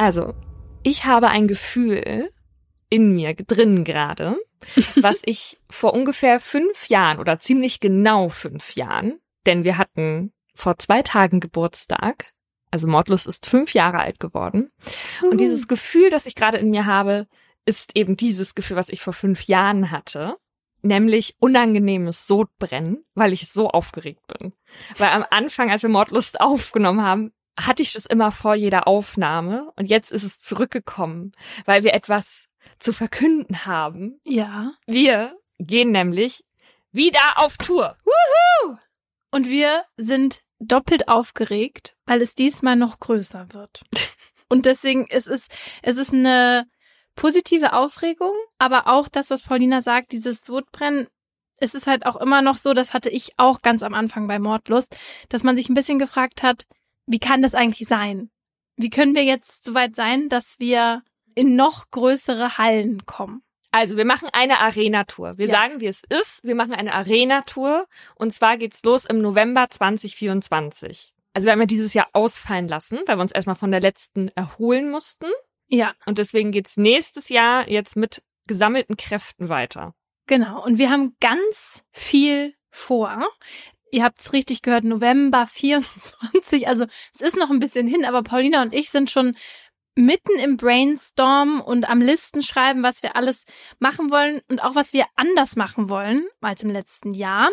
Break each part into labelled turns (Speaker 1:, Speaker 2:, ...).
Speaker 1: Also, ich habe ein Gefühl in mir drin gerade, was ich vor ungefähr fünf Jahren oder ziemlich genau fünf Jahren, denn wir hatten vor zwei Tagen Geburtstag, also Mordlust ist fünf Jahre alt geworden. Und dieses Gefühl, das ich gerade in mir habe, ist eben dieses Gefühl, was ich vor fünf Jahren hatte, nämlich unangenehmes Sodbrennen, weil ich so aufgeregt bin. Weil am Anfang, als wir Mordlust aufgenommen haben, hatte ich das immer vor jeder Aufnahme und jetzt ist es zurückgekommen, weil wir etwas zu verkünden haben.
Speaker 2: Ja.
Speaker 1: Wir gehen nämlich wieder auf Tour.
Speaker 2: Wuhu! Und wir sind doppelt aufgeregt, weil es diesmal noch größer wird. Und deswegen es ist es ist eine positive Aufregung, aber auch das, was Paulina sagt, dieses Sodbrennen, es ist halt auch immer noch so, das hatte ich auch ganz am Anfang bei Mordlust, dass man sich ein bisschen gefragt hat, wie kann das eigentlich sein? Wie können wir jetzt so weit sein, dass wir in noch größere Hallen kommen?
Speaker 1: Also, wir machen eine Arena-Tour. Wir
Speaker 2: Ja.
Speaker 1: sagen, wie es ist. Wir machen eine Arena-Tour. Und zwar geht's los im November 2024. Also, wir haben ja dieses Jahr ausfallen lassen, weil wir uns erstmal von der letzten erholen mussten.
Speaker 2: Ja,
Speaker 1: Und deswegen geht's nächstes Jahr jetzt mit gesammelten Kräften weiter.
Speaker 2: genau. Und wir haben ganz viel vor. Ihr habt es richtig gehört, November 24. Also es ist noch ein bisschen hin, aber Paulina und ich sind schon mitten im Brainstorm und am Listen schreiben, was wir alles machen wollen und auch was wir anders machen wollen als im letzten Jahr.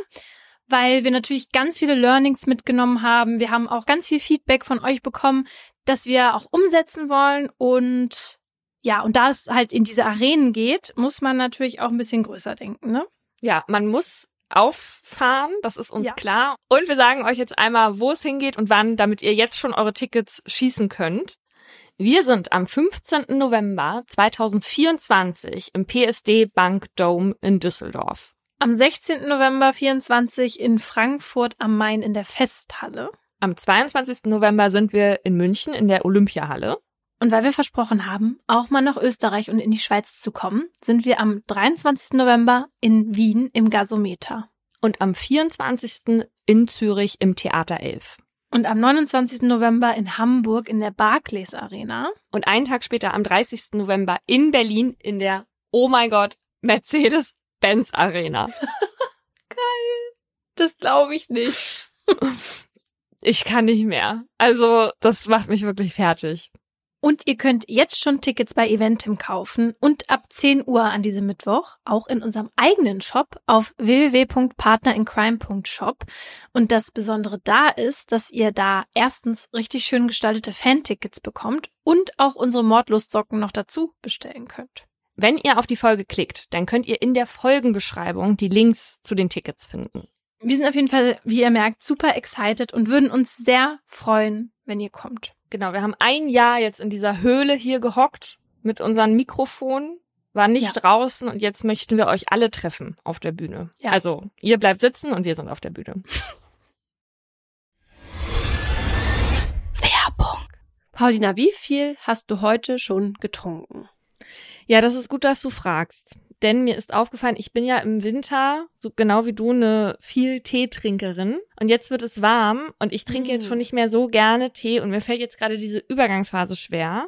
Speaker 2: Weil wir natürlich ganz viele Learnings mitgenommen haben. Wir haben auch ganz viel Feedback von euch bekommen, das wir auch umsetzen wollen. Und ja, und da es halt in diese Arenen geht, muss man natürlich auch ein bisschen größer denken, ne?
Speaker 1: Ja, man muss auffahren, das ist uns
Speaker 2: Ja.
Speaker 1: klar. Und wir sagen euch jetzt einmal, wo es hingeht und wann, damit ihr jetzt schon eure Tickets schießen könnt. Wir sind am 15. November 2024 im PSD Bank Dome in Düsseldorf.
Speaker 2: Am 16. November 24 in Frankfurt am Main in der Festhalle.
Speaker 1: Am 22. November sind wir in München in der Olympiahalle.
Speaker 2: Und weil wir versprochen haben, auch mal nach Österreich und in die Schweiz zu kommen, sind wir am 23. November in Wien im Gasometer.
Speaker 1: Und am 24. in Zürich im Theater 11.
Speaker 2: Und am 29. November in Hamburg in der Barclays Arena.
Speaker 1: Und einen Tag später am 30. November in Berlin in der, oh mein Gott, Mercedes-Benz Arena.
Speaker 2: Das glaube ich nicht.
Speaker 1: Ich kann nicht mehr. Also, das macht mich wirklich fertig.
Speaker 2: Und ihr könnt jetzt schon Tickets bei Eventim kaufen und ab 10 Uhr an diesem Mittwoch auch in unserem eigenen Shop auf www.partnerincrime.shop. Und das Besondere da ist, dass ihr da erstens richtig schön gestaltete Fan-Tickets bekommt und auch unsere Mordlustsocken noch dazu bestellen könnt.
Speaker 1: Wenn ihr auf die Folge klickt, dann könnt ihr in der Folgenbeschreibung die Links zu den Tickets finden.
Speaker 2: Wir sind auf jeden Fall, wie ihr merkt, super excited und würden uns sehr freuen, wenn ihr kommt.
Speaker 1: Genau, wir haben ein Jahr jetzt in dieser Höhle hier gehockt mit unseren Mikrofonen, waren nicht
Speaker 2: Ja.
Speaker 1: draußen und jetzt möchten wir euch alle treffen auf der Bühne.
Speaker 2: Ja.
Speaker 1: Also, ihr bleibt sitzen und wir sind auf der Bühne.
Speaker 3: Paulina, wie viel hast du heute schon getrunken?
Speaker 1: Ja, das ist gut, dass du fragst. Denn mir ist aufgefallen, ich bin ja im Winter, so genau wie du, eine viel Teetrinkerin. Und jetzt wird es warm und ich trinke jetzt
Speaker 3: Mm.
Speaker 1: schon nicht mehr so gerne Tee und mir fällt jetzt gerade diese Übergangsphase schwer,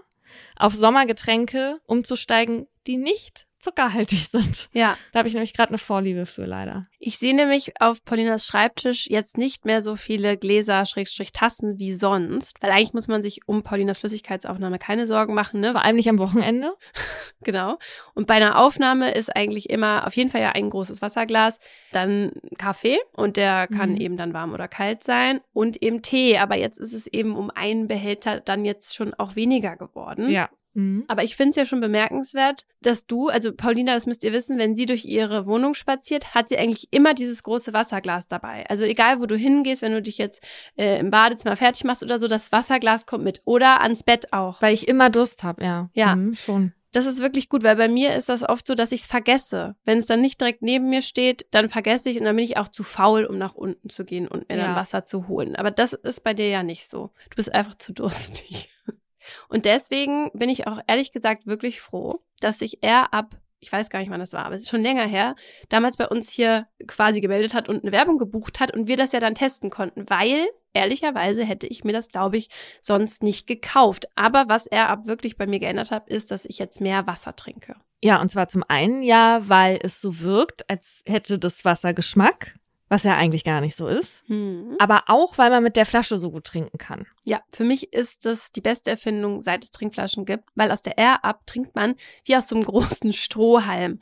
Speaker 1: auf Sommergetränke umzusteigen, die nicht zuckerhaltig sind.
Speaker 3: Ja,
Speaker 1: Da habe ich nämlich gerade eine Vorliebe für, leider.
Speaker 3: ich sehe nämlich auf Paulinas Schreibtisch jetzt nicht mehr so viele Gläser, Schrägstrich Tassen wie sonst, weil eigentlich muss man sich um Paulinas Flüssigkeitsaufnahme keine Sorgen machen, ne?
Speaker 1: Vor allem nicht am Wochenende.
Speaker 3: Genau. Und bei einer Aufnahme ist eigentlich immer auf jeden Fall ja ein großes Wasserglas, dann Kaffee und der kann
Speaker 1: Mhm.
Speaker 3: eben dann warm oder kalt sein und eben Tee. Aber jetzt ist es eben um einen Behälter dann jetzt schon auch weniger geworden.
Speaker 1: Ja. Mhm.
Speaker 3: Aber ich finde es ja schon bemerkenswert, dass du, also Paulina, das müsst ihr wissen, wenn sie durch ihre Wohnung spaziert, hat sie eigentlich immer dieses große Wasserglas dabei. Also egal, wo du hingehst, wenn du dich jetzt äh, im Badezimmer fertig machst oder so, das Wasserglas kommt mit. Oder ans Bett auch.
Speaker 1: Weil ich immer Durst habe, ja.
Speaker 3: Ja.
Speaker 1: Mhm, schon.
Speaker 3: Das ist wirklich gut, weil bei mir ist das oft so, dass ich es vergesse. Wenn es dann nicht direkt neben mir steht, dann vergesse ich und dann bin ich auch zu faul, um nach unten zu gehen und mir dann
Speaker 1: Ja.
Speaker 3: Wasser zu holen. Aber das ist bei dir ja nicht so. Du bist einfach zu durstig. Und deswegen bin ich auch ehrlich gesagt wirklich froh, dass sich er ab, ich weiß gar nicht, wann das war, aber es ist schon länger her, damals bei uns hier quasi gemeldet hat und eine Werbung gebucht hat und wir das ja dann testen konnten, weil ehrlicherweise hätte ich mir das, glaube ich, sonst nicht gekauft. Aber was er ab wirklich bei mir geändert hat, ist, dass ich jetzt mehr Wasser trinke.
Speaker 1: Ja, und zwar zum einen ja, weil es so wirkt, als hätte das Wasser Geschmack was ja eigentlich gar nicht so ist.
Speaker 3: Hm.
Speaker 1: Aber auch, weil man mit der Flasche so gut trinken kann.
Speaker 3: Ja, für mich ist das die beste Erfindung, seit es Trinkflaschen gibt, weil aus der Air-Up trinkt man wie aus so einem großen Strohhalm.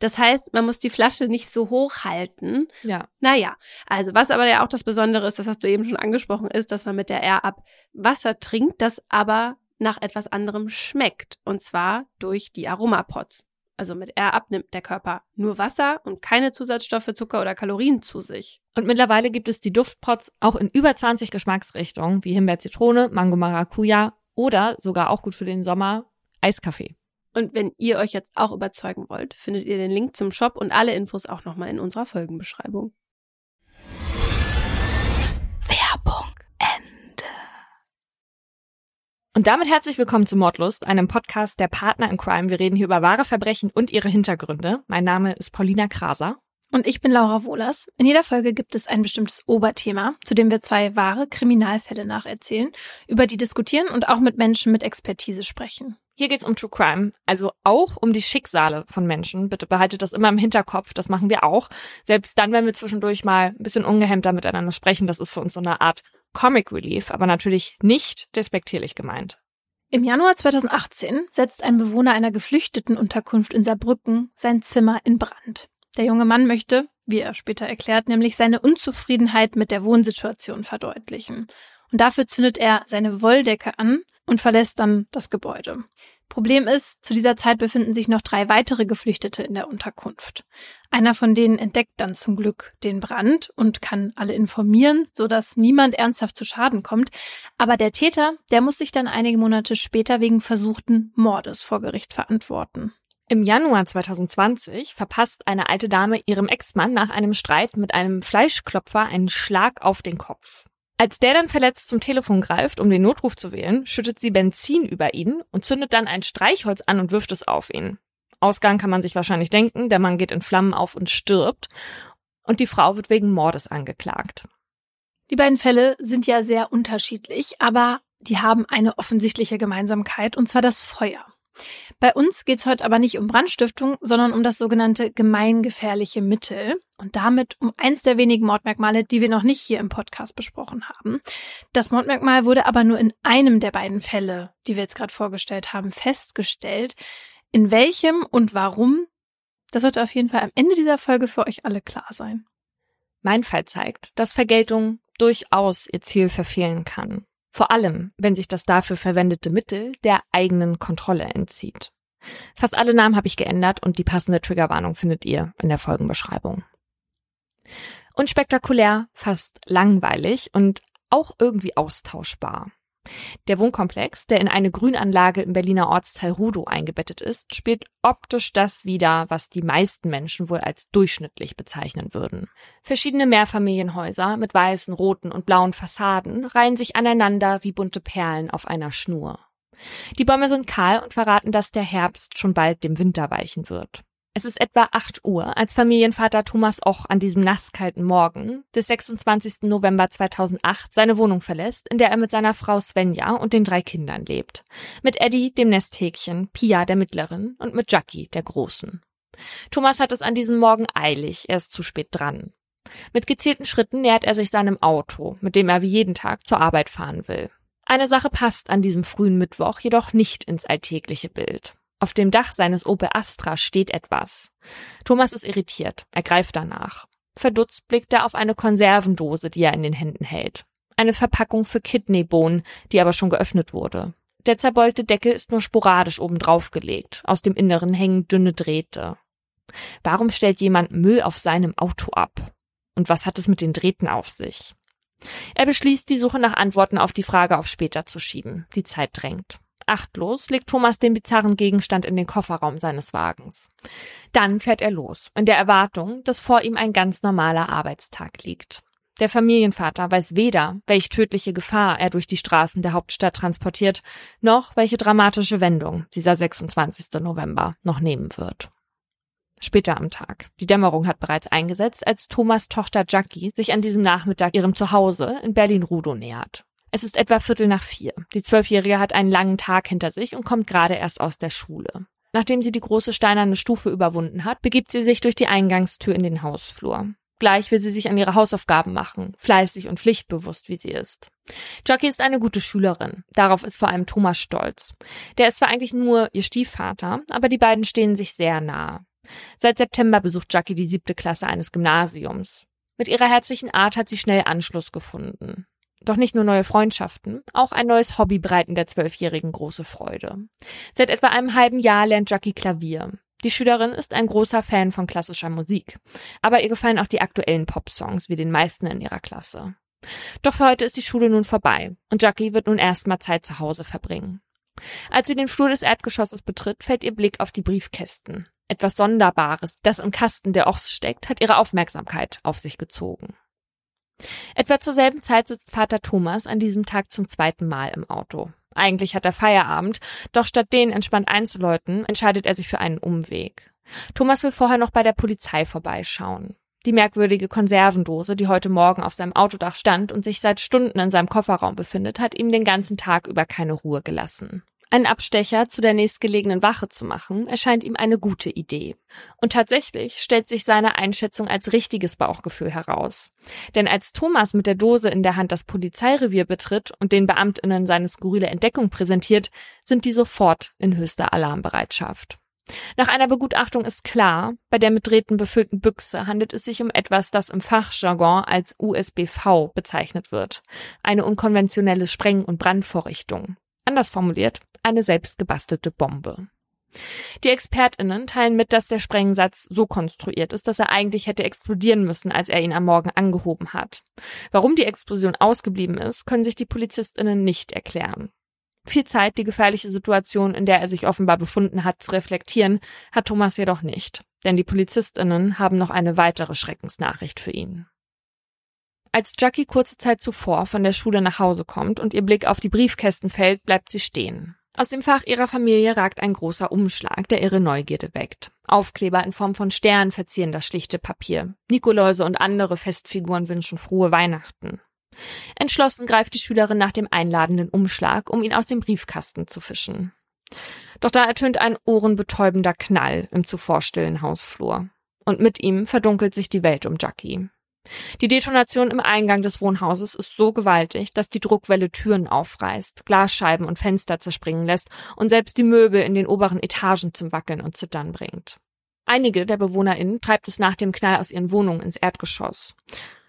Speaker 3: Das heißt, man muss die Flasche nicht so hoch halten.
Speaker 1: Ja.
Speaker 3: Naja, also was aber ja auch das Besondere ist, das hast du eben schon angesprochen, ist, dass man mit der Air-Up Wasser trinkt, das aber nach etwas anderem schmeckt. Und zwar durch die Aromapots also mit R abnimmt der Körper nur Wasser und keine Zusatzstoffe, Zucker oder Kalorien zu sich.
Speaker 1: Und mittlerweile gibt es die Duftpots auch in über 20 Geschmacksrichtungen, wie Himbeer, Zitrone, Mango, Maracuja oder sogar auch gut für den Sommer Eiskaffee.
Speaker 3: Und wenn ihr euch jetzt auch überzeugen wollt, findet ihr den Link zum Shop und alle Infos auch nochmal in unserer Folgenbeschreibung.
Speaker 1: Und damit herzlich willkommen zu Mordlust, einem Podcast der Partner in Crime. Wir reden hier über wahre Verbrechen und ihre Hintergründe. Mein Name ist Paulina Kraser.
Speaker 2: Und ich bin Laura Wohlers. In jeder Folge gibt es ein bestimmtes Oberthema, zu dem wir zwei wahre Kriminalfälle nacherzählen, über die diskutieren und auch mit Menschen mit Expertise sprechen.
Speaker 1: Hier geht's um True Crime, also auch um die Schicksale von Menschen. Bitte behaltet das immer im Hinterkopf, das machen wir auch. Selbst dann, wenn wir zwischendurch mal ein bisschen ungehemmter miteinander sprechen, das ist für uns so eine Art Comic Relief, aber natürlich nicht despektierlich gemeint.
Speaker 2: Im Januar 2018 setzt ein Bewohner einer geflüchteten Unterkunft in Saarbrücken sein Zimmer in Brand. Der junge Mann möchte, wie er später erklärt, nämlich seine Unzufriedenheit mit der Wohnsituation verdeutlichen. Und dafür zündet er seine Wolldecke an und verlässt dann das Gebäude. Problem ist, zu dieser Zeit befinden sich noch drei weitere Geflüchtete in der Unterkunft. Einer von denen entdeckt dann zum Glück den Brand und kann alle informieren, sodass niemand ernsthaft zu Schaden kommt. Aber der Täter, der muss sich dann einige Monate später wegen versuchten Mordes vor Gericht verantworten.
Speaker 1: Im Januar 2020 verpasst eine alte Dame ihrem Ex-Mann nach einem Streit mit einem Fleischklopfer einen Schlag auf den Kopf. Als der dann verletzt zum Telefon greift, um den Notruf zu wählen, schüttet sie Benzin über ihn und zündet dann ein Streichholz an und wirft es auf ihn. Ausgang kann man sich wahrscheinlich denken, der Mann geht in Flammen auf und stirbt. Und die Frau wird wegen Mordes angeklagt.
Speaker 2: Die beiden Fälle sind ja sehr unterschiedlich, aber die haben eine offensichtliche Gemeinsamkeit, und zwar das Feuer. Bei uns geht es heute aber nicht um Brandstiftung, sondern um das sogenannte gemeingefährliche Mittel und damit um eins der wenigen Mordmerkmale, die wir noch nicht hier im Podcast besprochen haben. Das Mordmerkmal wurde aber nur in einem der beiden Fälle, die wir jetzt gerade vorgestellt haben, festgestellt. In welchem und warum, das wird auf jeden Fall am Ende dieser Folge für euch alle klar sein.
Speaker 1: Mein Fall zeigt, dass Vergeltung durchaus ihr Ziel verfehlen kann. Vor allem, wenn sich das dafür verwendete Mittel der eigenen Kontrolle entzieht. Fast alle Namen habe ich geändert und die passende Triggerwarnung findet ihr in der Folgenbeschreibung. Unspektakulär, fast langweilig und auch irgendwie austauschbar. Der Wohnkomplex, der in eine Grünanlage im Berliner Ortsteil Rudow eingebettet ist, spielt optisch das wider, was die meisten Menschen wohl als durchschnittlich bezeichnen würden. Verschiedene Mehrfamilienhäuser mit weißen, roten und blauen Fassaden reihen sich aneinander wie bunte Perlen auf einer Schnur. Die Bäume sind kahl und verraten, dass der Herbst schon bald dem Winter weichen wird. Es ist etwa 8 Uhr, als Familienvater Thomas Och an diesem nasskalten Morgen des 26. November 2008 seine Wohnung verlässt, in der er mit seiner Frau Svenja und den drei Kindern lebt. Mit Eddie, dem Nesthäkchen, Pia, der Mittleren und mit Jackie, der Großen. Thomas hat es an diesem Morgen eilig, er ist zu spät dran. Mit gezielten Schritten nähert er sich seinem Auto, mit dem er wie jeden Tag zur Arbeit fahren will. Eine Sache passt an diesem frühen Mittwoch jedoch nicht ins alltägliche Bild. Auf dem Dach seines Opel Astra steht etwas. Thomas ist irritiert. Er greift danach. Verdutzt blickt er auf eine Konservendose, die er in den Händen hält. Eine Verpackung für Kidneybohnen, die aber schon geöffnet wurde. Der zerbeulte Deckel ist nur sporadisch oben gelegt. Aus dem Inneren hängen dünne Drähte. Warum stellt jemand Müll auf seinem Auto ab? Und was hat es mit den Drähten auf sich? Er beschließt, die Suche nach Antworten auf die Frage auf später zu schieben. Die Zeit drängt. Achtlos legt Thomas den bizarren Gegenstand in den Kofferraum seines Wagens. Dann fährt er los, in der Erwartung, dass vor ihm ein ganz normaler Arbeitstag liegt. Der Familienvater weiß weder, welch tödliche Gefahr er durch die Straßen der Hauptstadt transportiert, noch welche dramatische Wendung dieser 26. November noch nehmen wird. Später am Tag. Die Dämmerung hat bereits eingesetzt, als Thomas Tochter Jackie sich an diesem Nachmittag ihrem Zuhause in Berlin-Rudow nähert. Es ist etwa Viertel nach vier. Die Zwölfjährige hat einen langen Tag hinter sich und kommt gerade erst aus der Schule. Nachdem sie die große steinerne Stufe überwunden hat, begibt sie sich durch die Eingangstür in den Hausflur. Gleich will sie sich an ihre Hausaufgaben machen, fleißig und pflichtbewusst wie sie ist. Jackie ist eine gute Schülerin. Darauf ist vor allem Thomas stolz. Der ist zwar eigentlich nur ihr Stiefvater, aber die beiden stehen sich sehr nah. Seit September besucht Jackie die siebte Klasse eines Gymnasiums. Mit ihrer herzlichen Art hat sie schnell Anschluss gefunden. Doch nicht nur neue Freundschaften, auch ein neues Hobby bereiten der Zwölfjährigen große Freude. Seit etwa einem halben Jahr lernt Jackie Klavier. Die Schülerin ist ein großer Fan von klassischer Musik, aber ihr gefallen auch die aktuellen Popsongs wie den meisten in ihrer Klasse. Doch für heute ist die Schule nun vorbei und Jackie wird nun erstmal Zeit zu Hause verbringen. Als sie den Flur des Erdgeschosses betritt, fällt ihr Blick auf die Briefkästen. Etwas Sonderbares, das im Kasten der Ochs steckt, hat ihre Aufmerksamkeit auf sich gezogen. Etwa zur selben Zeit sitzt Vater Thomas an diesem Tag zum zweiten Mal im Auto. Eigentlich hat er Feierabend, doch statt den entspannt einzuläuten, entscheidet er sich für einen Umweg. Thomas will vorher noch bei der Polizei vorbeischauen. Die merkwürdige Konservendose, die heute Morgen auf seinem Autodach stand und sich seit Stunden in seinem Kofferraum befindet, hat ihm den ganzen Tag über keine Ruhe gelassen. Einen Abstecher zu der nächstgelegenen Wache zu machen, erscheint ihm eine gute Idee. Und tatsächlich stellt sich seine Einschätzung als richtiges Bauchgefühl heraus. Denn als Thomas mit der Dose in der Hand das Polizeirevier betritt und den Beamtinnen seine skurrile Entdeckung präsentiert, sind die sofort in höchster Alarmbereitschaft. Nach einer Begutachtung ist klar, bei der mit Drähten befüllten Büchse handelt es sich um etwas, das im Fachjargon als USBV bezeichnet wird. Eine unkonventionelle Spreng- und Brandvorrichtung. Anders formuliert, eine selbstgebastelte Bombe. Die ExpertInnen teilen mit, dass der Sprengsatz so konstruiert ist, dass er eigentlich hätte explodieren müssen, als er ihn am Morgen angehoben hat. Warum die Explosion ausgeblieben ist, können sich die PolizistInnen nicht erklären. Viel Zeit, die gefährliche Situation, in der er sich offenbar befunden hat, zu reflektieren, hat Thomas jedoch nicht. Denn die PolizistInnen haben noch eine weitere Schreckensnachricht für ihn. Als Jackie kurze Zeit zuvor von der Schule nach Hause kommt und ihr Blick auf die Briefkästen fällt, bleibt sie stehen. Aus dem Fach ihrer Familie ragt ein großer Umschlag, der ihre Neugierde weckt. Aufkleber in Form von Sternen verzieren das schlichte Papier. Nikoläuse und andere Festfiguren wünschen frohe Weihnachten. Entschlossen greift die Schülerin nach dem einladenden Umschlag, um ihn aus dem Briefkasten zu fischen. Doch da ertönt ein ohrenbetäubender Knall im zuvor stillen Hausflur. Und mit ihm verdunkelt sich die Welt um Jackie. Die Detonation im Eingang des Wohnhauses ist so gewaltig, dass die Druckwelle Türen aufreißt, Glasscheiben und Fenster zerspringen lässt und selbst die Möbel in den oberen Etagen zum Wackeln und Zittern bringt. Einige der BewohnerInnen treibt es nach dem Knall aus ihren Wohnungen ins Erdgeschoss.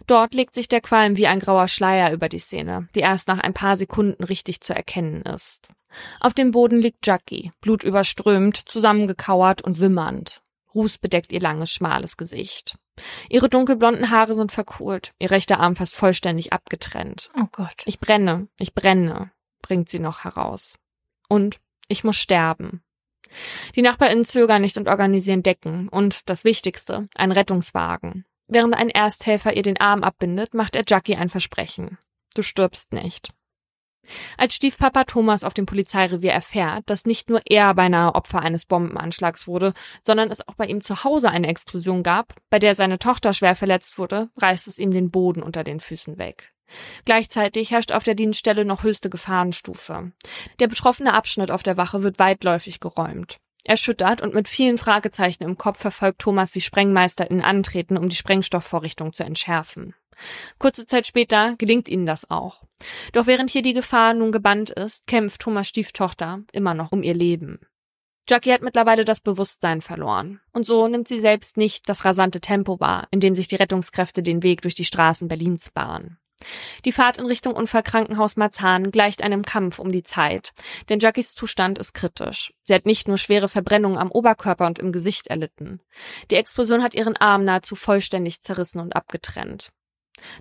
Speaker 1: Dort legt sich der Qualm wie ein grauer Schleier über die Szene, die erst nach ein paar Sekunden richtig zu erkennen ist. Auf dem Boden liegt Jackie, blutüberströmt, zusammengekauert und wimmernd. Ruß bedeckt ihr langes, schmales Gesicht. Ihre dunkelblonden Haare sind verkohlt, ihr rechter Arm fast vollständig abgetrennt.
Speaker 2: Oh Gott.
Speaker 1: Ich brenne, ich brenne, bringt sie noch heraus. Und ich muss sterben. Die NachbarInnen zögern nicht und organisieren Decken und, das Wichtigste, einen Rettungswagen. Während ein Ersthelfer ihr den Arm abbindet, macht er Jackie ein Versprechen. Du stirbst nicht. Als Stiefpapa Thomas auf dem Polizeirevier erfährt, dass nicht nur er beinahe Opfer eines Bombenanschlags wurde, sondern es auch bei ihm zu Hause eine Explosion gab, bei der seine Tochter schwer verletzt wurde, reißt es ihm den Boden unter den Füßen weg. Gleichzeitig herrscht auf der Dienststelle noch höchste Gefahrenstufe. Der betroffene Abschnitt auf der Wache wird weitläufig geräumt. Erschüttert und mit vielen Fragezeichen im Kopf verfolgt Thomas, wie SprengmeisterInnen antreten, um die Sprengstoffvorrichtung zu entschärfen. Kurze Zeit später gelingt ihnen das auch. Doch während hier die Gefahr nun gebannt ist, kämpft Thomas Stieftochter immer noch um ihr Leben. Jackie hat mittlerweile das Bewusstsein verloren. Und so nimmt sie selbst nicht das rasante Tempo wahr, in dem sich die Rettungskräfte den Weg durch die Straßen Berlins bahnen. Die Fahrt in Richtung Unfallkrankenhaus Marzahn gleicht einem Kampf um die Zeit, denn Jackies Zustand ist kritisch. Sie hat nicht nur schwere Verbrennungen am Oberkörper und im Gesicht erlitten. Die Explosion hat ihren Arm nahezu vollständig zerrissen und abgetrennt.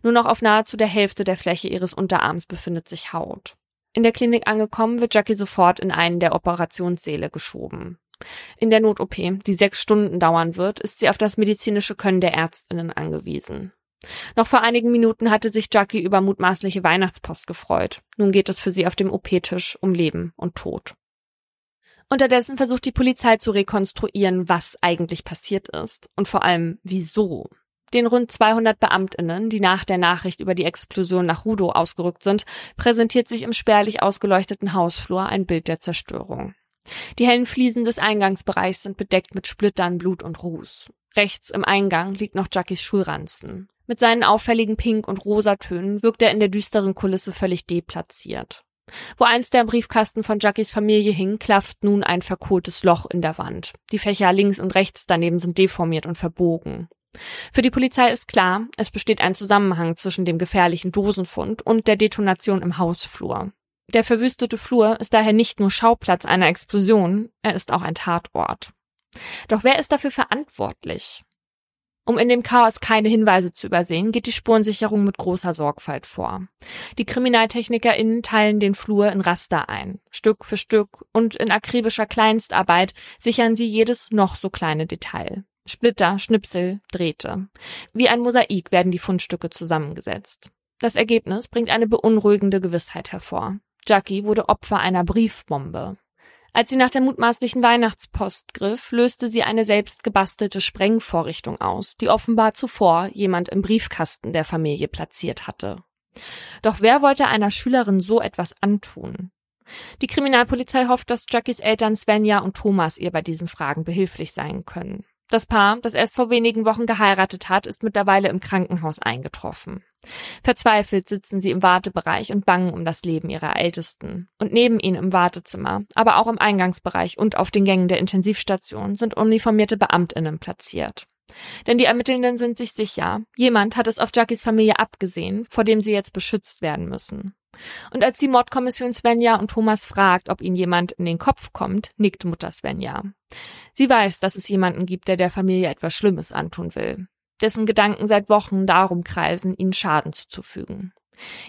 Speaker 1: Nur noch auf nahezu der Hälfte der Fläche ihres Unterarms befindet sich Haut. In der Klinik angekommen, wird Jackie sofort in einen der Operationssäle geschoben. In der Not-OP, die sechs Stunden dauern wird, ist sie auf das medizinische Können der Ärztinnen angewiesen. Noch vor einigen Minuten hatte sich Jackie über mutmaßliche Weihnachtspost gefreut. Nun geht es für sie auf dem OP-Tisch um Leben und Tod. Unterdessen versucht die Polizei zu rekonstruieren, was eigentlich passiert ist und vor allem wieso. Den rund 200 Beamtinnen, die nach der Nachricht über die Explosion nach Rudo ausgerückt sind, präsentiert sich im spärlich ausgeleuchteten Hausflur ein Bild der Zerstörung. Die hellen Fliesen des Eingangsbereichs sind bedeckt mit Splittern, Blut und Ruß. Rechts im Eingang liegt noch Jackies Schulranzen. Mit seinen auffälligen Pink- und Rosatönen wirkt er in der düsteren Kulisse völlig deplatziert. Wo einst der Briefkasten von Jackies Familie hing, klafft nun ein verkohltes Loch in der Wand. Die Fächer links und rechts daneben sind deformiert und verbogen. Für die Polizei ist klar, es besteht ein Zusammenhang zwischen dem gefährlichen Dosenfund und der Detonation im Hausflur. Der verwüstete Flur ist daher nicht nur Schauplatz einer Explosion, er ist auch ein Tatort. Doch wer ist dafür verantwortlich? Um in dem Chaos keine Hinweise zu übersehen, geht die Spurensicherung mit großer Sorgfalt vor. Die KriminaltechnikerInnen teilen den Flur in Raster ein. Stück für Stück und in akribischer Kleinstarbeit sichern sie jedes noch so kleine Detail. Splitter, Schnipsel, Drähte. Wie ein Mosaik werden die Fundstücke zusammengesetzt. Das Ergebnis bringt eine beunruhigende Gewissheit hervor. Jackie wurde Opfer einer Briefbombe. Als sie nach der mutmaßlichen Weihnachtspost griff, löste sie eine selbst gebastelte Sprengvorrichtung aus, die offenbar zuvor jemand im Briefkasten der Familie platziert hatte. Doch wer wollte einer Schülerin so etwas antun? Die Kriminalpolizei hofft, dass Jackies Eltern Svenja und Thomas ihr bei diesen Fragen behilflich sein können. Das Paar, das erst vor wenigen Wochen geheiratet hat, ist mittlerweile im Krankenhaus eingetroffen. Verzweifelt sitzen sie im Wartebereich und bangen um das Leben ihrer Ältesten. Und neben ihnen im Wartezimmer, aber auch im Eingangsbereich und auf den Gängen der Intensivstation sind uniformierte Beamtinnen platziert. Denn die Ermittelnden sind sich sicher, jemand hat es auf Jackies Familie abgesehen, vor dem sie jetzt beschützt werden müssen. Und als die Mordkommission Svenja und Thomas fragt, ob ihnen jemand in den Kopf kommt, nickt Mutter Svenja. Sie weiß, dass es jemanden gibt, der der Familie etwas Schlimmes antun will. Dessen Gedanken seit Wochen darum kreisen, ihnen Schaden zuzufügen.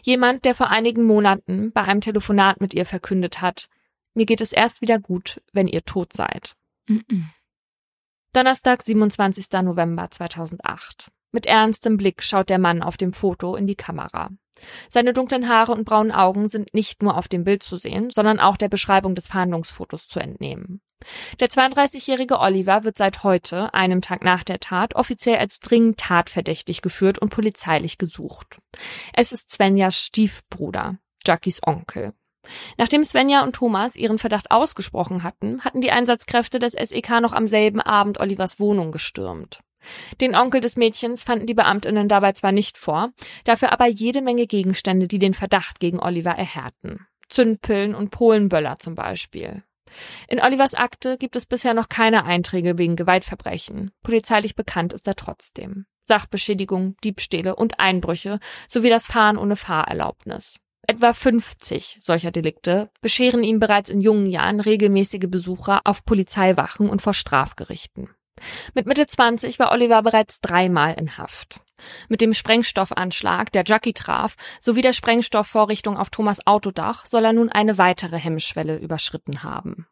Speaker 1: Jemand, der vor einigen Monaten bei einem Telefonat mit ihr verkündet hat, mir geht es erst wieder gut, wenn ihr tot seid. Mm -mm. Donnerstag, 27. November 2008. Mit ernstem Blick schaut der Mann auf dem Foto in die Kamera. Seine dunklen Haare und braunen Augen sind nicht nur auf dem Bild zu sehen, sondern auch der Beschreibung des Fahndungsfotos zu entnehmen. Der 32-jährige Oliver wird seit heute, einem Tag nach der Tat, offiziell als dringend tatverdächtig geführt und polizeilich gesucht. Es ist Svenjas Stiefbruder, Jackies Onkel. Nachdem Svenja und Thomas ihren Verdacht ausgesprochen hatten, hatten die Einsatzkräfte des SEK noch am selben Abend Olivers Wohnung gestürmt. Den Onkel des Mädchens fanden die Beamtinnen dabei zwar nicht vor, dafür aber jede Menge Gegenstände, die den Verdacht gegen Oliver erhärten. Zündpillen und Polenböller zum Beispiel. In Olivers Akte gibt es bisher noch keine Einträge wegen Gewaltverbrechen. Polizeilich bekannt ist er trotzdem. Sachbeschädigung, Diebstähle und Einbrüche sowie das Fahren ohne Fahrerlaubnis. Etwa 50 solcher Delikte bescheren ihm bereits in jungen Jahren regelmäßige Besucher auf Polizeiwachen und vor Strafgerichten. Mit Mitte 20 war Oliver bereits dreimal in Haft. Mit dem Sprengstoffanschlag, der Jackie traf, sowie der Sprengstoffvorrichtung auf Thomas Autodach soll er nun eine weitere Hemmschwelle überschritten haben.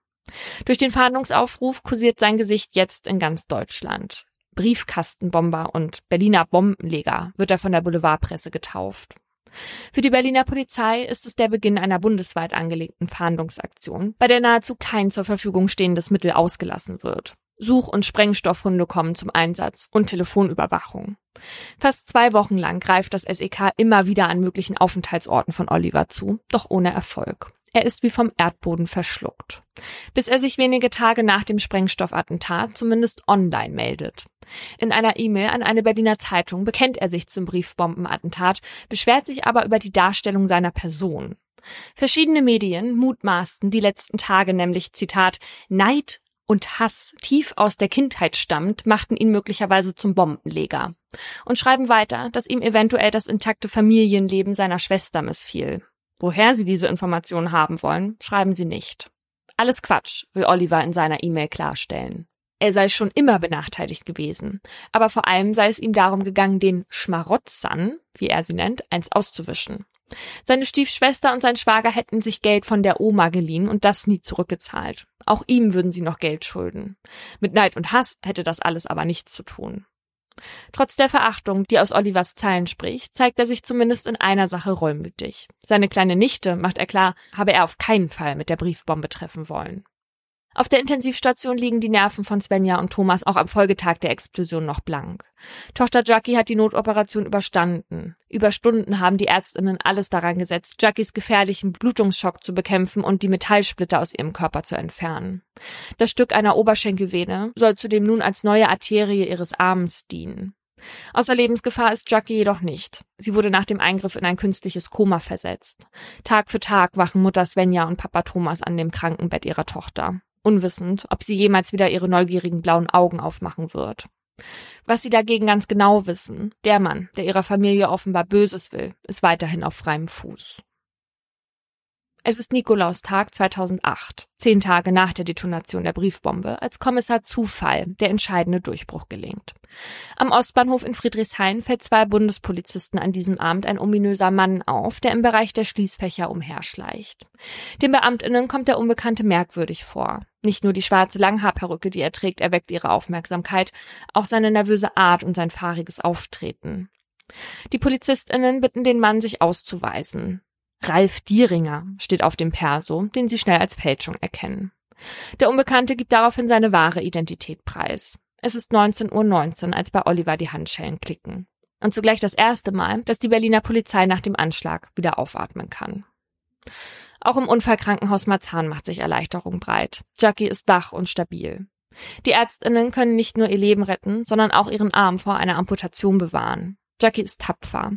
Speaker 1: Durch den Fahndungsaufruf kursiert sein Gesicht jetzt in ganz Deutschland. Briefkastenbomber und Berliner Bombenleger wird er von der Boulevardpresse getauft. Für die Berliner Polizei ist es der Beginn einer bundesweit angelegten Fahndungsaktion, bei der nahezu kein zur Verfügung stehendes Mittel ausgelassen wird. Such- und Sprengstoffhunde kommen zum Einsatz und Telefonüberwachung. Fast zwei Wochen lang greift das SEK immer wieder an möglichen Aufenthaltsorten von Oliver zu, doch ohne Erfolg. Er ist wie vom Erdboden verschluckt. Bis er sich wenige Tage nach dem Sprengstoffattentat zumindest online meldet. In einer E-Mail an eine Berliner Zeitung bekennt er sich zum Briefbombenattentat, beschwert sich aber über die Darstellung seiner Person. Verschiedene Medien mutmaßten die letzten Tage nämlich, Zitat, Neid und Hass tief aus der Kindheit stammt, machten ihn möglicherweise zum Bombenleger. Und schreiben weiter, dass ihm eventuell das intakte Familienleben seiner Schwester missfiel. Woher sie diese Informationen haben wollen, schreiben sie nicht. Alles Quatsch, will Oliver in seiner E-Mail klarstellen. Er sei schon immer benachteiligt gewesen, aber vor allem sei es ihm darum gegangen, den Schmarotzern, wie er sie nennt, eins auszuwischen. Seine Stiefschwester und sein Schwager hätten sich Geld von der Oma geliehen und das nie zurückgezahlt. Auch ihm würden sie noch Geld schulden. Mit Neid und Hass hätte das alles aber nichts zu tun. Trotz der Verachtung, die aus Olivers Zeilen spricht, zeigt er sich zumindest in einer Sache reumütig. Seine kleine Nichte, macht er klar, habe er auf keinen Fall mit der Briefbombe treffen wollen. Auf der Intensivstation liegen die Nerven von Svenja und Thomas auch am Folgetag der Explosion noch blank. Tochter Jackie hat die Notoperation überstanden. Über Stunden haben die Ärztinnen alles daran gesetzt, Jackies gefährlichen Blutungsschock zu bekämpfen und die Metallsplitter aus ihrem Körper zu entfernen. Das Stück einer Oberschenkelvene soll zudem nun als neue Arterie ihres Arms dienen. Außer Lebensgefahr ist Jackie jedoch nicht. Sie wurde nach dem Eingriff in ein künstliches Koma versetzt. Tag für Tag wachen Mutter Svenja und Papa Thomas an dem Krankenbett ihrer Tochter unwissend, ob sie jemals wieder ihre neugierigen blauen Augen aufmachen wird. Was sie dagegen ganz genau wissen, der Mann, der ihrer Familie offenbar Böses will, ist weiterhin auf freiem Fuß. Es ist Nikolaustag 2008, zehn Tage nach der Detonation der Briefbombe, als Kommissar Zufall der entscheidende Durchbruch gelingt. Am Ostbahnhof in Friedrichshain fällt zwei Bundespolizisten an diesem Abend ein ominöser Mann auf, der im Bereich der Schließfächer umherschleicht. Den Beamtinnen kommt der Unbekannte merkwürdig vor. Nicht nur die schwarze Langhaarperücke, die er trägt, erweckt ihre Aufmerksamkeit, auch seine nervöse Art und sein fahriges Auftreten. Die Polizistinnen bitten den Mann, sich auszuweisen. Ralf Dieringer steht auf dem Perso, den sie schnell als Fälschung erkennen. Der Unbekannte gibt daraufhin seine wahre Identität preis. Es ist 19.19 Uhr, 19, als bei Oliver die Handschellen klicken. Und zugleich das erste Mal, dass die Berliner Polizei nach dem Anschlag wieder aufatmen kann. Auch im Unfallkrankenhaus Marzahn macht sich Erleichterung breit. Jackie ist wach und stabil. Die Ärztinnen können nicht nur ihr Leben retten, sondern auch ihren Arm vor einer Amputation bewahren. Jackie ist tapfer.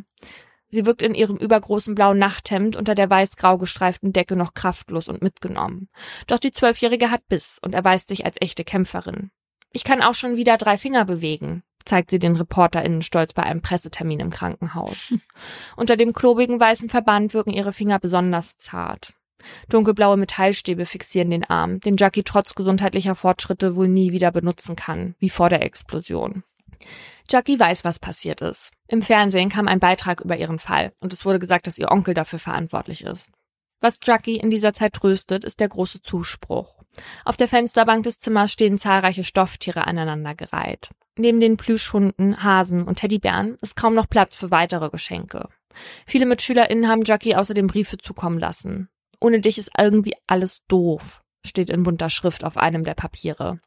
Speaker 1: Sie wirkt in ihrem übergroßen blauen Nachthemd unter der weiß-grau gestreiften Decke noch kraftlos und mitgenommen. Doch die Zwölfjährige hat Biss und erweist sich als echte Kämpferin. Ich kann auch schon wieder drei Finger bewegen, zeigt sie den ReporterInnen stolz bei einem Pressetermin im Krankenhaus. Unter dem klobigen weißen Verband wirken ihre Finger besonders zart. Dunkelblaue Metallstäbe fixieren den Arm, den Jackie trotz gesundheitlicher Fortschritte wohl nie wieder benutzen kann, wie vor der Explosion. Jackie weiß, was passiert ist. Im Fernsehen kam ein Beitrag über ihren Fall und es wurde gesagt, dass ihr Onkel dafür verantwortlich ist. Was Jackie in dieser Zeit tröstet, ist der große Zuspruch. Auf der Fensterbank des Zimmers stehen zahlreiche Stofftiere aneinandergereiht. Neben den Plüschhunden, Hasen und Teddybären ist kaum noch Platz für weitere Geschenke. Viele MitschülerInnen haben Jackie außerdem Briefe zukommen lassen. Ohne dich ist irgendwie alles doof steht in bunter Schrift auf einem der Papiere.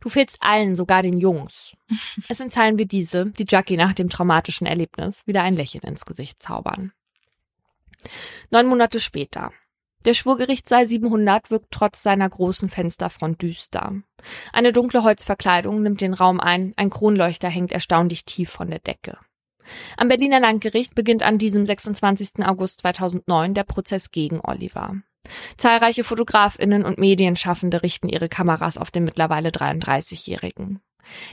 Speaker 1: Du fehlst allen, sogar den Jungs. Es sind Zeilen wie diese, die Jackie nach dem traumatischen Erlebnis wieder ein Lächeln ins Gesicht zaubern. Neun Monate später. Der Schwurgerichtssaal 700 wirkt trotz seiner großen Fensterfront düster. Eine dunkle Holzverkleidung nimmt den Raum ein, ein Kronleuchter hängt erstaunlich tief von der Decke. Am Berliner Landgericht beginnt an diesem 26. August 2009 der Prozess gegen Oliver. Zahlreiche Fotografinnen und Medienschaffende richten ihre Kameras auf den mittlerweile 33-Jährigen.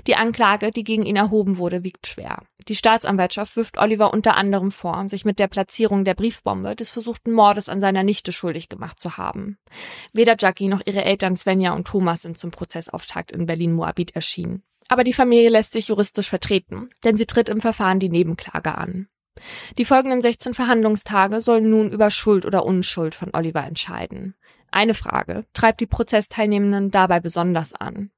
Speaker 1: Die Anklage, die gegen ihn erhoben wurde, wiegt schwer. Die Staatsanwaltschaft wirft Oliver unter anderem vor, sich mit der Platzierung der Briefbombe des versuchten Mordes an seiner Nichte schuldig gemacht zu haben. Weder Jackie noch ihre Eltern Svenja und Thomas sind zum Prozessauftakt in Berlin-Moabit erschienen. Aber die Familie lässt sich juristisch vertreten, denn sie tritt im Verfahren die Nebenklage an. Die folgenden 16 Verhandlungstage sollen nun über Schuld oder Unschuld von Oliver entscheiden. Eine Frage treibt die Prozessteilnehmenden dabei besonders an.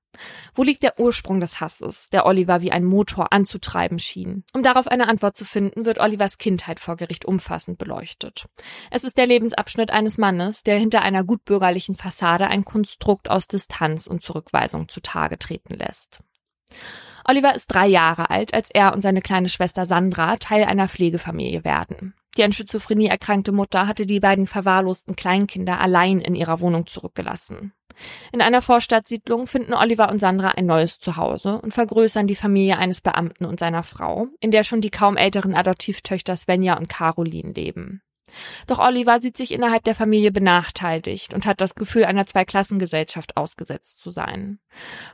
Speaker 1: Wo liegt der Ursprung des Hasses, der Oliver wie ein Motor anzutreiben schien? Um darauf eine Antwort zu finden, wird Olivers Kindheit vor Gericht umfassend beleuchtet. Es ist der Lebensabschnitt eines Mannes, der hinter einer gutbürgerlichen Fassade ein Konstrukt aus Distanz und Zurückweisung zutage treten lässt. Oliver ist drei Jahre alt, als er und seine kleine Schwester Sandra Teil einer Pflegefamilie werden. Die an Schizophrenie erkrankte Mutter hatte die beiden verwahrlosten Kleinkinder allein in ihrer Wohnung zurückgelassen. In einer Vorstadtsiedlung finden Oliver und Sandra ein neues Zuhause und vergrößern die Familie eines Beamten und seiner Frau, in der schon die kaum älteren Adoptivtöchter Svenja und Caroline leben. Doch Oliver sieht sich innerhalb der Familie benachteiligt und hat das Gefühl, einer Zweiklassengesellschaft ausgesetzt zu sein.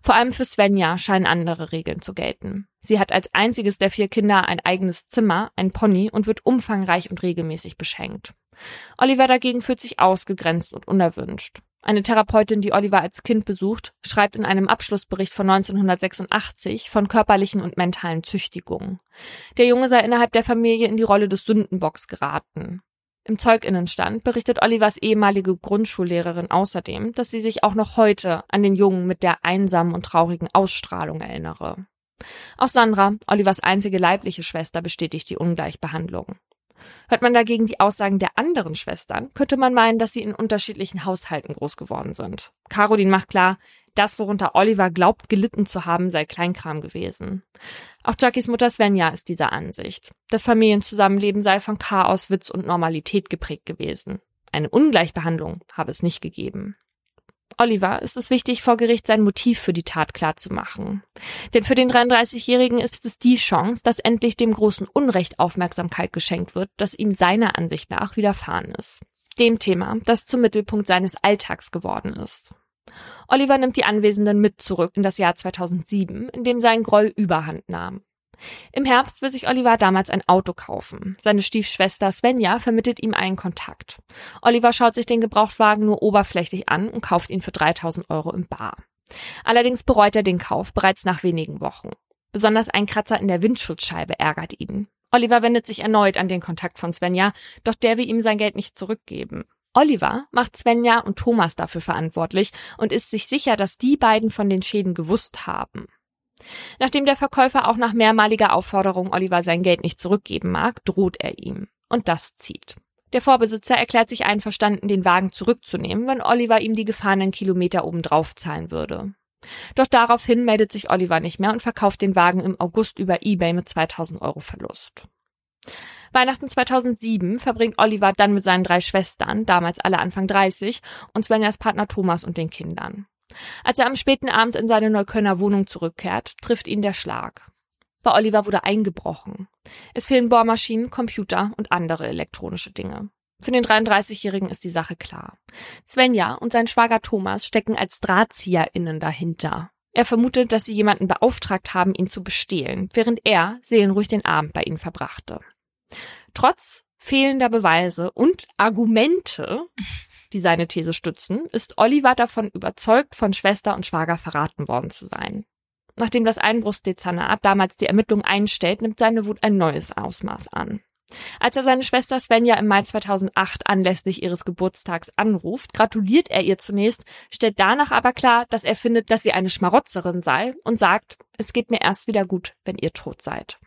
Speaker 1: Vor allem für Svenja scheinen andere Regeln zu gelten. Sie hat als einziges der vier Kinder ein eigenes Zimmer, ein Pony und wird umfangreich und regelmäßig beschenkt. Oliver dagegen fühlt sich ausgegrenzt und unerwünscht. Eine Therapeutin, die Oliver als Kind besucht, schreibt in einem Abschlussbericht von 1986 von körperlichen und mentalen Züchtigungen. Der Junge sei innerhalb der Familie in die Rolle des Sündenbocks geraten. Im Zeuginnenstand berichtet Olivers ehemalige Grundschullehrerin außerdem, dass sie sich auch noch heute an den Jungen mit der einsamen und traurigen Ausstrahlung erinnere. Auch Sandra, Olivers einzige leibliche Schwester, bestätigt die Ungleichbehandlung. Hört man dagegen die Aussagen der anderen Schwestern, könnte man meinen, dass sie in unterschiedlichen Haushalten groß geworden sind. Caroline macht klar, das, worunter Oliver glaubt, gelitten zu haben, sei Kleinkram gewesen. Auch Jackys Mutter Svenja ist dieser Ansicht. Das Familienzusammenleben sei von Chaos, Witz und Normalität geprägt gewesen. Eine Ungleichbehandlung habe es nicht gegeben. Oliver ist es wichtig, vor Gericht sein Motiv für die Tat klarzumachen. Denn für den 33-Jährigen ist es die Chance, dass endlich dem großen Unrecht Aufmerksamkeit geschenkt wird, das ihm seiner Ansicht nach widerfahren ist. Dem Thema, das zum Mittelpunkt seines Alltags geworden ist. Oliver nimmt die Anwesenden mit zurück in das Jahr 2007, in dem sein Groll überhand nahm. Im Herbst will sich Oliver damals ein Auto kaufen. Seine Stiefschwester Svenja vermittelt ihm einen Kontakt. Oliver schaut sich den Gebrauchtwagen nur oberflächlich an und kauft ihn für 3000 Euro im Bar. Allerdings bereut er den Kauf bereits nach wenigen Wochen. Besonders ein Kratzer in der Windschutzscheibe ärgert ihn. Oliver wendet sich erneut an den Kontakt von Svenja, doch der will ihm sein Geld nicht zurückgeben. Oliver macht Svenja und Thomas dafür verantwortlich und ist sich sicher, dass die beiden von den Schäden gewusst haben. Nachdem der Verkäufer auch nach mehrmaliger Aufforderung Oliver sein Geld nicht zurückgeben mag, droht er ihm. Und das zieht. Der Vorbesitzer erklärt sich einverstanden, den Wagen zurückzunehmen, wenn Oliver ihm die gefahrenen Kilometer obendrauf zahlen würde. Doch daraufhin meldet sich Oliver nicht mehr und verkauft den Wagen im August über eBay mit 2000 Euro Verlust. Weihnachten 2007 verbringt Oliver dann mit seinen drei Schwestern, damals alle Anfang 30, und Svenjas Partner Thomas und den Kindern. Als er am späten Abend in seine Neuköllner Wohnung zurückkehrt, trifft ihn der Schlag. Bei Oliver wurde eingebrochen. Es fehlen Bohrmaschinen, Computer und andere elektronische Dinge. Für den 33-Jährigen ist die Sache klar. Svenja und sein Schwager Thomas stecken als DrahtzieherInnen dahinter. Er vermutet, dass sie jemanden beauftragt haben, ihn zu bestehlen, während er seelenruhig den Abend bei ihnen verbrachte. Trotz fehlender Beweise und Argumente, die seine These stützen, ist Oliver davon überzeugt, von Schwester und Schwager verraten worden zu sein. Nachdem das Einbruchsdezernat damals die Ermittlung einstellt, nimmt seine Wut ein neues Ausmaß an. Als er seine Schwester Svenja im Mai 2008 anlässlich ihres Geburtstags anruft, gratuliert er ihr zunächst, stellt danach aber klar, dass er findet, dass sie eine Schmarotzerin sei und sagt, es geht mir erst wieder gut, wenn ihr tot seid.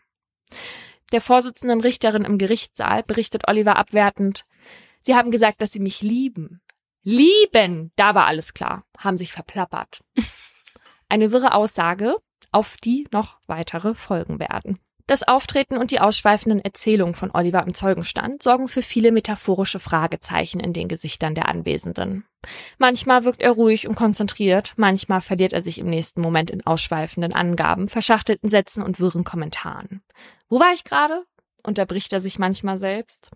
Speaker 1: Der Vorsitzenden Richterin im Gerichtssaal berichtet Oliver abwertend, Sie haben gesagt, dass Sie mich lieben. Lieben! Da war alles klar. Haben sich verplappert. Eine wirre Aussage, auf die noch weitere folgen werden. Das Auftreten und die ausschweifenden Erzählungen von Oliver im Zeugenstand sorgen für viele metaphorische Fragezeichen in den Gesichtern der Anwesenden. Manchmal wirkt er ruhig und konzentriert, manchmal verliert er sich im nächsten Moment in ausschweifenden Angaben, verschachtelten Sätzen und wirren Kommentaren. Wo war ich gerade? unterbricht er sich manchmal selbst.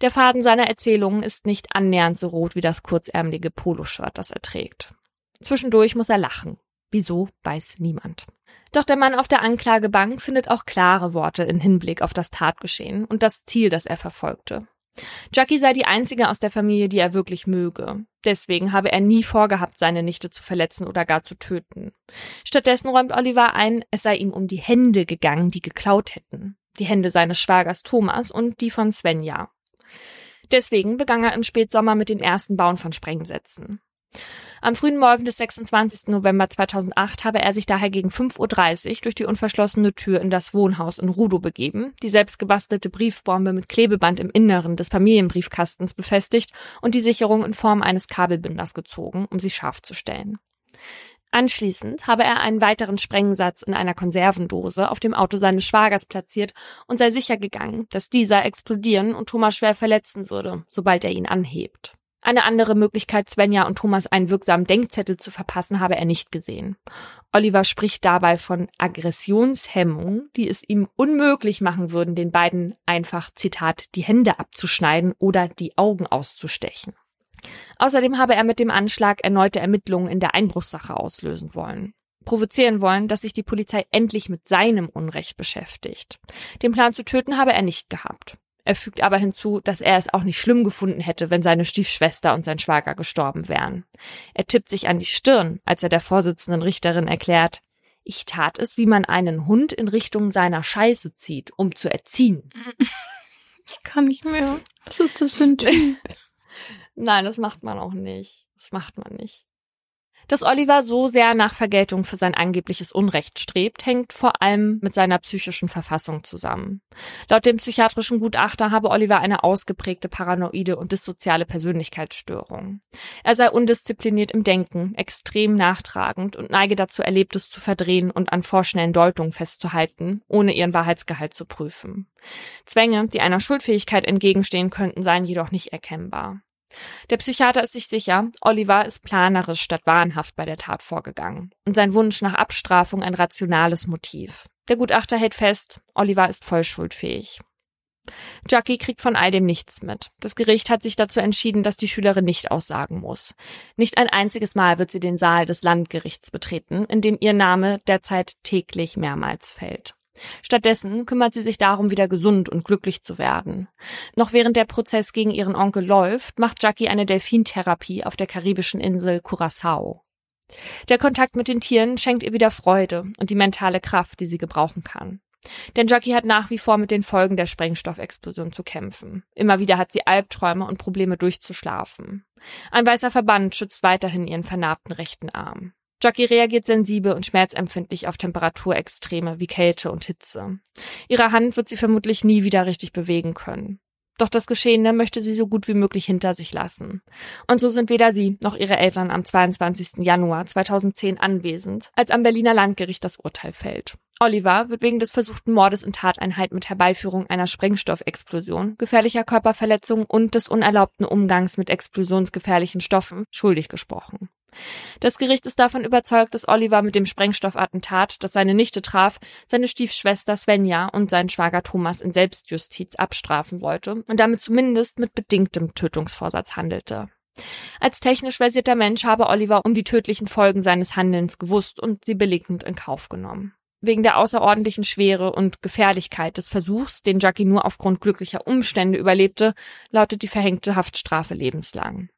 Speaker 1: Der Faden seiner Erzählungen ist nicht annähernd so rot wie das kurzärmelige Poloshirt, das er trägt. Zwischendurch muss er lachen. Wieso, weiß niemand. Doch der Mann auf der Anklagebank findet auch klare Worte in Hinblick auf das Tatgeschehen und das Ziel, das er verfolgte. Jackie sei die einzige aus der Familie, die er wirklich möge. Deswegen habe er nie vorgehabt, seine Nichte zu verletzen oder gar zu töten. Stattdessen räumt Oliver ein, es sei ihm um die Hände gegangen, die geklaut hätten. Die Hände seines Schwagers Thomas und die von Svenja. Deswegen begann er im Spätsommer mit den ersten Bauen von Sprengsätzen. Am frühen Morgen des 26. November 2008 habe er sich daher gegen 5.30 Uhr durch die unverschlossene Tür in das Wohnhaus in Rudo begeben, die selbstgebastelte Briefbombe mit Klebeband im Inneren des Familienbriefkastens befestigt und die Sicherung in Form eines Kabelbinders gezogen, um sie scharf zu stellen. Anschließend habe er einen weiteren Sprengsatz in einer Konservendose auf dem Auto seines Schwagers platziert und sei sicher gegangen, dass dieser explodieren und Thomas schwer verletzen würde, sobald er ihn anhebt. Eine andere Möglichkeit, Svenja und Thomas einen wirksamen Denkzettel zu verpassen, habe er nicht gesehen. Oliver spricht dabei von Aggressionshemmungen, die es ihm unmöglich machen würden, den beiden einfach, Zitat, die Hände abzuschneiden oder die Augen auszustechen. Außerdem habe er mit dem Anschlag erneute Ermittlungen in der Einbruchssache auslösen wollen provozieren wollen, dass sich die Polizei endlich mit seinem Unrecht beschäftigt. Den Plan zu töten habe er nicht gehabt. Er fügt aber hinzu, dass er es auch nicht schlimm gefunden hätte, wenn seine Stiefschwester und sein Schwager gestorben wären. Er tippt sich an die Stirn, als er der Vorsitzenden Richterin erklärt, ich tat es, wie man einen Hund in Richtung seiner Scheiße zieht, um zu erziehen.
Speaker 2: Ich kann nicht mehr. Was ist das für ein Typ?
Speaker 1: Nein, das macht man auch nicht. Das macht man nicht. Dass Oliver so sehr nach Vergeltung für sein angebliches Unrecht strebt, hängt vor allem mit seiner psychischen Verfassung zusammen. Laut dem psychiatrischen Gutachter habe Oliver eine ausgeprägte paranoide und dissoziale Persönlichkeitsstörung. Er sei undiszipliniert im Denken, extrem nachtragend und neige dazu, Erlebtes zu verdrehen und an vorschnellen Deutungen festzuhalten, ohne ihren Wahrheitsgehalt zu prüfen. Zwänge, die einer Schuldfähigkeit entgegenstehen könnten, seien jedoch nicht erkennbar. Der Psychiater ist sich sicher, Oliver ist planerisch statt wahnhaft bei der Tat vorgegangen und sein Wunsch nach Abstrafung ein rationales Motiv. Der Gutachter hält fest, Oliver ist voll schuldfähig. Jackie kriegt von all dem nichts mit. Das Gericht hat sich dazu entschieden, dass die Schülerin nicht aussagen muss. Nicht ein einziges Mal wird sie den Saal des Landgerichts betreten, in dem ihr Name derzeit täglich mehrmals fällt. Stattdessen kümmert sie sich darum, wieder gesund und glücklich zu werden. Noch während der Prozess gegen ihren Onkel läuft, macht Jackie eine Delfintherapie auf der karibischen Insel Curacao. Der Kontakt mit den Tieren schenkt ihr wieder Freude und die mentale Kraft, die sie gebrauchen kann. Denn Jackie hat nach wie vor mit den Folgen der Sprengstoffexplosion zu kämpfen. Immer wieder hat sie Albträume und Probleme durchzuschlafen. Ein weißer Verband schützt weiterhin ihren vernarbten rechten Arm. Jackie reagiert sensibel und schmerzempfindlich auf Temperaturextreme wie Kälte und Hitze. Ihre Hand wird sie vermutlich nie wieder richtig bewegen können. Doch das Geschehene möchte sie so gut wie möglich hinter sich lassen. Und so sind weder sie noch ihre Eltern am 22. Januar 2010 anwesend, als am Berliner Landgericht das Urteil fällt. Oliver wird wegen des versuchten Mordes in Tateinheit mit Herbeiführung einer Sprengstoffexplosion, gefährlicher Körperverletzung und des unerlaubten Umgangs mit explosionsgefährlichen Stoffen schuldig gesprochen. Das Gericht ist davon überzeugt, dass Oliver mit dem Sprengstoffattentat, das seine Nichte traf, seine Stiefschwester Svenja und seinen Schwager Thomas in Selbstjustiz abstrafen wollte und damit zumindest mit bedingtem Tötungsvorsatz handelte. Als technisch versierter Mensch habe Oliver um die tödlichen Folgen seines Handelns gewusst und sie billigend in Kauf genommen. Wegen der außerordentlichen Schwere und Gefährlichkeit des Versuchs, den Jackie nur aufgrund glücklicher Umstände überlebte, lautet die verhängte Haftstrafe lebenslang.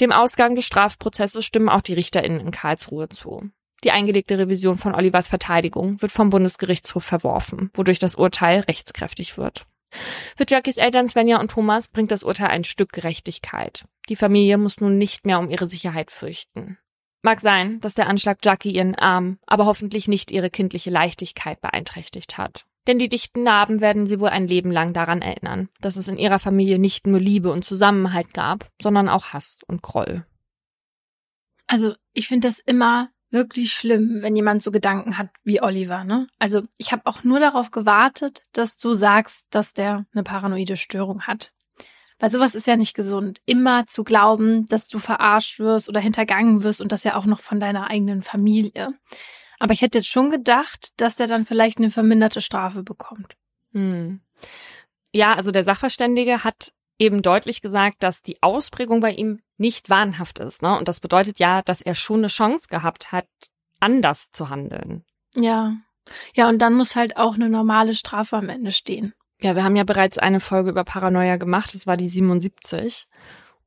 Speaker 1: Dem Ausgang des Strafprozesses stimmen auch die RichterInnen in Karlsruhe zu. Die eingelegte Revision von Olivers Verteidigung wird vom Bundesgerichtshof verworfen, wodurch das Urteil rechtskräftig wird. Für Jackies Eltern Svenja und Thomas bringt das Urteil ein Stück Gerechtigkeit. Die Familie muss nun nicht mehr um ihre Sicherheit fürchten. Mag sein, dass der Anschlag Jackie ihren Arm, aber hoffentlich nicht ihre kindliche Leichtigkeit beeinträchtigt hat. Denn die dichten Narben werden sie wohl ein Leben lang daran erinnern, dass es in ihrer Familie nicht nur Liebe und Zusammenhalt gab, sondern auch Hass und Groll.
Speaker 2: Also, ich finde das immer wirklich schlimm, wenn jemand so Gedanken hat wie Oliver, ne? Also, ich habe auch nur darauf gewartet, dass du sagst, dass der eine paranoide Störung hat. Weil sowas ist ja nicht gesund. Immer zu glauben, dass du verarscht wirst oder hintergangen wirst und das ja auch noch von deiner eigenen Familie. Aber ich hätte jetzt schon gedacht, dass der dann vielleicht eine verminderte Strafe bekommt.
Speaker 1: Hm. Ja, also der Sachverständige hat eben deutlich gesagt, dass die Ausprägung bei ihm nicht wahnhaft ist. Ne? Und das bedeutet ja, dass er schon eine Chance gehabt hat, anders zu handeln.
Speaker 2: Ja. Ja, und dann muss halt auch eine normale Strafe am Ende stehen.
Speaker 1: Ja, wir haben ja bereits eine Folge über Paranoia gemacht. Das war die 77.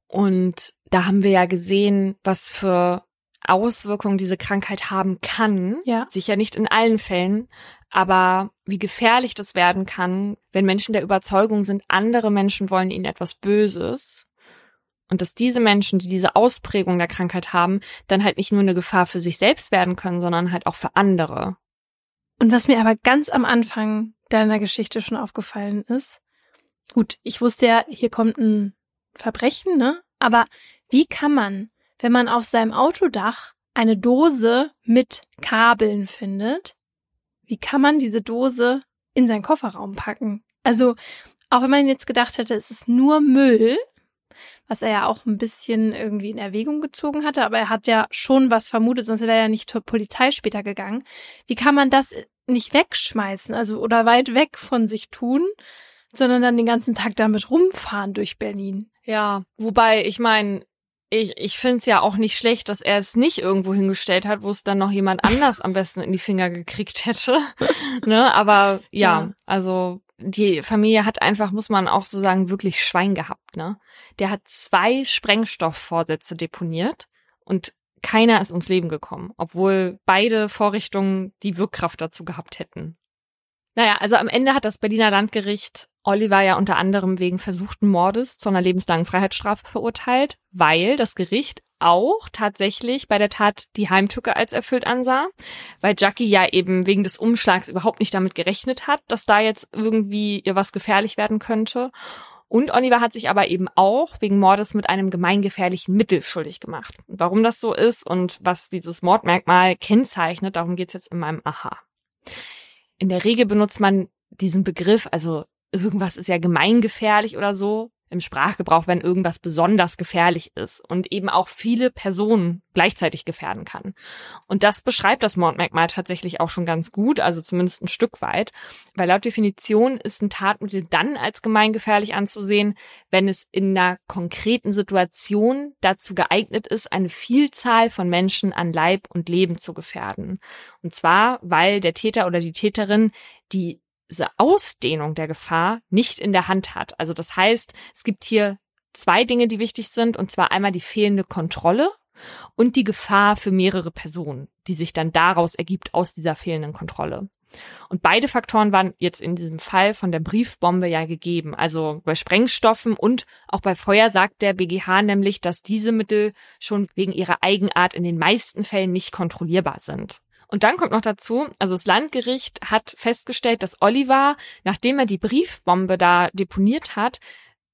Speaker 1: Und da haben wir ja gesehen, was für Auswirkungen diese Krankheit haben kann.
Speaker 2: Ja.
Speaker 1: Sicher nicht in allen Fällen, aber wie gefährlich das werden kann, wenn Menschen der Überzeugung sind, andere Menschen wollen ihnen etwas Böses. Und dass diese Menschen, die diese Ausprägung der Krankheit haben, dann halt nicht nur eine Gefahr für sich selbst werden können, sondern halt auch für andere.
Speaker 2: Und was mir aber ganz am Anfang deiner Geschichte schon aufgefallen ist, gut, ich wusste ja, hier kommt ein Verbrechen, ne? Aber wie kann man wenn man auf seinem Autodach eine Dose mit Kabeln findet, wie kann man diese Dose in seinen Kofferraum packen? Also, auch wenn man jetzt gedacht hätte, es ist nur Müll, was er ja auch ein bisschen irgendwie in Erwägung gezogen hatte, aber er hat ja schon was vermutet, sonst wäre er ja nicht zur Polizei später gegangen. Wie kann man das nicht wegschmeißen, also oder weit weg von sich tun, sondern dann den ganzen Tag damit rumfahren durch Berlin?
Speaker 1: Ja, wobei ich meine, ich, ich finde es ja auch nicht schlecht, dass er es nicht irgendwo hingestellt hat, wo es dann noch jemand anders am besten in die Finger gekriegt hätte. ne? Aber ja, ja, also die Familie hat einfach, muss man auch so sagen, wirklich Schwein gehabt. Ne? Der hat zwei Sprengstoffvorsätze deponiert und keiner ist ums Leben gekommen, obwohl beide Vorrichtungen die Wirkkraft dazu gehabt hätten. Naja, also am Ende hat das Berliner Landgericht Oliver ja unter anderem wegen versuchten Mordes zu einer lebenslangen Freiheitsstrafe verurteilt, weil das Gericht auch tatsächlich bei der Tat die Heimtücke als erfüllt ansah, weil Jackie ja eben wegen des Umschlags überhaupt nicht damit gerechnet hat, dass da jetzt irgendwie ihr was gefährlich werden könnte. Und Oliver hat sich aber eben auch wegen Mordes mit einem gemeingefährlichen Mittel schuldig gemacht. Warum das so ist und was dieses Mordmerkmal kennzeichnet, darum geht's jetzt in meinem Aha. In der Regel benutzt man diesen Begriff, also irgendwas ist ja gemeingefährlich oder so, im Sprachgebrauch, wenn irgendwas besonders gefährlich ist und eben auch viele Personen gleichzeitig gefährden kann. Und das beschreibt das Mordmerkmal tatsächlich auch schon ganz gut, also zumindest ein Stück weit, weil laut Definition ist ein Tatmittel dann als gemeingefährlich anzusehen, wenn es in einer konkreten Situation dazu geeignet ist, eine Vielzahl von Menschen an Leib und Leben zu gefährden. Und zwar, weil der Täter oder die Täterin die diese Ausdehnung der Gefahr nicht in der Hand hat. Also das heißt, es gibt hier zwei Dinge, die wichtig sind, und zwar einmal die fehlende Kontrolle und die Gefahr für mehrere Personen, die sich dann daraus ergibt aus dieser fehlenden Kontrolle. Und beide Faktoren waren jetzt in diesem Fall von der Briefbombe ja gegeben. Also bei Sprengstoffen und auch bei Feuer sagt der BGH nämlich, dass diese Mittel schon wegen ihrer Eigenart in den meisten Fällen nicht kontrollierbar sind. Und dann kommt noch dazu, also das Landgericht hat festgestellt, dass Oliver, nachdem er die Briefbombe da deponiert hat,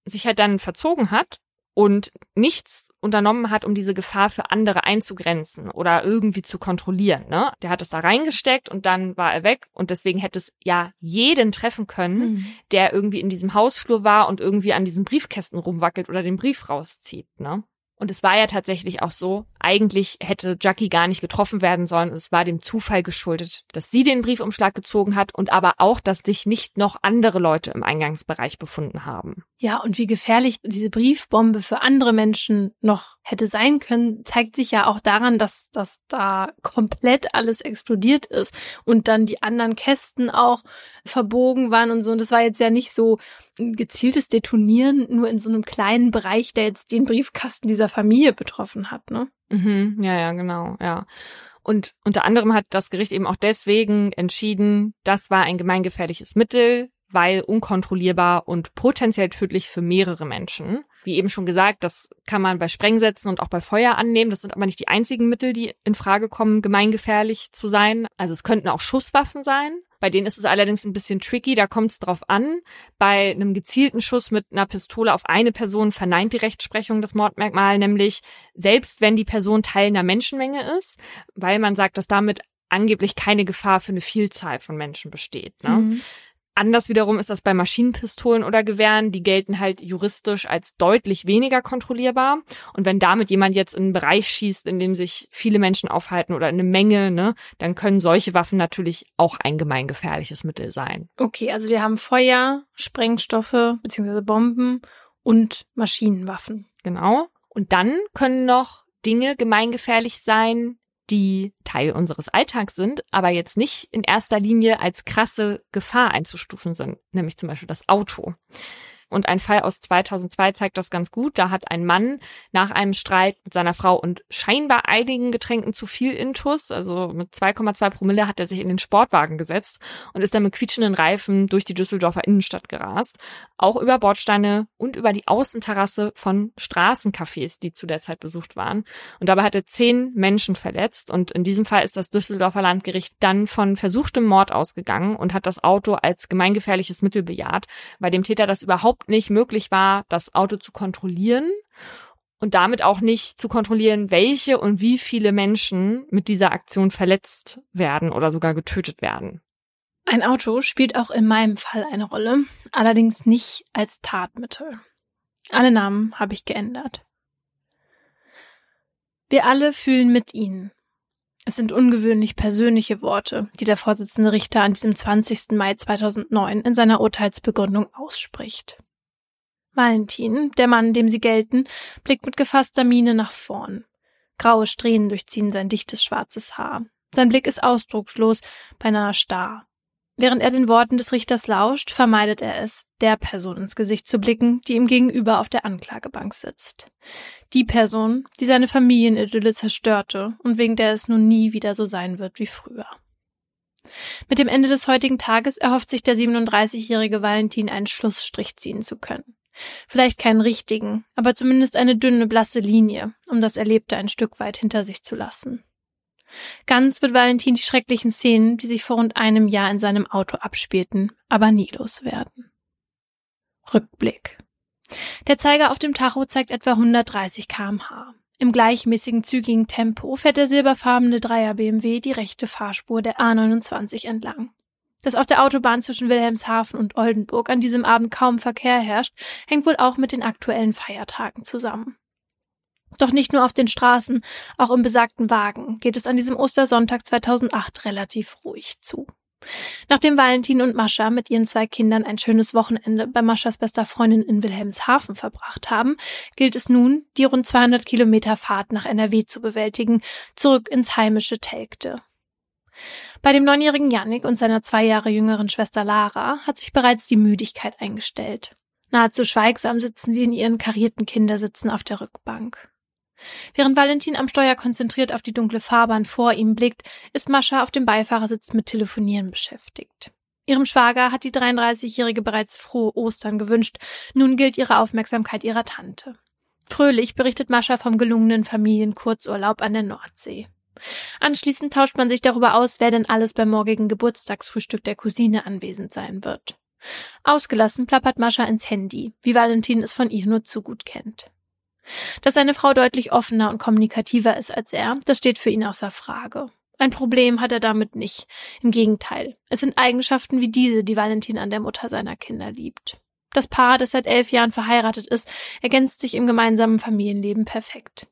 Speaker 1: sich halt dann verzogen hat und nichts unternommen hat, um diese Gefahr für andere einzugrenzen oder irgendwie zu kontrollieren. Ne? Der hat es da reingesteckt und dann war er weg und deswegen hätte es ja jeden treffen können, mhm. der irgendwie in diesem Hausflur war und irgendwie an diesen Briefkästen rumwackelt oder den Brief rauszieht. Ne? Und es war ja tatsächlich auch so, eigentlich hätte Jackie gar nicht getroffen werden sollen. Es war dem Zufall geschuldet, dass sie den Briefumschlag gezogen hat und aber auch, dass sich nicht noch andere Leute im Eingangsbereich befunden haben.
Speaker 2: Ja, und wie gefährlich diese Briefbombe für andere Menschen noch hätte sein können, zeigt sich ja auch daran, dass, dass da komplett alles explodiert ist und dann die anderen Kästen auch verbogen waren und so. Und das war jetzt ja nicht so ein gezieltes Detonieren nur in so einem kleinen Bereich, der jetzt den Briefkasten dieser Familie betroffen hat, ne?
Speaker 1: Mhm, ja, ja, genau, ja. Und unter anderem hat das Gericht eben auch deswegen entschieden, das war ein gemeingefährliches Mittel, weil unkontrollierbar und potenziell tödlich für mehrere Menschen. Wie eben schon gesagt, das kann man bei Sprengsätzen und auch bei Feuer annehmen. Das sind aber nicht die einzigen Mittel, die in Frage kommen, gemeingefährlich zu sein. Also es könnten auch Schusswaffen sein. Bei denen ist es allerdings ein bisschen tricky, da kommt es drauf an. Bei einem gezielten Schuss mit einer Pistole auf eine Person verneint die Rechtsprechung das Mordmerkmal, nämlich selbst wenn die Person Teil einer Menschenmenge ist, weil man sagt, dass damit angeblich keine Gefahr für eine Vielzahl von Menschen besteht. Ne? Mhm. Anders wiederum ist das bei Maschinenpistolen oder Gewehren, die gelten halt juristisch als deutlich weniger kontrollierbar. Und wenn damit jemand jetzt in einen Bereich schießt, in dem sich viele Menschen aufhalten oder in eine Menge, ne, dann können solche Waffen natürlich auch ein gemeingefährliches Mittel sein.
Speaker 2: Okay, also wir haben Feuer, Sprengstoffe bzw. Bomben und Maschinenwaffen.
Speaker 1: Genau. Und dann können noch Dinge gemeingefährlich sein, die Teil unseres Alltags sind, aber jetzt nicht in erster Linie als krasse Gefahr einzustufen sind, nämlich zum Beispiel das Auto. Und ein Fall aus 2002 zeigt das ganz gut. Da hat ein Mann nach einem Streit mit seiner Frau und scheinbar einigen Getränken zu viel Intus, also mit 2,2 Promille, hat er sich in den Sportwagen gesetzt und ist dann mit quietschenden Reifen durch die Düsseldorfer Innenstadt gerast. Auch über Bordsteine und über die Außenterrasse von Straßencafés, die zu der Zeit besucht waren. Und dabei hat er zehn Menschen verletzt. Und in diesem Fall ist das Düsseldorfer Landgericht dann von versuchtem Mord ausgegangen und hat das Auto als gemeingefährliches Mittel bejaht, weil dem Täter das überhaupt überhaupt nicht möglich war, das Auto zu kontrollieren und damit auch nicht zu kontrollieren, welche und wie viele Menschen mit dieser Aktion verletzt werden oder sogar getötet werden.
Speaker 2: Ein Auto spielt auch in meinem Fall eine Rolle, allerdings nicht als Tatmittel. Alle Namen habe ich geändert. Wir alle fühlen mit ihnen. Es sind ungewöhnlich persönliche Worte, die der Vorsitzende Richter an diesem 20. Mai 2009 in seiner Urteilsbegründung ausspricht. Valentin, der Mann, dem sie gelten, blickt mit gefasster Miene nach vorn. Graue Strähnen durchziehen sein dichtes schwarzes Haar. Sein Blick ist ausdruckslos, beinahe starr. Während er den Worten des Richters lauscht, vermeidet er es, der Person ins Gesicht zu blicken, die ihm gegenüber auf der Anklagebank sitzt. Die Person, die seine Familienidylle zerstörte und wegen der es nun nie wieder so sein wird wie früher. Mit dem Ende des heutigen Tages erhofft sich der 37-jährige Valentin einen Schlussstrich ziehen zu können. Vielleicht keinen richtigen, aber zumindest eine dünne, blasse Linie, um das Erlebte ein Stück weit hinter sich zu lassen. Ganz wird Valentin die schrecklichen Szenen, die sich vor rund einem Jahr in seinem Auto abspielten, aber nie loswerden. Rückblick. Der Zeiger auf dem Tacho zeigt etwa 130 kmh. Im gleichmäßigen zügigen Tempo fährt der silberfarbene Dreier BMW die rechte Fahrspur der A29 entlang. Dass auf der Autobahn zwischen Wilhelmshaven und Oldenburg an diesem Abend kaum Verkehr herrscht, hängt wohl auch mit den aktuellen Feiertagen zusammen. Doch nicht nur auf den Straßen, auch im besagten Wagen geht es an diesem Ostersonntag 2008 relativ ruhig zu. Nachdem Valentin und Mascha mit ihren zwei Kindern ein schönes Wochenende bei Maschas bester Freundin in Wilhelmshaven verbracht haben, gilt es nun, die rund 200 Kilometer Fahrt nach NRW zu bewältigen, zurück ins heimische Telgte. Bei dem neunjährigen Yannick und seiner zwei Jahre jüngeren Schwester Lara hat sich bereits die Müdigkeit eingestellt. Nahezu schweigsam sitzen sie in ihren karierten Kindersitzen auf der Rückbank. Während Valentin am Steuer konzentriert auf die dunkle Fahrbahn vor ihm blickt, ist Mascha auf dem Beifahrersitz mit Telefonieren beschäftigt. Ihrem Schwager hat die 33-Jährige bereits frohe Ostern gewünscht. Nun gilt ihre Aufmerksamkeit ihrer Tante. Fröhlich berichtet Mascha vom gelungenen Familienkurzurlaub an der Nordsee. Anschließend tauscht man sich darüber aus, wer denn alles beim morgigen Geburtstagsfrühstück der Cousine anwesend sein wird. Ausgelassen plappert Mascha ins Handy, wie Valentin es von ihr nur zu gut kennt. Dass seine Frau deutlich offener und kommunikativer ist als er, das steht für ihn außer Frage. Ein Problem hat er damit nicht. Im Gegenteil. Es sind Eigenschaften wie diese, die Valentin an der Mutter seiner Kinder liebt. Das Paar, das seit elf Jahren verheiratet ist, ergänzt sich im gemeinsamen Familienleben perfekt.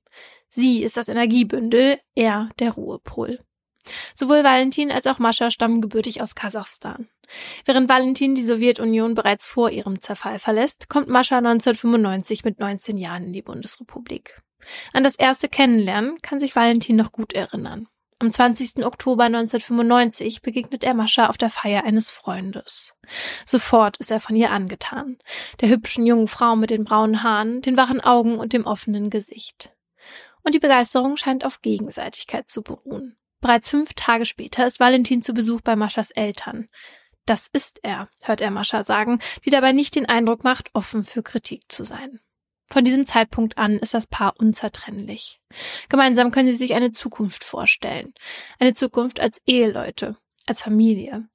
Speaker 2: Sie ist das Energiebündel, er der Ruhepol. Sowohl Valentin als auch Mascha stammen gebürtig aus Kasachstan. Während Valentin die Sowjetunion bereits vor ihrem Zerfall verlässt, kommt Mascha 1995 mit 19 Jahren in die Bundesrepublik. An das erste Kennenlernen kann sich Valentin noch gut erinnern. Am 20. Oktober 1995 begegnet er Mascha auf der Feier eines Freundes. Sofort ist er von ihr angetan. Der hübschen jungen Frau mit den braunen Haaren, den wachen Augen und dem offenen Gesicht. Und die Begeisterung scheint auf Gegenseitigkeit zu beruhen. Bereits fünf Tage später ist Valentin zu Besuch bei Maschas Eltern. Das ist er, hört er Mascha sagen, die dabei nicht den Eindruck macht, offen für Kritik zu sein. Von diesem Zeitpunkt an ist das Paar unzertrennlich. Gemeinsam können sie sich eine Zukunft vorstellen. Eine Zukunft als Eheleute, als Familie.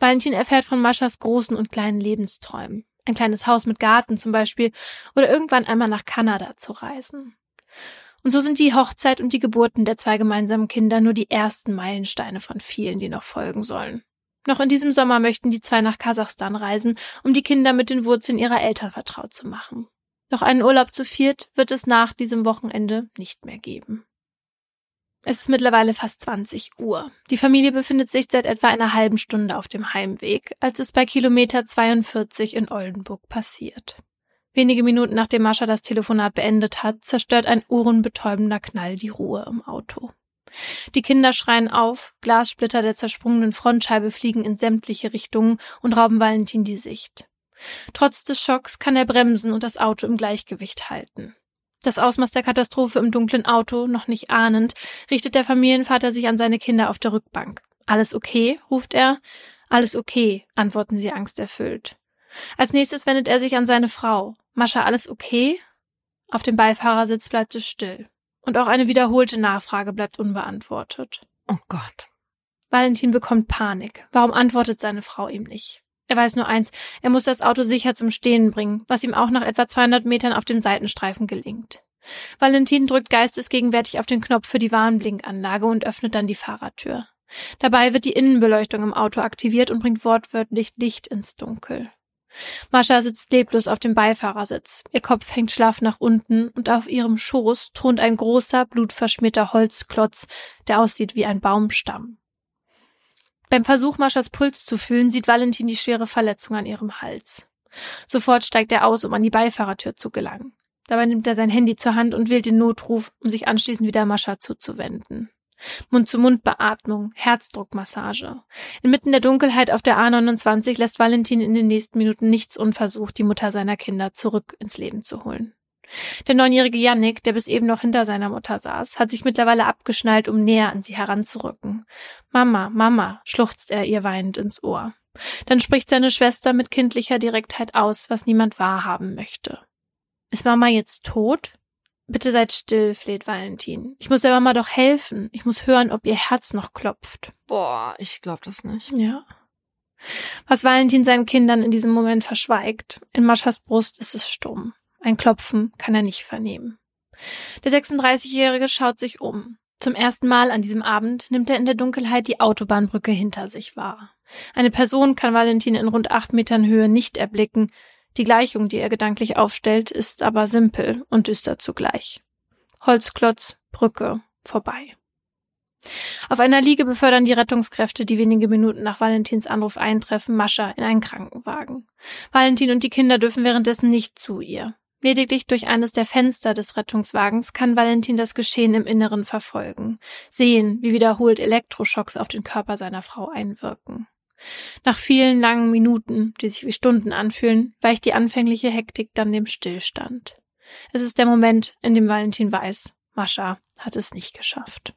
Speaker 2: Valentin erfährt von Maschas großen und kleinen Lebensträumen. Ein kleines Haus mit Garten zum Beispiel oder irgendwann einmal nach Kanada zu reisen. Und so sind die Hochzeit und die Geburten der zwei gemeinsamen Kinder nur die ersten Meilensteine von vielen, die noch folgen sollen. Noch in diesem Sommer möchten die zwei nach Kasachstan reisen, um die Kinder mit den Wurzeln ihrer Eltern vertraut zu machen. Doch einen Urlaub zu viert wird es nach diesem Wochenende nicht mehr geben. Es ist mittlerweile fast 20 Uhr. Die Familie befindet sich seit etwa einer halben Stunde auf dem Heimweg, als es bei Kilometer 42 in Oldenburg passiert. Wenige Minuten nachdem Mascha das Telefonat beendet hat, zerstört ein ohrenbetäubender Knall die Ruhe im Auto. Die Kinder schreien auf, Glassplitter der zersprungenen Frontscheibe fliegen in sämtliche Richtungen und rauben Valentin die Sicht. Trotz des Schocks kann er bremsen und das Auto im Gleichgewicht halten. Das Ausmaß der Katastrophe im dunklen Auto noch nicht ahnend, richtet der Familienvater sich an seine Kinder auf der Rückbank. Alles okay? ruft er. Alles okay, antworten sie angsterfüllt. Als nächstes wendet er sich an seine Frau. Mascha, alles okay? Auf dem Beifahrersitz bleibt es still. Und auch eine wiederholte Nachfrage bleibt unbeantwortet.
Speaker 1: Oh Gott.
Speaker 2: Valentin bekommt Panik. Warum antwortet seine Frau ihm nicht? Er weiß nur eins, er muss das Auto sicher zum Stehen bringen, was ihm auch nach etwa 200 Metern auf dem Seitenstreifen gelingt. Valentin drückt geistesgegenwärtig auf den Knopf für die Warnblinkanlage und öffnet dann die Fahrertür. Dabei wird die Innenbeleuchtung im Auto aktiviert und bringt wortwörtlich Licht ins Dunkel. Mascha sitzt leblos auf dem Beifahrersitz. Ihr Kopf hängt schlaff nach unten und auf ihrem Schoß thront ein großer, blutverschmierter Holzklotz, der aussieht wie ein Baumstamm. Beim Versuch, Maschas Puls zu fühlen, sieht Valentin die schwere Verletzung an ihrem Hals. Sofort steigt er aus, um an die Beifahrertür zu gelangen. Dabei nimmt er sein Handy zur Hand und wählt den Notruf, um sich anschließend wieder Mascha zuzuwenden. Mund-zu-Mund-Beatmung, Herzdruckmassage. Inmitten der Dunkelheit auf der A29 lässt Valentin in den nächsten Minuten nichts unversucht, die Mutter seiner Kinder zurück ins Leben zu holen. Der neunjährige Yannick, der bis eben noch hinter seiner Mutter saß, hat sich mittlerweile abgeschnallt, um näher an sie heranzurücken. Mama, Mama, schluchzt er ihr weinend ins Ohr. Dann spricht seine Schwester mit kindlicher Direktheit aus, was niemand wahrhaben möchte. Ist Mama jetzt tot? Bitte seid still, fleht Valentin. Ich muss der Mama doch helfen. Ich muss hören, ob ihr Herz noch klopft.
Speaker 1: Boah, ich glaub das nicht.
Speaker 2: Ja. Was Valentin seinen Kindern in diesem Moment verschweigt, in Maschas Brust ist es stumm. Ein Klopfen kann er nicht vernehmen. Der 36-Jährige schaut sich um. Zum ersten Mal an diesem Abend nimmt er in der Dunkelheit die Autobahnbrücke hinter sich wahr. Eine Person kann Valentin in rund acht Metern Höhe nicht erblicken, die Gleichung, die er gedanklich aufstellt, ist aber simpel und düster zugleich. Holzklotz, Brücke, vorbei. Auf einer Liege befördern die Rettungskräfte, die wenige Minuten nach Valentins Anruf eintreffen, Mascha in einen Krankenwagen. Valentin und die Kinder dürfen währenddessen nicht zu ihr. Lediglich durch eines der Fenster des Rettungswagens kann Valentin das Geschehen im Inneren verfolgen, sehen, wie wiederholt Elektroschocks auf den Körper seiner Frau einwirken. Nach vielen langen Minuten, die sich wie Stunden anfühlen, weicht die anfängliche Hektik dann dem Stillstand. Es ist der Moment, in dem Valentin weiß, Mascha hat es nicht geschafft.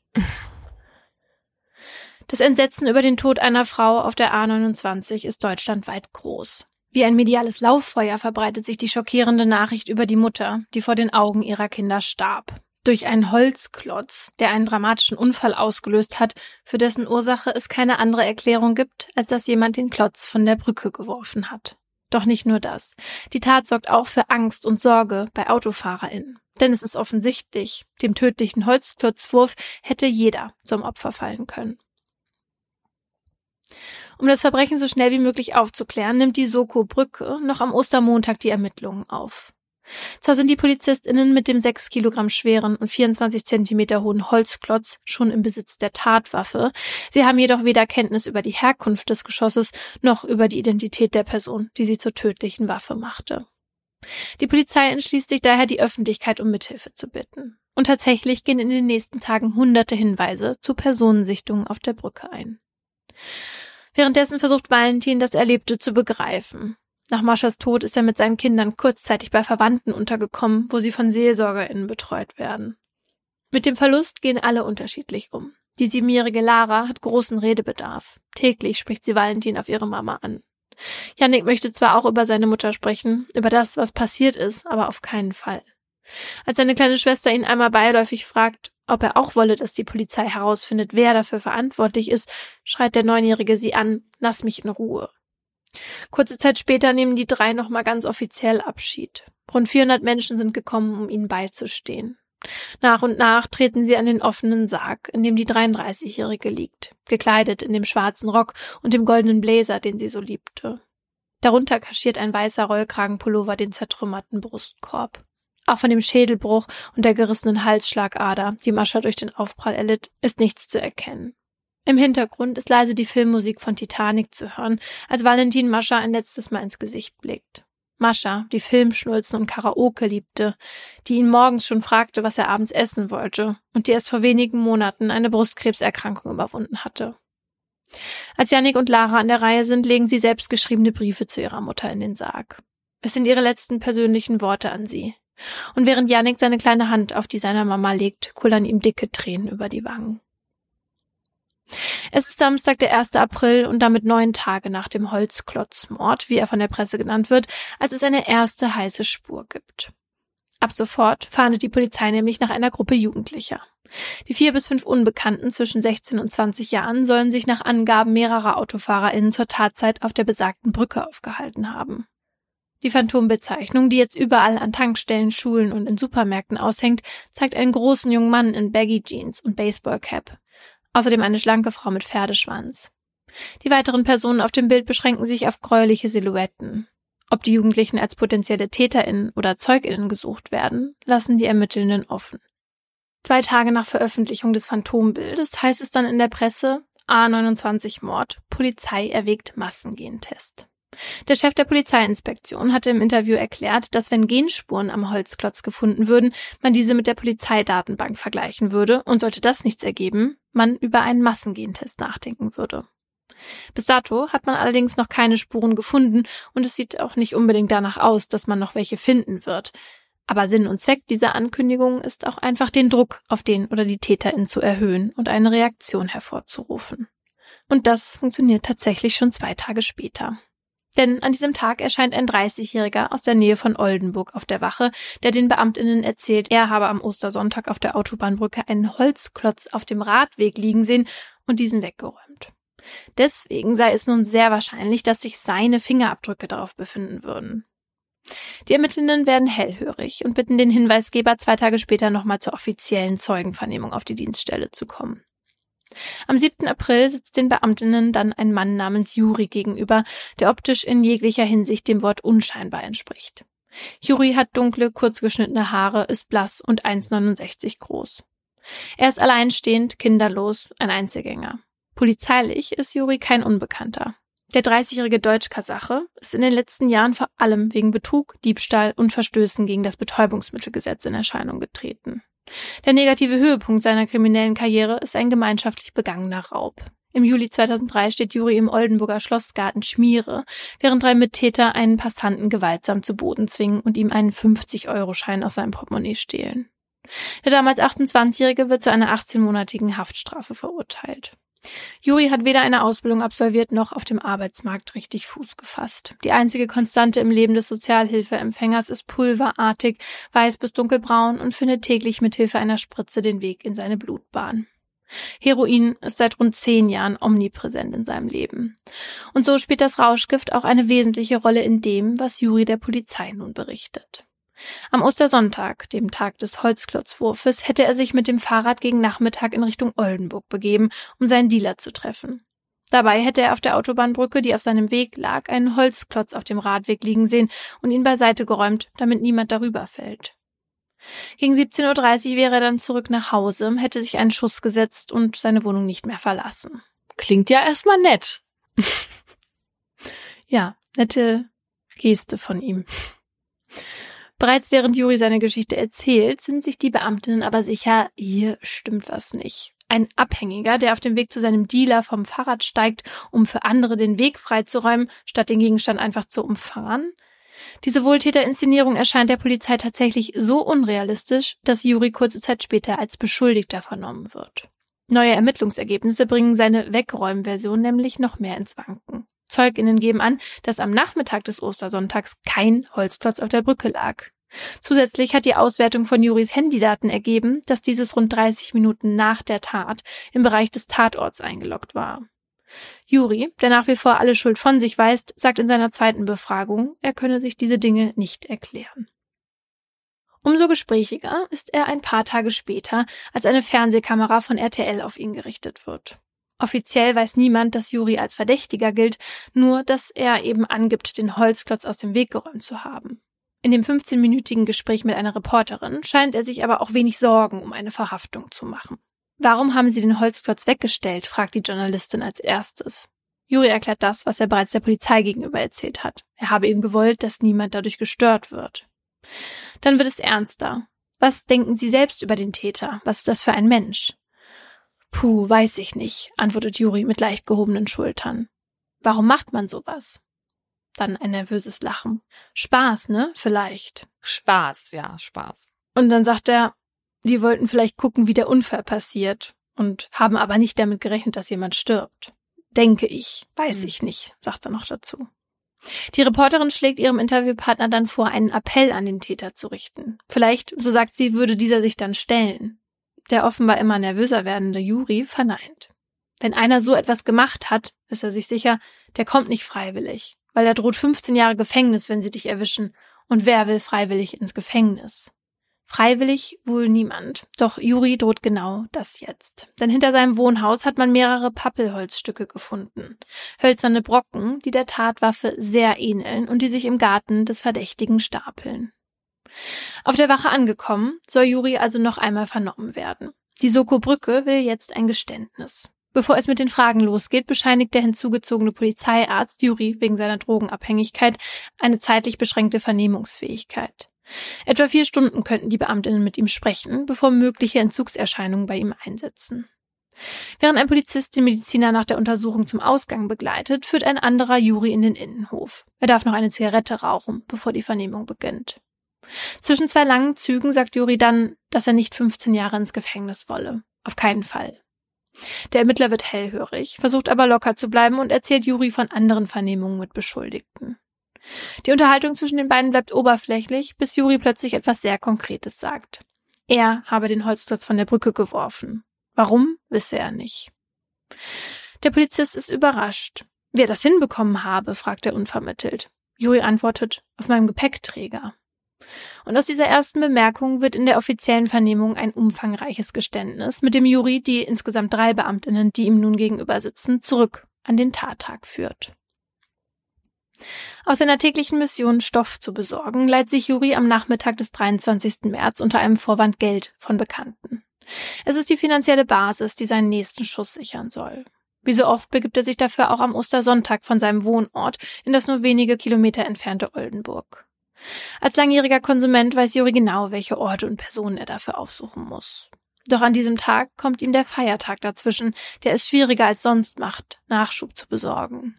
Speaker 2: Das Entsetzen über den Tod einer Frau auf der A29 ist deutschlandweit groß. Wie ein mediales Lauffeuer verbreitet sich die schockierende Nachricht über die Mutter, die vor den Augen ihrer Kinder starb durch einen Holzklotz, der einen dramatischen Unfall ausgelöst hat, für dessen Ursache es keine andere Erklärung gibt, als dass jemand den Klotz von der Brücke geworfen hat. Doch nicht nur das. Die Tat sorgt auch für Angst und Sorge bei AutofahrerInnen. Denn es ist offensichtlich, dem tödlichen Holzklotzwurf hätte jeder zum Opfer fallen können. Um das Verbrechen so schnell wie möglich aufzuklären, nimmt die Soko Brücke noch am Ostermontag die Ermittlungen auf. Zwar sind die PolizistInnen mit dem sechs Kilogramm schweren und 24 Zentimeter hohen Holzklotz schon im Besitz der Tatwaffe. Sie haben jedoch weder Kenntnis über die Herkunft des Geschosses noch über die Identität der Person, die sie zur tödlichen Waffe machte. Die Polizei entschließt sich daher, die Öffentlichkeit um Mithilfe zu bitten. Und tatsächlich gehen in den nächsten Tagen hunderte Hinweise zu Personensichtungen auf der Brücke ein. Währenddessen versucht Valentin, das Erlebte zu begreifen. Nach Maschas Tod ist er mit seinen Kindern kurzzeitig bei Verwandten untergekommen, wo sie von SeelsorgerInnen betreut werden. Mit dem Verlust gehen alle unterschiedlich um. Die siebenjährige Lara hat großen Redebedarf. Täglich spricht sie Valentin auf ihre Mama an. Yannick möchte zwar auch über seine Mutter sprechen, über das, was passiert ist, aber auf keinen Fall. Als seine kleine Schwester ihn einmal beiläufig fragt, ob er auch wolle, dass die Polizei herausfindet, wer dafür verantwortlich ist, schreit der Neunjährige sie an, lass mich in Ruhe. Kurze Zeit später nehmen die drei nochmal ganz offiziell Abschied. Rund 400 Menschen sind gekommen, um ihnen beizustehen. Nach und nach treten sie an den offenen Sarg, in dem die 33-Jährige liegt, gekleidet in dem schwarzen Rock und dem goldenen Bläser, den sie so liebte. Darunter kaschiert ein weißer Rollkragenpullover den zertrümmerten Brustkorb. Auch von dem Schädelbruch und der gerissenen Halsschlagader, die Mascha durch den Aufprall erlitt, ist nichts zu erkennen. Im Hintergrund ist leise die Filmmusik von Titanic zu hören, als Valentin Mascha ein letztes Mal ins Gesicht blickt. Mascha, die Filmschnulzen und Karaoke liebte, die ihn morgens schon fragte, was er abends essen wollte und die erst vor wenigen Monaten eine Brustkrebserkrankung überwunden hatte. Als Yannick und Lara an der Reihe sind, legen sie selbstgeschriebene Briefe zu ihrer Mutter in den Sarg. Es sind ihre letzten persönlichen Worte an sie. Und während Yannick seine kleine Hand auf die seiner Mama legt, kullern ihm dicke Tränen über die Wangen. Es ist Samstag, der 1. April und damit neun Tage nach dem Holzklotzmord, wie er von der Presse genannt wird, als es eine erste heiße Spur gibt. Ab sofort fahndet die Polizei nämlich nach einer Gruppe Jugendlicher. Die vier bis fünf Unbekannten zwischen 16 und 20 Jahren sollen sich nach Angaben mehrerer AutofahrerInnen zur Tatzeit auf der besagten Brücke aufgehalten haben. Die Phantombezeichnung, die jetzt überall an Tankstellen, Schulen und in Supermärkten aushängt, zeigt einen großen jungen Mann in Baggy Jeans und Baseballcap. Außerdem eine schlanke Frau mit Pferdeschwanz. Die weiteren Personen auf dem Bild beschränken sich auf gräuliche Silhouetten. Ob die Jugendlichen als potenzielle TäterInnen oder ZeugInnen gesucht werden, lassen die Ermittelnden offen. Zwei Tage nach Veröffentlichung des Phantombildes heißt es dann in der Presse A29 Mord, Polizei erwägt Massengentest. Der Chef der Polizeiinspektion hatte im Interview erklärt, dass wenn Genspuren am Holzklotz gefunden würden, man diese mit der Polizeidatenbank vergleichen würde und sollte das nichts ergeben, man über einen Massengentest nachdenken würde. Bis dato hat man allerdings noch keine Spuren gefunden und es sieht auch nicht unbedingt danach aus, dass man noch welche finden wird. Aber Sinn und Zweck dieser Ankündigung ist auch einfach den Druck auf den oder die Täterin zu erhöhen und eine Reaktion hervorzurufen. Und das funktioniert tatsächlich schon zwei Tage später. Denn an diesem Tag erscheint ein 30-Jähriger aus der Nähe von Oldenburg auf der Wache, der den Beamtinnen erzählt, er habe am Ostersonntag auf der Autobahnbrücke einen Holzklotz auf dem Radweg liegen sehen und diesen weggeräumt. Deswegen sei es nun sehr wahrscheinlich, dass sich seine Fingerabdrücke darauf befinden würden. Die Ermittlenden werden hellhörig und bitten den Hinweisgeber, zwei Tage später nochmal zur offiziellen Zeugenvernehmung auf die Dienststelle zu kommen. Am 7. April sitzt den Beamtinnen dann ein Mann namens Juri gegenüber, der optisch in jeglicher Hinsicht dem Wort unscheinbar entspricht. Juri hat dunkle, kurzgeschnittene Haare, ist blass und 1,69 groß. Er ist alleinstehend, kinderlos, ein Einzelgänger. Polizeilich ist Juri kein Unbekannter. Der 30-jährige Deutsch-Kasache ist in den letzten Jahren vor allem wegen Betrug, Diebstahl und Verstößen gegen das Betäubungsmittelgesetz in Erscheinung getreten. Der negative Höhepunkt seiner kriminellen Karriere ist ein gemeinschaftlich begangener Raub. Im Juli 2003 steht Juri im Oldenburger Schlossgarten Schmiere, während drei Mittäter einen Passanten gewaltsam zu Boden zwingen und ihm einen 50-Euro-Schein aus seinem Portemonnaie stehlen. Der damals 28-Jährige wird zu einer 18-monatigen Haftstrafe verurteilt. Juri hat weder eine Ausbildung absolviert noch auf dem Arbeitsmarkt richtig Fuß gefasst. Die einzige Konstante im Leben des Sozialhilfeempfängers ist pulverartig, weiß bis dunkelbraun und findet täglich mit Hilfe einer Spritze den Weg in seine Blutbahn. Heroin ist seit rund zehn Jahren omnipräsent in seinem Leben. Und so spielt das Rauschgift auch eine wesentliche Rolle in dem, was Juri der Polizei nun berichtet. Am Ostersonntag, dem Tag des Holzklotzwurfes, hätte er sich mit dem Fahrrad gegen Nachmittag in Richtung Oldenburg begeben, um seinen Dealer zu treffen. Dabei hätte er auf der Autobahnbrücke, die auf seinem Weg lag, einen Holzklotz auf dem Radweg liegen sehen und ihn beiseite geräumt, damit niemand darüber fällt. Gegen 17.30 Uhr wäre er dann zurück nach Hause, hätte sich einen Schuss gesetzt und seine Wohnung nicht mehr verlassen.
Speaker 1: Klingt ja erstmal nett.
Speaker 2: ja, nette Geste von ihm. Bereits während Juri seine Geschichte erzählt, sind sich die Beamtinnen aber sicher, hier stimmt was nicht. Ein Abhängiger, der auf dem Weg zu seinem Dealer vom Fahrrad steigt, um für andere den Weg freizuräumen, statt den Gegenstand einfach zu umfahren? Diese Wohltäterinszenierung erscheint der Polizei tatsächlich so unrealistisch, dass Juri kurze Zeit später als Beschuldigter vernommen wird. Neue Ermittlungsergebnisse bringen seine Wegräumversion nämlich noch mehr ins Wanken. Zeuginnen geben an, dass am Nachmittag des Ostersonntags kein Holzklotz auf der Brücke lag. Zusätzlich hat die Auswertung von Juris Handydaten ergeben, dass dieses rund 30 Minuten nach der Tat im Bereich des Tatorts eingeloggt war. Juri, der nach wie vor alle Schuld von sich weist, sagt in seiner zweiten Befragung, er könne sich diese Dinge nicht erklären. Umso gesprächiger ist er ein paar Tage später, als eine Fernsehkamera von RTL auf ihn gerichtet wird. Offiziell weiß niemand, dass Juri als Verdächtiger gilt, nur dass er eben angibt, den Holzklotz aus dem Weg geräumt zu haben. In dem 15-minütigen Gespräch mit einer Reporterin scheint er sich aber auch wenig Sorgen um eine Verhaftung zu machen. Warum haben Sie den Holzklotz weggestellt? fragt die Journalistin als erstes. Juri erklärt das, was er bereits der Polizei gegenüber erzählt hat. Er habe eben gewollt, dass niemand dadurch gestört wird. Dann wird es ernster. Was denken Sie selbst über den Täter? Was ist das für ein Mensch? Puh, weiß ich nicht, antwortet Juri mit leicht gehobenen Schultern. Warum macht man sowas? Dann ein nervöses Lachen. Spaß, ne? Vielleicht.
Speaker 1: Spaß, ja, Spaß.
Speaker 2: Und dann sagt er, die wollten vielleicht gucken, wie der Unfall passiert und haben aber nicht damit gerechnet, dass jemand stirbt. Denke ich, weiß hm. ich nicht, sagt er noch dazu. Die Reporterin schlägt ihrem Interviewpartner dann vor, einen Appell an den Täter zu richten. Vielleicht, so sagt sie, würde dieser sich dann stellen. Der offenbar immer nervöser werdende Juri verneint. Wenn einer so etwas gemacht hat, ist er sich sicher, der kommt nicht freiwillig, weil er droht 15 Jahre Gefängnis, wenn sie dich erwischen. Und wer will freiwillig ins Gefängnis? Freiwillig wohl niemand. Doch Juri droht genau das jetzt. Denn hinter seinem Wohnhaus hat man mehrere Pappelholzstücke gefunden. Hölzerne Brocken, die der Tatwaffe sehr ähneln und die sich im Garten des Verdächtigen stapeln. Auf der Wache angekommen, soll Juri also noch einmal vernommen werden. Die Soko Brücke will jetzt ein Geständnis. Bevor es mit den Fragen losgeht, bescheinigt der hinzugezogene Polizeiarzt Juri wegen seiner Drogenabhängigkeit eine zeitlich beschränkte Vernehmungsfähigkeit. Etwa vier Stunden könnten die Beamtinnen mit ihm sprechen, bevor mögliche Entzugserscheinungen bei ihm einsetzen. Während ein Polizist den Mediziner nach der Untersuchung zum Ausgang begleitet, führt ein anderer Juri in den Innenhof. Er darf noch eine Zigarette rauchen, bevor die Vernehmung beginnt. Zwischen zwei langen Zügen sagt Juri dann, dass er nicht 15 Jahre ins Gefängnis wolle. Auf keinen Fall. Der Ermittler wird hellhörig, versucht aber locker zu bleiben und erzählt Juri von anderen Vernehmungen mit Beschuldigten. Die Unterhaltung zwischen den beiden bleibt oberflächlich, bis Juri plötzlich etwas sehr Konkretes sagt. Er habe den Holzklotz von der Brücke geworfen. Warum, wisse er nicht. Der Polizist ist überrascht. Wer das hinbekommen habe, fragt er unvermittelt. Juri antwortet, auf meinem Gepäckträger. Und aus dieser ersten Bemerkung wird in der offiziellen Vernehmung ein umfangreiches Geständnis, mit dem Juri die insgesamt drei Beamtinnen, die ihm nun gegenüber sitzen, zurück an den Tattag führt. Aus seiner täglichen Mission, Stoff zu besorgen, leiht sich Juri am Nachmittag des 23. März unter einem Vorwand Geld von Bekannten. Es ist die finanzielle Basis, die seinen nächsten Schuss sichern soll. Wie so oft begibt er sich dafür auch am Ostersonntag von seinem Wohnort in das nur wenige Kilometer entfernte Oldenburg. Als langjähriger Konsument weiß Juri genau, welche Orte und Personen er dafür aufsuchen muss. Doch an diesem Tag kommt ihm der Feiertag dazwischen, der es schwieriger als sonst macht, Nachschub zu besorgen.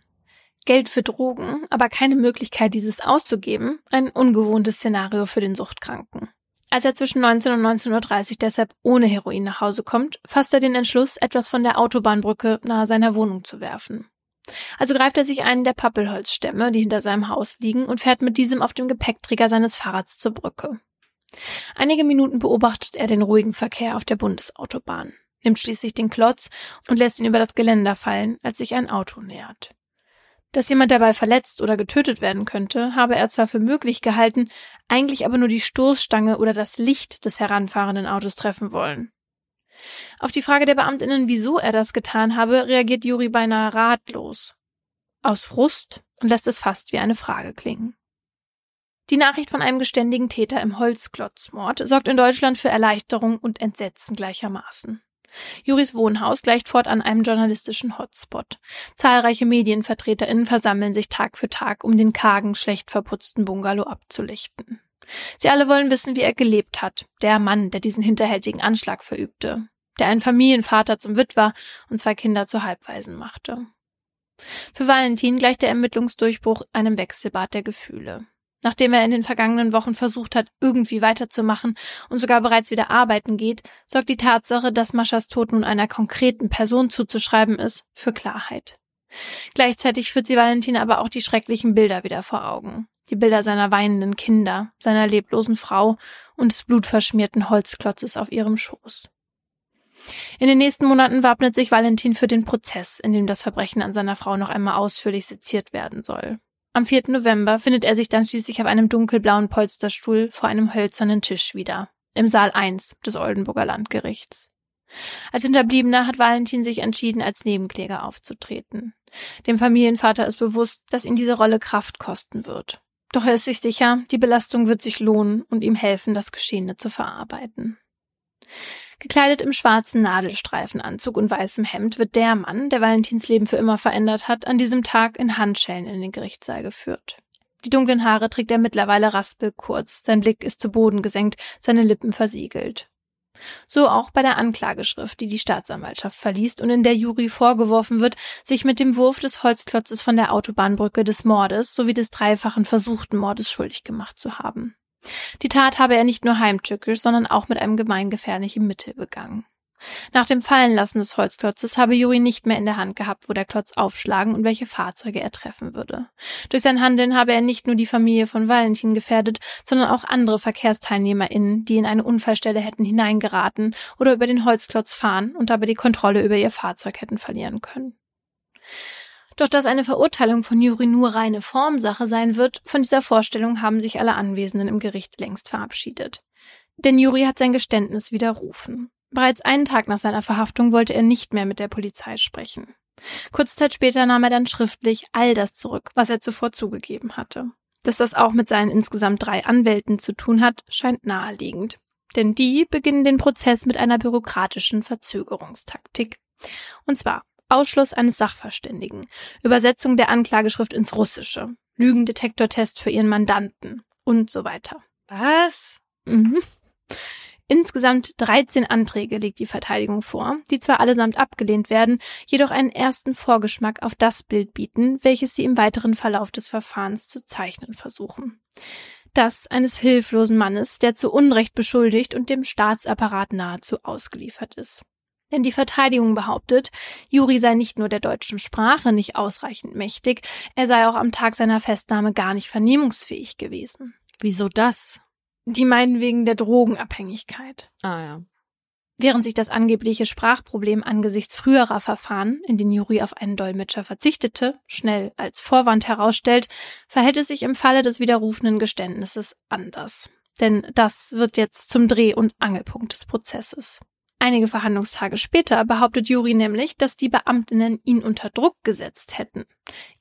Speaker 2: Geld für Drogen, aber keine Möglichkeit, dieses auszugeben, ein ungewohntes Szenario für den Suchtkranken. Als er zwischen 19 und 19.30 Uhr deshalb ohne Heroin nach Hause kommt, fasst er den Entschluss, etwas von der Autobahnbrücke nahe seiner Wohnung zu werfen. Also greift er sich einen der Pappelholzstämme, die hinter seinem Haus liegen, und fährt mit diesem auf dem Gepäckträger seines Fahrrads zur Brücke. Einige Minuten beobachtet er den ruhigen Verkehr auf der Bundesautobahn, nimmt schließlich den Klotz und lässt ihn über das Geländer fallen, als sich ein Auto nähert. Dass jemand dabei verletzt oder getötet werden könnte, habe er zwar für möglich gehalten, eigentlich aber nur die Stoßstange oder das Licht des heranfahrenden Autos treffen wollen. Auf die Frage der Beamtinnen, wieso er das getan habe, reagiert Juri beinahe ratlos. Aus Frust und lässt es fast wie eine Frage klingen. Die Nachricht von einem geständigen Täter im Holzklotzmord sorgt in Deutschland für Erleichterung und Entsetzen gleichermaßen. Juris Wohnhaus gleicht fortan einem journalistischen Hotspot. Zahlreiche MedienvertreterInnen versammeln sich Tag für Tag, um den kargen, schlecht verputzten Bungalow abzulichten. Sie alle wollen wissen, wie er gelebt hat, der Mann, der diesen hinterhältigen Anschlag verübte, der einen Familienvater zum Witwer und zwei Kinder zu Halbwaisen machte. Für Valentin gleicht der Ermittlungsdurchbruch einem Wechselbad der Gefühle. Nachdem er in den vergangenen Wochen versucht hat, irgendwie weiterzumachen und sogar bereits wieder arbeiten geht, sorgt die Tatsache, dass Maschas Tod nun einer konkreten Person zuzuschreiben ist, für Klarheit. Gleichzeitig führt sie Valentin aber auch die schrecklichen Bilder wieder vor Augen. Die Bilder seiner weinenden Kinder, seiner leblosen Frau und des blutverschmierten Holzklotzes auf ihrem Schoß. In den nächsten Monaten wappnet sich Valentin für den Prozess, in dem das Verbrechen an seiner Frau noch einmal ausführlich seziert werden soll. Am 4. November findet er sich dann schließlich auf einem dunkelblauen Polsterstuhl vor einem hölzernen Tisch wieder, im Saal 1 des Oldenburger Landgerichts. Als Hinterbliebener hat Valentin sich entschieden, als Nebenkläger aufzutreten. Dem Familienvater ist bewusst, dass ihn diese Rolle Kraft kosten wird. Doch er ist sich sicher, die Belastung wird sich lohnen und ihm helfen, das Geschehene zu verarbeiten. Gekleidet im schwarzen Nadelstreifenanzug und weißem Hemd wird der Mann, der Valentins Leben für immer verändert hat, an diesem Tag in Handschellen in den Gerichtssaal geführt. Die dunklen Haare trägt er mittlerweile raspelkurz, sein Blick ist zu Boden gesenkt, seine Lippen versiegelt. So auch bei der Anklageschrift, die die Staatsanwaltschaft verliest und in der Jury vorgeworfen wird, sich mit dem Wurf des Holzklotzes von der Autobahnbrücke des Mordes sowie des dreifachen versuchten Mordes schuldig gemacht zu haben. Die Tat habe er nicht nur heimtückisch, sondern auch mit einem gemeingefährlichen Mittel begangen. Nach dem Fallenlassen des Holzklotzes habe Juri nicht mehr in der Hand gehabt, wo der Klotz aufschlagen und welche Fahrzeuge er treffen würde. Durch sein Handeln habe er nicht nur die Familie von Valentin gefährdet, sondern auch andere VerkehrsteilnehmerInnen, die in eine Unfallstelle hätten hineingeraten oder über den Holzklotz fahren und dabei die Kontrolle über ihr Fahrzeug hätten verlieren können. Doch dass eine Verurteilung von Juri nur reine Formsache sein wird, von dieser Vorstellung haben sich alle Anwesenden im Gericht längst verabschiedet. Denn Juri hat sein Geständnis widerrufen. Bereits einen Tag nach seiner Verhaftung wollte er nicht mehr mit der Polizei sprechen. Kurze Zeit später nahm er dann schriftlich all das zurück, was er zuvor zugegeben hatte. Dass das auch mit seinen insgesamt drei Anwälten zu tun hat, scheint naheliegend. Denn die beginnen den Prozess mit einer bürokratischen Verzögerungstaktik. Und zwar Ausschluss eines Sachverständigen, Übersetzung der Anklageschrift ins Russische, Lügendetektortest für ihren Mandanten und so weiter.
Speaker 1: Was?
Speaker 2: Mhm. Insgesamt 13 Anträge legt die Verteidigung vor, die zwar allesamt abgelehnt werden, jedoch einen ersten Vorgeschmack auf das Bild bieten, welches sie im weiteren Verlauf des Verfahrens zu zeichnen versuchen. Das eines hilflosen Mannes, der zu Unrecht beschuldigt und dem Staatsapparat nahezu ausgeliefert ist. Denn die Verteidigung behauptet, Juri sei nicht nur der deutschen Sprache nicht ausreichend mächtig, er sei auch am Tag seiner Festnahme gar nicht vernehmungsfähig gewesen.
Speaker 1: Wieso das?
Speaker 2: Die meinen wegen der Drogenabhängigkeit.
Speaker 1: Ah ja.
Speaker 2: Während sich das angebliche Sprachproblem angesichts früherer Verfahren, in denen Juri auf einen Dolmetscher verzichtete, schnell als Vorwand herausstellt, verhält es sich im Falle des widerrufenen Geständnisses anders. Denn das wird jetzt zum Dreh- und Angelpunkt des Prozesses. Einige Verhandlungstage später behauptet Juri nämlich, dass die Beamtinnen ihn unter Druck gesetzt hätten,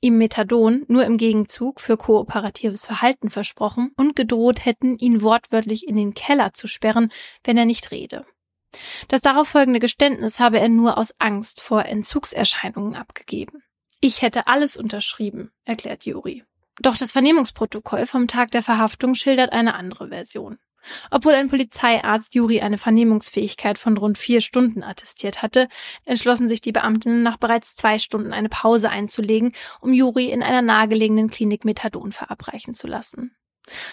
Speaker 2: ihm Methadon nur im Gegenzug für kooperatives Verhalten versprochen und gedroht hätten, ihn wortwörtlich in den Keller zu sperren, wenn er nicht rede. Das darauf folgende Geständnis habe er nur aus Angst vor Entzugserscheinungen abgegeben. Ich hätte alles unterschrieben, erklärt Juri. Doch das Vernehmungsprotokoll vom Tag der Verhaftung schildert eine andere Version. Obwohl ein Polizeiarzt Juri eine Vernehmungsfähigkeit von rund vier Stunden attestiert hatte, entschlossen sich die Beamtinnen nach bereits zwei Stunden eine Pause einzulegen, um Juri in einer nahegelegenen Klinik Methadon verabreichen zu lassen.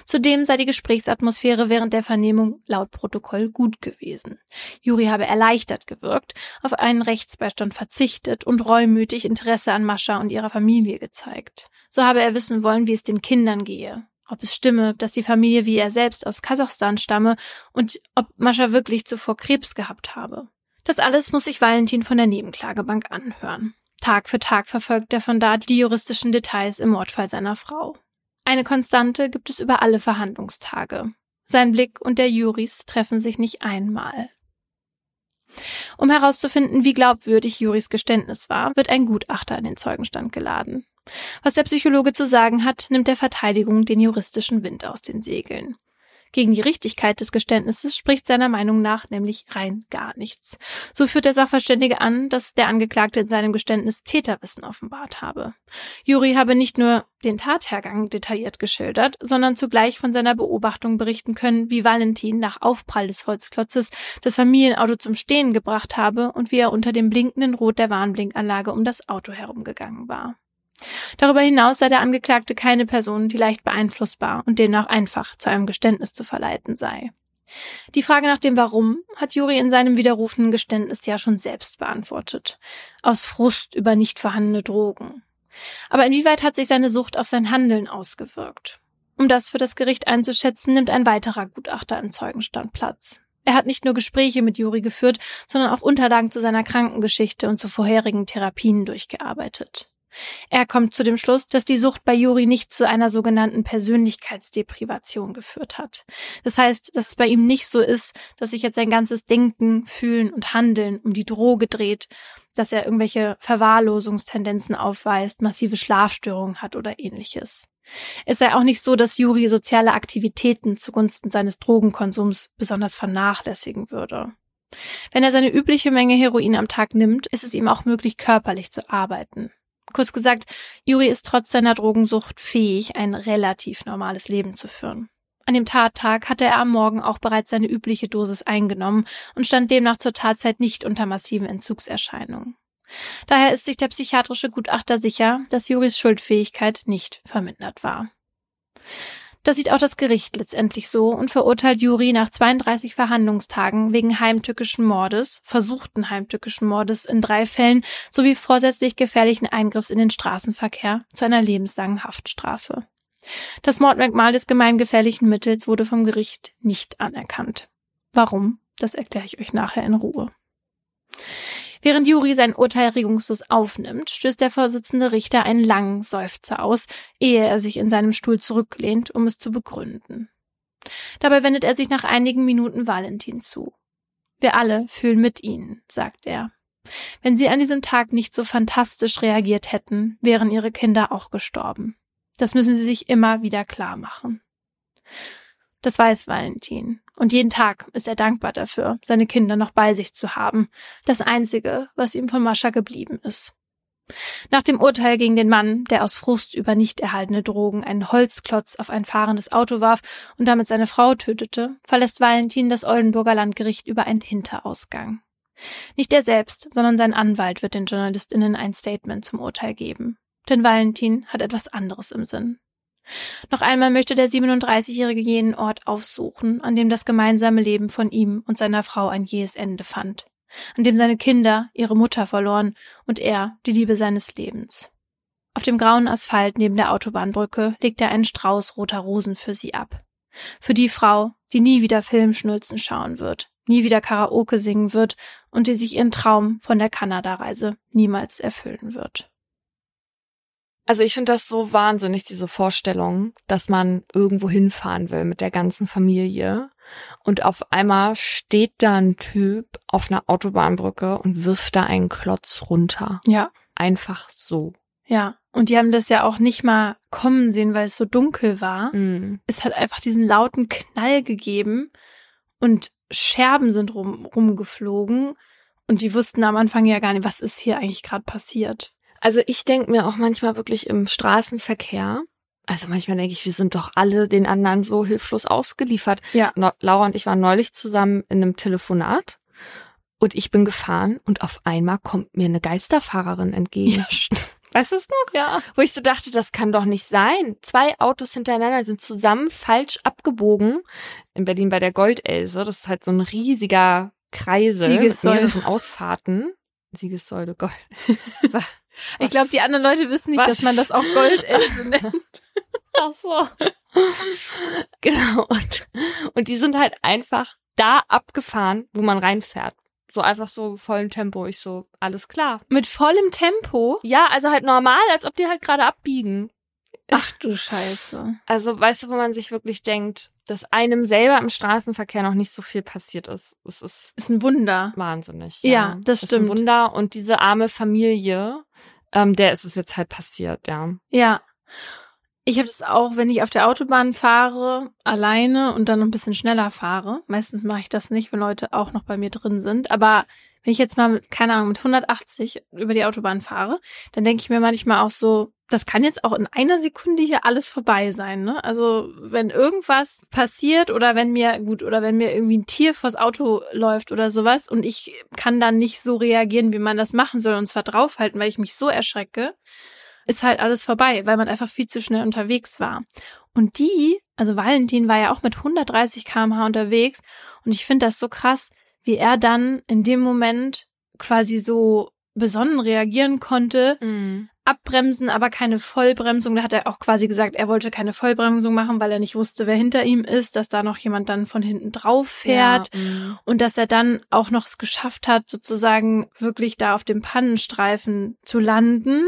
Speaker 2: Zudem sei die Gesprächsatmosphäre während der Vernehmung laut Protokoll gut gewesen. Juri habe erleichtert gewirkt, auf einen Rechtsbeistand verzichtet und reumütig Interesse an Mascha und ihrer Familie gezeigt. So habe er wissen wollen, wie es den Kindern gehe, ob es stimme, dass die Familie wie er selbst aus Kasachstan stamme und ob Mascha wirklich zuvor Krebs gehabt habe. Das alles muss sich Valentin von der Nebenklagebank anhören. Tag für Tag verfolgt er von da die juristischen Details im Mordfall seiner Frau. Eine Konstante gibt es über alle Verhandlungstage. Sein Blick und der Juris treffen sich nicht einmal. Um herauszufinden, wie glaubwürdig Juris Geständnis war, wird ein Gutachter in den Zeugenstand geladen. Was der Psychologe zu sagen hat, nimmt der Verteidigung den juristischen Wind aus den Segeln. Gegen die Richtigkeit des Geständnisses spricht seiner Meinung nach nämlich rein gar nichts. So führt der Sachverständige an, dass der Angeklagte in seinem Geständnis Täterwissen offenbart habe. Juri habe nicht nur den Tathergang detailliert geschildert, sondern zugleich von seiner Beobachtung berichten können, wie Valentin nach Aufprall des Holzklotzes das Familienauto zum Stehen gebracht habe und wie er unter dem blinkenden Rot der Warnblinkanlage um das Auto herumgegangen war. Darüber hinaus sei der Angeklagte keine Person, die leicht beeinflussbar und demnach einfach zu einem Geständnis zu verleiten sei. Die Frage nach dem Warum hat Juri in seinem widerrufenen Geständnis ja schon selbst beantwortet. Aus Frust über nicht vorhandene Drogen. Aber inwieweit hat sich seine Sucht auf sein Handeln ausgewirkt? Um das für das Gericht einzuschätzen, nimmt ein weiterer Gutachter im Zeugenstand Platz. Er hat nicht nur Gespräche mit Juri geführt, sondern auch Unterlagen zu seiner Krankengeschichte und zu vorherigen Therapien durchgearbeitet. Er kommt zu dem Schluss, dass die Sucht bei Juri nicht zu einer sogenannten Persönlichkeitsdeprivation geführt hat. Das heißt, dass es bei ihm nicht so ist, dass sich jetzt sein ganzes Denken, Fühlen und Handeln um die Droge dreht, dass er irgendwelche Verwahrlosungstendenzen aufweist, massive Schlafstörungen hat oder ähnliches. Es sei auch nicht so, dass Juri soziale Aktivitäten zugunsten seines Drogenkonsums besonders vernachlässigen würde. Wenn er seine übliche Menge Heroin am Tag nimmt, ist es ihm auch möglich, körperlich zu arbeiten. Kurz gesagt, Juri ist trotz seiner Drogensucht fähig, ein relativ normales Leben zu führen. An dem Tattag hatte er am Morgen auch bereits seine übliche Dosis eingenommen und stand demnach zur Tatzeit nicht unter massiven Entzugserscheinungen. Daher ist sich der psychiatrische Gutachter sicher, dass Juris Schuldfähigkeit nicht vermindert war. Das sieht auch das Gericht letztendlich so und verurteilt Juri nach 32 Verhandlungstagen wegen heimtückischen Mordes, versuchten heimtückischen Mordes in drei Fällen sowie vorsätzlich gefährlichen Eingriffs in den Straßenverkehr zu einer lebenslangen Haftstrafe. Das Mordmerkmal des gemeingefährlichen Mittels wurde vom Gericht nicht anerkannt. Warum? Das erkläre ich euch nachher in Ruhe. Während Juri sein Urteil regungslos aufnimmt, stößt der Vorsitzende Richter einen langen Seufzer aus, ehe er sich in seinem Stuhl zurücklehnt, um es zu begründen. Dabei wendet er sich nach einigen Minuten Valentin zu. Wir alle fühlen mit Ihnen, sagt er. Wenn Sie an diesem Tag nicht so fantastisch reagiert hätten, wären Ihre Kinder auch gestorben. Das müssen Sie sich immer wieder klar machen. Das weiß Valentin. Und jeden Tag ist er dankbar dafür, seine Kinder noch bei sich zu haben. Das Einzige, was ihm von Mascha geblieben ist. Nach dem Urteil gegen den Mann, der aus Frust über nicht erhaltene Drogen einen Holzklotz auf ein fahrendes Auto warf und damit seine Frau tötete, verlässt Valentin das Oldenburger Landgericht über einen Hinterausgang. Nicht er selbst, sondern sein Anwalt wird den JournalistInnen ein Statement zum Urteil geben. Denn Valentin hat etwas anderes im Sinn. Noch einmal möchte der 37-Jährige jenen Ort aufsuchen, an dem das gemeinsame Leben von ihm und seiner Frau ein jähes Ende fand. an dem seine Kinder ihre Mutter verloren und er die Liebe seines Lebens. Auf dem grauen Asphalt neben der Autobahnbrücke legt er einen Strauß roter Rosen für sie ab. Für die Frau, die nie wieder Filmschnulzen schauen wird, nie wieder Karaoke singen wird und die sich ihren Traum von der Kanada-Reise niemals erfüllen wird.
Speaker 1: Also ich finde das so wahnsinnig, diese Vorstellung, dass man irgendwo hinfahren will mit der ganzen Familie und auf einmal steht da ein Typ auf einer Autobahnbrücke und wirft da einen Klotz runter.
Speaker 2: Ja.
Speaker 1: Einfach so.
Speaker 2: Ja. Und die haben das ja auch nicht mal kommen sehen, weil es so dunkel war.
Speaker 1: Mhm.
Speaker 2: Es hat einfach diesen lauten Knall gegeben und Scherben sind rum, rumgeflogen. Und die wussten am Anfang ja gar nicht, was ist hier eigentlich gerade passiert.
Speaker 1: Also ich denke mir auch manchmal wirklich im Straßenverkehr, also manchmal denke ich, wir sind doch alle den anderen so hilflos ausgeliefert.
Speaker 2: Ja.
Speaker 1: No Laura und ich waren neulich zusammen in einem Telefonat und ich bin gefahren und auf einmal kommt mir eine Geisterfahrerin entgegen. Weißt du es noch?
Speaker 2: Ja.
Speaker 1: Wo ich so dachte, das kann doch nicht sein. Zwei Autos hintereinander sind zusammen falsch abgebogen. In Berlin bei der Goldelse. Das ist halt so ein riesiger Kreisel
Speaker 2: Siegessäule.
Speaker 1: mit mehreren Ausfahrten. Siegessäule, Gold.
Speaker 2: Ich glaube, die anderen Leute wissen nicht,
Speaker 1: Was?
Speaker 2: dass man das auch Goldelse nennt.
Speaker 1: Ach so. genau. Und, und die sind halt einfach da abgefahren, wo man reinfährt. So einfach so vollen Tempo. Ich so, alles klar.
Speaker 2: Mit vollem Tempo.
Speaker 1: Ja, also halt normal, als ob die halt gerade abbiegen.
Speaker 2: Ach du Scheiße.
Speaker 1: Also weißt du, wo man sich wirklich denkt, dass einem selber im Straßenverkehr noch nicht so viel passiert ist. Es ist
Speaker 2: Ist ein Wunder.
Speaker 1: wahnsinnig.
Speaker 2: Ja, das
Speaker 1: ist
Speaker 2: stimmt.
Speaker 1: Ein Wunder. Und diese arme Familie, ähm, der ist es jetzt halt passiert, ja.
Speaker 2: Ja. Ich habe das auch, wenn ich auf der Autobahn fahre, alleine und dann noch ein bisschen schneller fahre. Meistens mache ich das nicht, wenn Leute auch noch bei mir drin sind. Aber wenn ich jetzt mal mit, keine Ahnung, mit 180 über die Autobahn fahre, dann denke ich mir manchmal auch so, das kann jetzt auch in einer Sekunde hier alles vorbei sein, ne? Also, wenn irgendwas passiert oder wenn mir, gut, oder wenn mir irgendwie ein Tier vors Auto läuft oder sowas und ich kann dann nicht so reagieren, wie man das machen soll und zwar draufhalten, weil ich mich so erschrecke, ist halt alles vorbei, weil man einfach viel zu schnell unterwegs war. Und die, also Valentin war ja auch mit 130 km/h unterwegs und ich finde das so krass, wie er dann in dem Moment quasi so besonnen reagieren konnte, abbremsen, aber keine Vollbremsung. Da hat er auch quasi gesagt, er wollte keine Vollbremsung machen, weil er nicht wusste, wer hinter ihm ist, dass da noch jemand dann von hinten drauf fährt.
Speaker 1: Ja, mm.
Speaker 2: Und dass er dann auch noch es geschafft hat, sozusagen wirklich da auf dem Pannenstreifen zu landen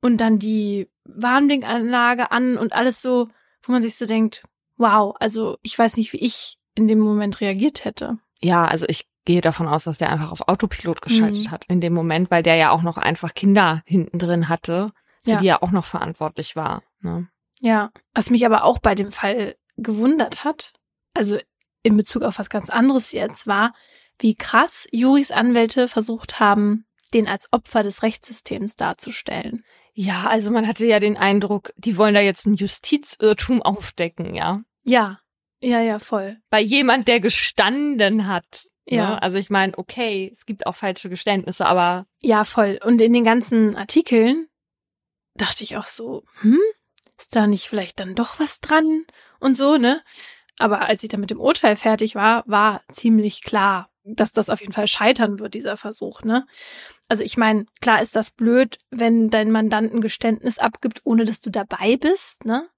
Speaker 2: und dann die Warnblinkanlage an und alles so, wo man sich so denkt, wow, also ich weiß nicht, wie ich in dem Moment reagiert hätte.
Speaker 1: Ja, also ich gehe davon aus, dass der einfach auf Autopilot geschaltet
Speaker 2: Mhm.
Speaker 1: hat in dem Moment, weil der ja auch noch einfach Kinder hinten drin hatte, für
Speaker 2: Ja.
Speaker 1: die er auch noch verantwortlich war. Ne?
Speaker 2: Ja, was mich aber auch bei dem Fall gewundert hat, also in Bezug auf was ganz anderes jetzt, war, wie krass Juris Anwälte versucht haben, den als Opfer des Rechtssystems darzustellen.
Speaker 1: Ja, also man hatte ja den Eindruck, die wollen da jetzt einen Justizirrtum aufdecken, ja.
Speaker 2: Ja, ja, ja, voll.
Speaker 1: Bei jemand, der gestanden hat.
Speaker 2: Ja.
Speaker 1: Ne? Also ich meine, okay, es gibt auch falsche Geständnisse, aber
Speaker 2: Ja, voll. Und in den ganzen Artikeln dachte ich auch so, hm, ist da nicht vielleicht dann doch was dran und so, ne? Aber als ich dann mit dem Urteil fertig war, war ziemlich klar, dass das auf jeden Fall scheitern wird, dieser Versuch, ne? Also ich meine, klar ist das blöd, wenn dein Mandant ein Geständnis abgibt, ohne dass du dabei bist, ne?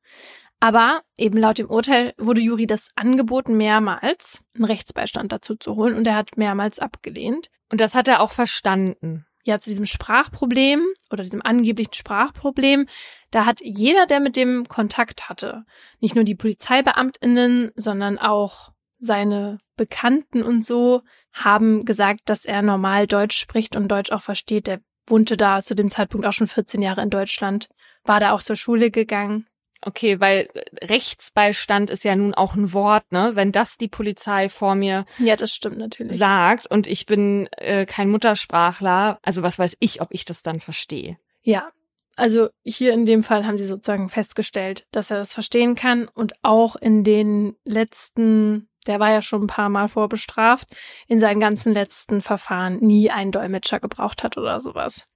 Speaker 2: Aber eben laut dem Urteil wurde Juri das angeboten, mehrmals einen Rechtsbeistand dazu zu holen und er hat mehrmals abgelehnt
Speaker 1: und das hat er auch verstanden.
Speaker 2: ja zu diesem Sprachproblem oder diesem angeblichen Sprachproblem, da hat jeder, der mit dem Kontakt hatte, nicht nur die Polizeibeamtinnen, sondern auch seine Bekannten und so, haben gesagt, dass er normal Deutsch spricht und Deutsch auch versteht. Der wohnte da zu dem Zeitpunkt auch schon 14 Jahre in Deutschland, war da auch zur Schule gegangen.
Speaker 1: Okay, weil Rechtsbeistand ist ja nun auch ein Wort, ne? Wenn das die Polizei vor mir
Speaker 2: Ja, das stimmt natürlich.
Speaker 1: sagt und ich bin äh, kein Muttersprachler, also was weiß ich, ob ich das dann verstehe.
Speaker 2: Ja, also hier in dem Fall haben sie sozusagen festgestellt, dass er das verstehen kann und auch in den letzten, der war ja schon ein paar Mal vorbestraft, in seinen ganzen letzten Verfahren nie einen Dolmetscher gebraucht hat oder sowas.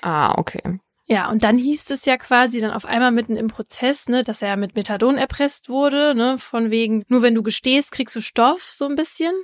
Speaker 1: Ah, okay.
Speaker 2: Ja, und dann hieß es ja quasi dann auf einmal mitten im Prozess, ne, dass er mit Methadon erpresst wurde, ne, von wegen, nur wenn du gestehst, kriegst du Stoff, so ein bisschen.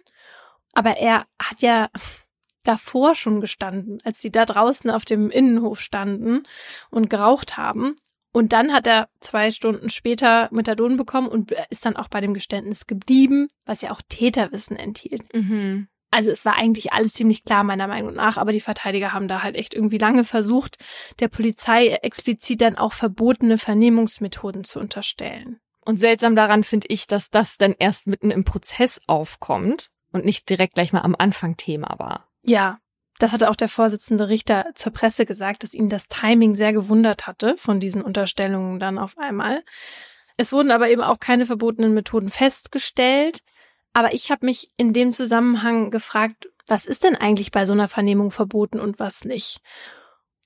Speaker 2: Aber er hat ja davor schon gestanden, als sie da draußen auf dem Innenhof standen und geraucht haben. Und dann hat er zwei Stunden später Methadon bekommen und ist dann auch bei dem Geständnis geblieben, was ja auch Täterwissen enthielt.
Speaker 1: Mhm.
Speaker 2: Also es war eigentlich alles ziemlich klar meiner Meinung nach, aber die Verteidiger haben da halt echt irgendwie lange versucht, der Polizei explizit dann auch verbotene Vernehmungsmethoden zu unterstellen.
Speaker 1: Und seltsam daran finde ich, dass das dann erst mitten im Prozess aufkommt und nicht direkt gleich mal am Anfang Thema war.
Speaker 2: Ja, das hatte auch der Vorsitzende Richter zur Presse gesagt, dass ihn das Timing sehr gewundert hatte von diesen Unterstellungen dann auf einmal. Es wurden aber eben auch keine verbotenen Methoden festgestellt. Aber ich habe mich in dem Zusammenhang gefragt, was ist denn eigentlich bei so einer Vernehmung verboten und was nicht?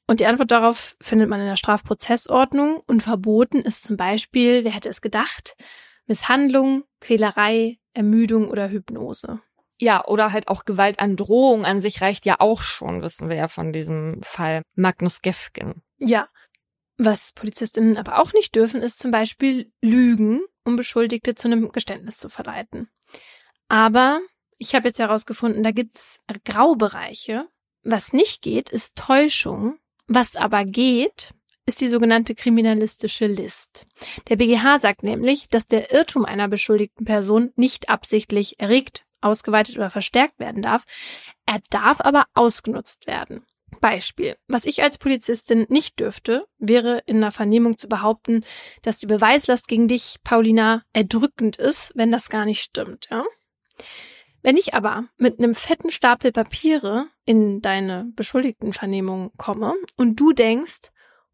Speaker 2: Und die Antwort darauf findet man in der Strafprozessordnung und verboten ist zum Beispiel, wer hätte es gedacht, Misshandlung, Quälerei, Ermüdung oder Hypnose.
Speaker 1: Ja, oder halt auch Gewaltandrohung an sich reicht ja auch schon, wissen wir ja von diesem Fall Magnus Gefgen.
Speaker 2: Ja. Was Polizistinnen aber auch nicht dürfen, ist zum Beispiel Lügen, um Beschuldigte zu einem Geständnis zu verleiten. Aber ich habe jetzt herausgefunden, da gibt's Graubereiche. Was nicht geht, ist Täuschung. Was aber geht, ist die sogenannte kriminalistische List. Der BGH sagt nämlich, dass der Irrtum einer beschuldigten Person nicht absichtlich erregt, ausgeweitet oder verstärkt werden darf. Er darf aber ausgenutzt werden. Beispiel. Was ich als Polizistin nicht dürfte, wäre in einer Vernehmung zu behaupten, dass die Beweislast gegen dich, Paulina, erdrückend ist, wenn das gar nicht stimmt, ja? Wenn ich aber mit einem fetten Stapel Papiere in deine Beschuldigtenvernehmung komme und du denkst,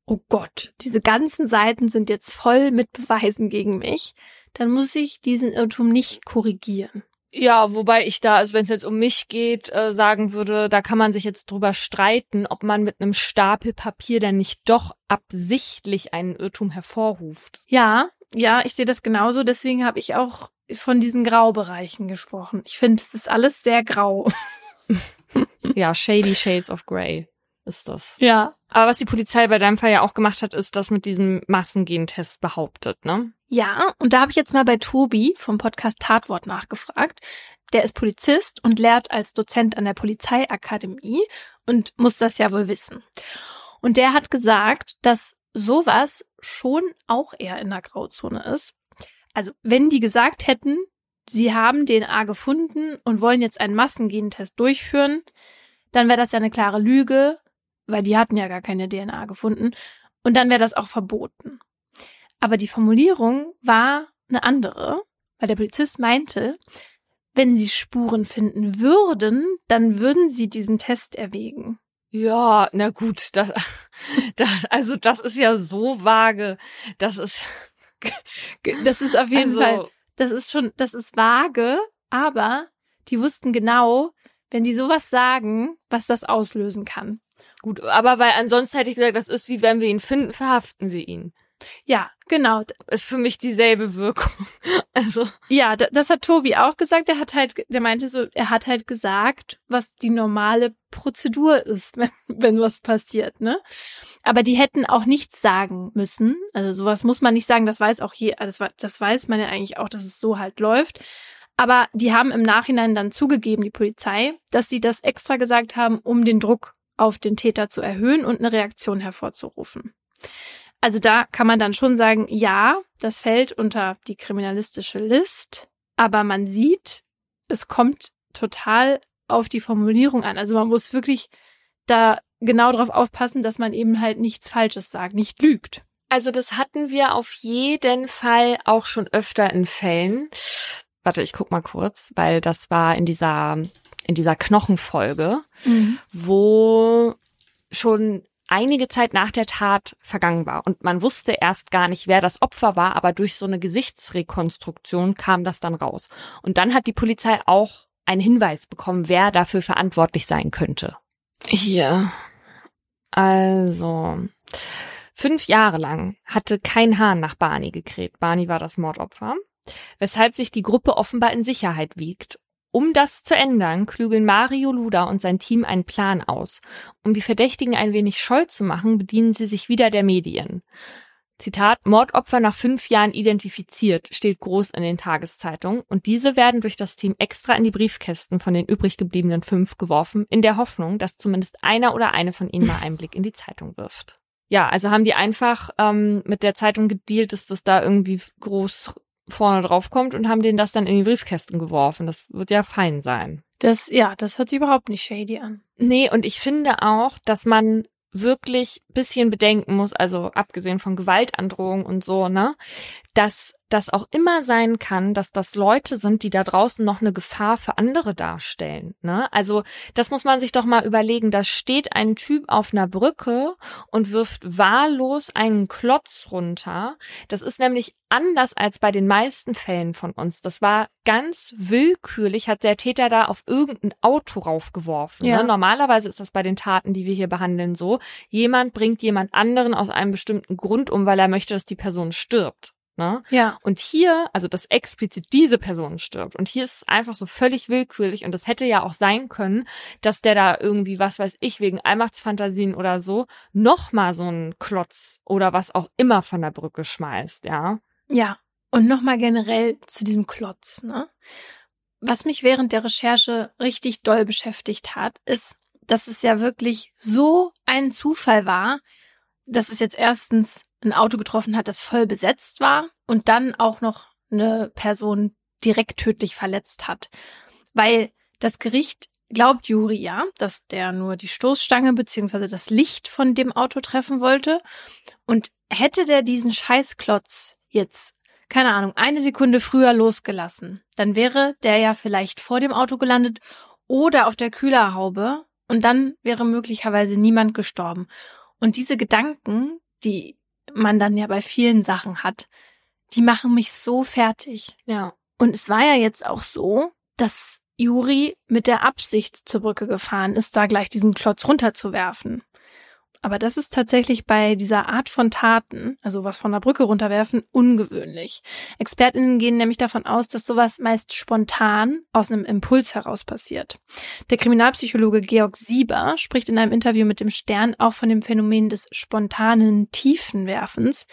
Speaker 2: oh Gott, diese ganzen Seiten sind jetzt voll mit Beweisen gegen mich, dann muss ich diesen Irrtum nicht korrigieren.
Speaker 1: Ja, wobei ich da, also wenn es jetzt um mich geht, äh, sagen würde, da kann man sich jetzt drüber streiten, ob man mit einem Stapel Papier dann nicht doch absichtlich einen Irrtum hervorruft.
Speaker 2: Ja, ja, ich sehe das genauso. Deswegen habe ich auch von diesen Graubereichen gesprochen. Ich finde, es ist alles sehr grau.
Speaker 1: ja, shady shades of grey ist das.
Speaker 2: Ja.
Speaker 1: Aber was die Polizei bei deinem Fall ja auch gemacht hat, ist das mit diesem Massengentest behauptet, ne?
Speaker 2: Ja, und da habe ich jetzt mal bei Tobi vom Podcast Tatwort nachgefragt. Der ist Polizist und lehrt als Dozent an der Polizeiakademie und muss das ja wohl wissen. Und der hat gesagt, dass sowas schon auch eher in der Grauzone ist. Also, wenn die gesagt hätten, sie haben DNA gefunden und wollen jetzt einen Massengentest durchführen, dann wäre das ja eine klare Lüge, weil die hatten ja gar keine DNA gefunden und dann wäre das auch verboten. Aber die Formulierung war eine andere, weil der Polizist meinte, wenn sie Spuren finden würden, dann würden sie diesen Test erwägen.
Speaker 1: Ja, na gut, das, das, also das ist ja so vage, das ist,
Speaker 2: das ist auf jeden also, Fall, das ist schon, das ist vage, aber die wussten genau, wenn die sowas sagen, was das auslösen kann.
Speaker 1: Gut, aber weil ansonsten hätte ich gesagt, das ist wie wenn wir ihn finden, verhaften wir ihn.
Speaker 2: Ja, genau.
Speaker 1: Ist für mich dieselbe Wirkung. Also.
Speaker 2: Ja, das hat Tobi auch gesagt. Er hat halt, der meinte so, er hat halt gesagt, was die normale Prozedur ist, wenn, wenn was passiert, ne? Aber die hätten auch nichts sagen müssen. Also sowas muss man nicht sagen. Das weiß auch je, das, das weiß man ja eigentlich auch, dass es so halt läuft. Aber die haben im Nachhinein dann zugegeben, die Polizei, dass sie das extra gesagt haben, um den Druck auf den Täter zu erhöhen und eine Reaktion hervorzurufen. Also da kann man dann schon sagen, ja, das fällt unter die kriminalistische List, aber man sieht, es kommt total auf die Formulierung an. Also man muss wirklich da genau darauf aufpassen, dass man eben halt nichts Falsches sagt, nicht lügt.
Speaker 1: Also das hatten wir auf jeden Fall auch schon öfter in Fällen. Warte, ich guck mal kurz, weil das war in dieser in dieser Knochenfolge, mhm. wo schon einige Zeit nach der Tat vergangen war und man wusste erst gar nicht, wer das Opfer war, aber durch so eine Gesichtsrekonstruktion kam das dann raus. Und dann hat die Polizei auch einen Hinweis bekommen, wer dafür verantwortlich sein könnte. Hier. Also, fünf Jahre lang hatte kein Hahn nach Barney gekräht. Barney war das Mordopfer, weshalb sich die Gruppe offenbar in Sicherheit wiegt um das zu ändern, klügeln Mario Luda und sein Team einen Plan aus. Um die Verdächtigen ein wenig scheu zu machen, bedienen sie sich wieder der Medien. Zitat, Mordopfer nach fünf Jahren identifiziert, steht groß in den Tageszeitungen und diese werden durch das Team extra in die Briefkästen von den übrig gebliebenen fünf geworfen, in der Hoffnung, dass zumindest einer oder eine von ihnen mal einen Blick in die Zeitung wirft. Ja, also haben die einfach ähm, mit der Zeitung gedealt, dass das da irgendwie groß vorne drauf kommt und haben denen das dann in die Briefkästen geworfen. Das wird ja fein sein.
Speaker 2: Das, ja, das hört sich überhaupt nicht shady an.
Speaker 1: Nee, und ich finde auch, dass man wirklich bisschen bedenken muss, also abgesehen von Gewaltandrohung und so, ne, dass das auch immer sein kann, dass das Leute sind, die da draußen noch eine Gefahr für andere darstellen. Ne? Also das muss man sich doch mal überlegen. Da steht ein Typ auf einer Brücke und wirft wahllos einen Klotz runter. Das ist nämlich anders als bei den meisten Fällen von uns. Das war ganz willkürlich, hat der Täter da auf irgendein Auto raufgeworfen. Ne? Ja. Ne? Normalerweise ist das bei den Taten, die wir hier behandeln, so. Jemand bringt jemand anderen aus einem bestimmten Grund um, weil er möchte, dass die Person stirbt. Ne?
Speaker 2: Ja.
Speaker 1: Und hier, also dass explizit diese Person stirbt. Und hier ist es einfach so völlig willkürlich. Und es hätte ja auch sein können, dass der da irgendwie, was weiß ich, wegen Allmachtsfantasien oder so, nochmal so einen Klotz oder was auch immer von der Brücke schmeißt, ja.
Speaker 2: Ja. Und nochmal generell zu diesem Klotz, ne? Was mich während der Recherche richtig doll beschäftigt hat, ist, dass es ja wirklich so ein Zufall war, dass es jetzt erstens ein Auto getroffen hat, das voll besetzt war und dann auch noch eine Person direkt tödlich verletzt hat. Weil das Gericht glaubt Juri ja, dass der nur die Stoßstange beziehungsweise das Licht von dem Auto treffen wollte. Und hätte der diesen Scheißklotz jetzt, keine Ahnung, eine Sekunde früher losgelassen, dann wäre der ja vielleicht vor dem Auto gelandet oder auf der Kühlerhaube und dann wäre möglicherweise niemand gestorben. Und diese Gedanken, die man dann ja bei vielen Sachen hat, die machen mich so fertig.
Speaker 1: Ja.
Speaker 2: Und es war ja jetzt auch so, dass Juri mit der Absicht zur Brücke gefahren ist, da gleich diesen Klotz runterzuwerfen. Aber das ist tatsächlich bei dieser Art von Taten, also was von der Brücke runterwerfen, ungewöhnlich. Expertinnen gehen nämlich davon aus, dass sowas meist spontan aus einem Impuls heraus passiert. Der Kriminalpsychologe Georg Sieber spricht in einem Interview mit dem Stern auch von dem Phänomen des spontanen Tiefenwerfens.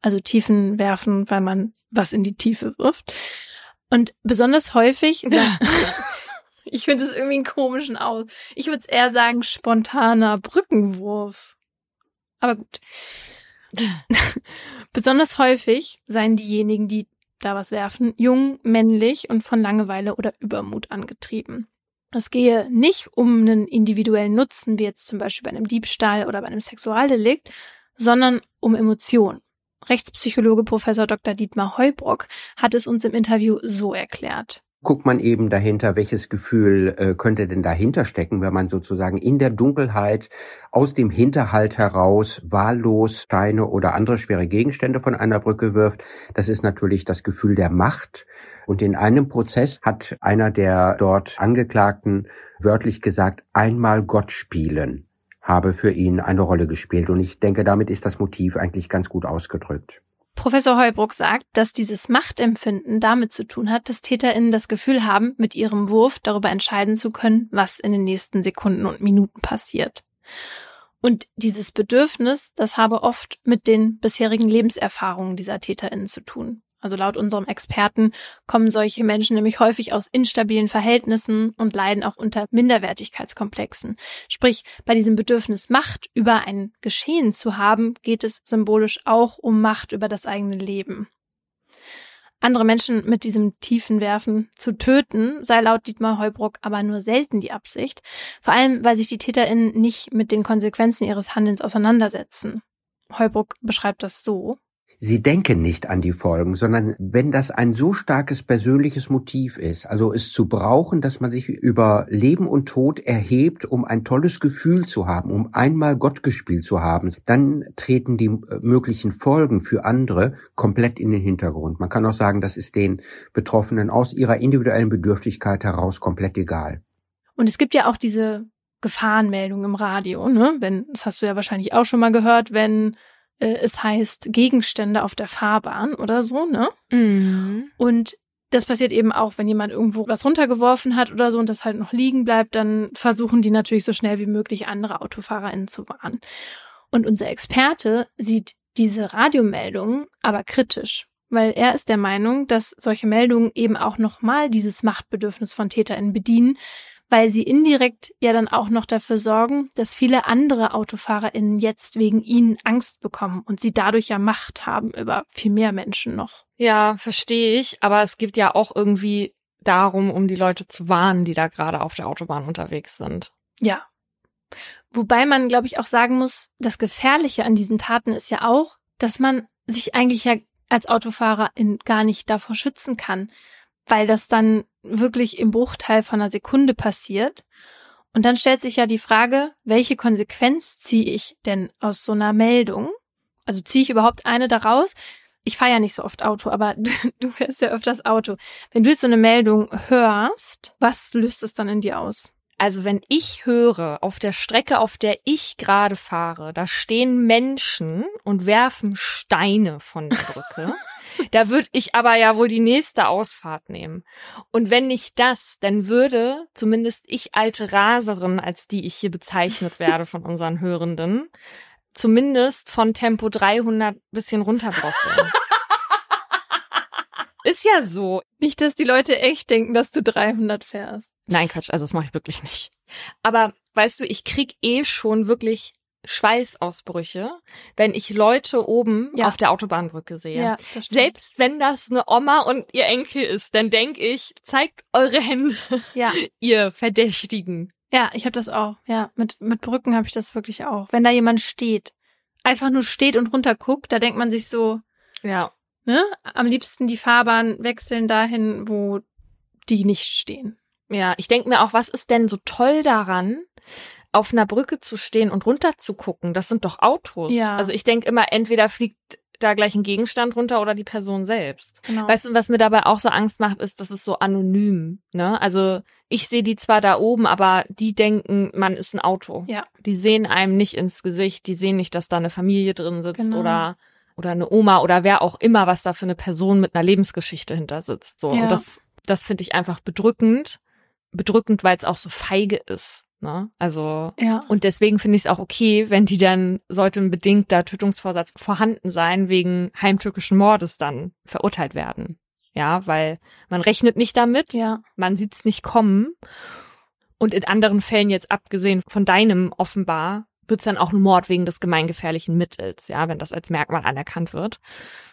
Speaker 2: Also Tiefenwerfen, weil man was in die Tiefe wirft. Und besonders häufig, Ich finde es irgendwie einen komischen Aus. Ich würde es eher sagen, spontaner Brückenwurf. Aber gut. Besonders häufig seien diejenigen, die da was werfen, jung, männlich und von Langeweile oder Übermut angetrieben. Es gehe nicht um einen individuellen Nutzen, wie jetzt zum Beispiel bei einem Diebstahl oder bei einem Sexualdelikt, sondern um Emotionen. Rechtspsychologe Professor Dr. Dietmar Heubrock hat es uns im Interview so erklärt
Speaker 4: guckt man eben dahinter, welches Gefühl äh, könnte denn dahinter stecken, wenn man sozusagen in der Dunkelheit aus dem Hinterhalt heraus wahllos Steine oder andere schwere Gegenstände von einer Brücke wirft. Das ist natürlich das Gefühl der Macht. Und in einem Prozess hat einer der dort Angeklagten wörtlich gesagt, einmal Gott spielen habe für ihn eine Rolle gespielt. Und ich denke, damit ist das Motiv eigentlich ganz gut ausgedrückt.
Speaker 2: Professor Heubruck sagt, dass dieses Machtempfinden damit zu tun hat, dass TäterInnen das Gefühl haben, mit ihrem Wurf darüber entscheiden zu können, was in den nächsten Sekunden und Minuten passiert. Und dieses Bedürfnis, das habe oft mit den bisherigen Lebenserfahrungen dieser TäterInnen zu tun. Also laut unserem Experten kommen solche Menschen nämlich häufig aus instabilen Verhältnissen und leiden auch unter Minderwertigkeitskomplexen. Sprich, bei diesem Bedürfnis Macht über ein Geschehen zu haben, geht es symbolisch auch um Macht über das eigene Leben. Andere Menschen mit diesem tiefen Werfen zu töten, sei laut Dietmar Heubruck aber nur selten die Absicht, vor allem weil sich die TäterInnen nicht mit den Konsequenzen ihres Handelns auseinandersetzen. Heubruck beschreibt das so.
Speaker 4: Sie denken nicht an die Folgen, sondern wenn das ein so starkes persönliches Motiv ist, also es zu brauchen, dass man sich über Leben und Tod erhebt, um ein tolles Gefühl zu haben, um einmal Gott gespielt zu haben, dann treten die äh, möglichen Folgen für andere komplett in den Hintergrund. Man kann auch sagen, das ist den Betroffenen aus ihrer individuellen Bedürftigkeit heraus komplett egal.
Speaker 2: Und es gibt ja auch diese Gefahrenmeldung im Radio, ne? Wenn, das hast du ja wahrscheinlich auch schon mal gehört, wenn äh, es heißt Gegenstände auf der Fahrbahn oder so, ne?
Speaker 1: Mhm.
Speaker 2: Und das passiert eben auch, wenn jemand irgendwo was runtergeworfen hat oder so und das halt noch liegen bleibt, dann versuchen die natürlich so schnell wie möglich andere AutofahrerInnen zu warnen. Und unser Experte sieht diese Radiomeldungen aber kritisch, weil er ist der Meinung, dass solche Meldungen eben auch nochmal dieses Machtbedürfnis von TäterInnen bedienen, weil sie indirekt ja dann auch noch dafür sorgen, dass viele andere AutofahrerInnen jetzt wegen ihnen Angst bekommen und sie dadurch ja Macht haben über viel mehr Menschen noch.
Speaker 1: Ja, verstehe ich, aber es gibt ja auch irgendwie darum, um die Leute zu warnen, die da gerade auf der Autobahn unterwegs sind.
Speaker 2: Ja. Wobei man, glaube ich, auch sagen muss, das Gefährliche an diesen Taten ist ja auch, dass man sich eigentlich ja als Autofahrerin gar nicht davor schützen kann, weil das dann wirklich im Bruchteil von einer Sekunde passiert. Und dann stellt sich ja die Frage, welche Konsequenz ziehe ich denn aus so einer Meldung? Also ziehe ich überhaupt eine daraus? Ich fahre ja nicht so oft Auto, aber du fährst ja öfters Auto. Wenn du jetzt so eine Meldung hörst, was löst es dann in dir aus?
Speaker 1: Also wenn ich höre, auf der Strecke, auf der ich gerade fahre, da stehen Menschen und werfen Steine von der Brücke. da würde ich aber ja wohl die nächste Ausfahrt nehmen. Und wenn nicht das, dann würde zumindest ich alte Raserin, als die ich hier bezeichnet werde von unseren Hörenden, zumindest von Tempo 300 bisschen runterdrosseln. Ist ja so.
Speaker 2: Nicht, dass die Leute echt denken, dass du 300 fährst.
Speaker 1: Nein, Quatsch, also das mache ich wirklich nicht. Aber weißt du, ich krieg eh schon wirklich Schweißausbrüche, wenn ich Leute oben
Speaker 2: Ja.
Speaker 1: auf der Autobahnbrücke sehe.
Speaker 2: Ja.
Speaker 1: Selbst wenn das eine Oma und ihr Enkel ist, dann denk ich, zeigt eure Hände,
Speaker 2: Ja,
Speaker 1: ihr Verdächtigen.
Speaker 2: ja, ich habe das auch. Ja, mit mit Brücken habe ich das wirklich auch. Wenn da jemand steht, einfach nur steht und runterguckt, da denkt man sich so,
Speaker 1: Ja.
Speaker 2: Ne, am liebsten die Fahrbahn wechseln dahin, wo die nicht stehen.
Speaker 1: Ja, ich denk mir auch, was ist denn so toll daran, auf einer Brücke zu stehen und runter zu gucken? Das sind doch Autos.
Speaker 2: Ja.
Speaker 1: Also ich denk immer, entweder fliegt da gleich ein Gegenstand runter oder die Person selbst.
Speaker 2: Genau.
Speaker 1: Weißt du, was mir dabei auch so Angst macht, ist, dass es so anonym, ne? Also ich sehe die zwar da oben, aber die denken, man ist ein Auto.
Speaker 2: Ja.
Speaker 1: Die sehen einem nicht ins Gesicht, die sehen nicht, dass da eine Familie drin sitzt
Speaker 2: Genau.
Speaker 1: oder oder eine Oma oder wer auch immer, was da für eine Person mit einer Lebensgeschichte hinter sitzt. So.
Speaker 2: Ja.
Speaker 1: Und das, das finde ich einfach bedrückend. Bedrückend, weil es auch so feige ist. Ne? Also
Speaker 2: ja.
Speaker 1: und deswegen finde ich es auch okay, wenn die dann, sollte ein bedingter Tötungsvorsatz vorhanden sein, wegen heimtückischen Mordes dann verurteilt werden. Ja, weil man rechnet nicht damit,
Speaker 2: Ja.
Speaker 1: man sieht es nicht kommen. Und in anderen Fällen, jetzt abgesehen von deinem offenbar, wird es dann auch ein Mord wegen des gemeingefährlichen Mittels, ja, wenn das als Merkmal anerkannt wird.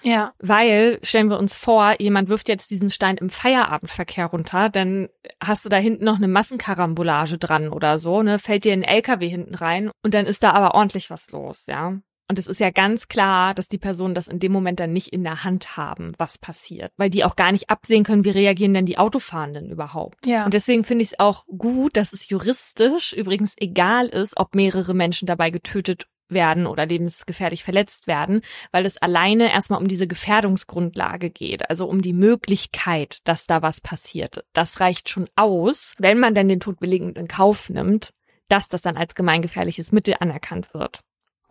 Speaker 2: Ja.
Speaker 1: Weil, stellen wir uns vor, jemand wirft jetzt diesen Stein im Feierabendverkehr runter, dann hast du da hinten noch eine Massenkarambolage dran oder so, ne, fällt dir ein LKW hinten rein und dann ist da aber ordentlich was los, ja. Und es ist ja ganz klar, dass die Personen das in dem Moment dann nicht in der Hand haben, was passiert, weil die auch gar nicht absehen können, wie reagieren denn die Autofahrenden überhaupt.
Speaker 2: Ja.
Speaker 1: Und deswegen finde ich es auch gut, dass es juristisch übrigens egal ist, ob mehrere Menschen dabei getötet werden oder lebensgefährlich verletzt werden, weil es alleine erstmal um diese Gefährdungsgrundlage geht, also um die Möglichkeit, dass da was passiert. Das reicht schon aus, wenn man dann den Tod billigend in Kauf nimmt, dass das dann als gemeingefährliches Mittel anerkannt wird.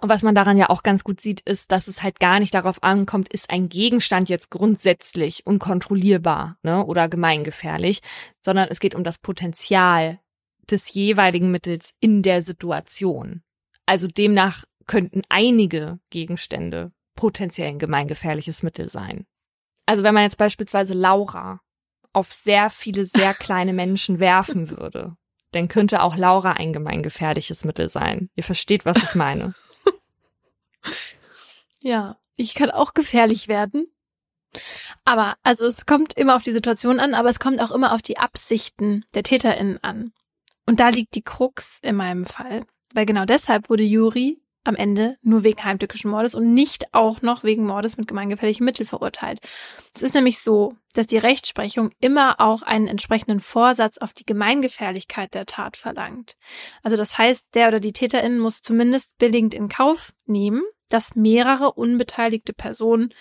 Speaker 1: Und was man daran ja auch ganz gut sieht, ist, dass es halt gar nicht darauf ankommt, ist ein Gegenstand jetzt grundsätzlich unkontrollierbar ne, oder gemeingefährlich, sondern es geht um das Potenzial des jeweiligen Mittels in der Situation. Also demnach könnten einige Gegenstände potenziell ein gemeingefährliches Mittel sein. Also wenn man jetzt beispielsweise Laura auf sehr viele sehr kleine Menschen werfen würde, dann könnte auch Laura ein gemeingefährliches Mittel sein. Ihr versteht, was ich meine.
Speaker 2: Ja, ich kann auch gefährlich werden. Aber, also es kommt immer auf die Situation an, aber es kommt auch immer auf die Absichten der TäterInnen an. Und da liegt die Krux in meinem Fall. Weil genau deshalb wurde Juri am Ende nur wegen heimtückischen Mordes und nicht auch noch wegen Mordes mit gemeingefährlichem Mittel verurteilt. Es ist nämlich so, dass die Rechtsprechung immer auch einen entsprechenden Vorsatz auf die Gemeingefährlichkeit der Tat verlangt. Also das heißt, der oder die TäterInnen muss zumindest billigend in Kauf nehmen, dass mehrere unbeteiligte Personen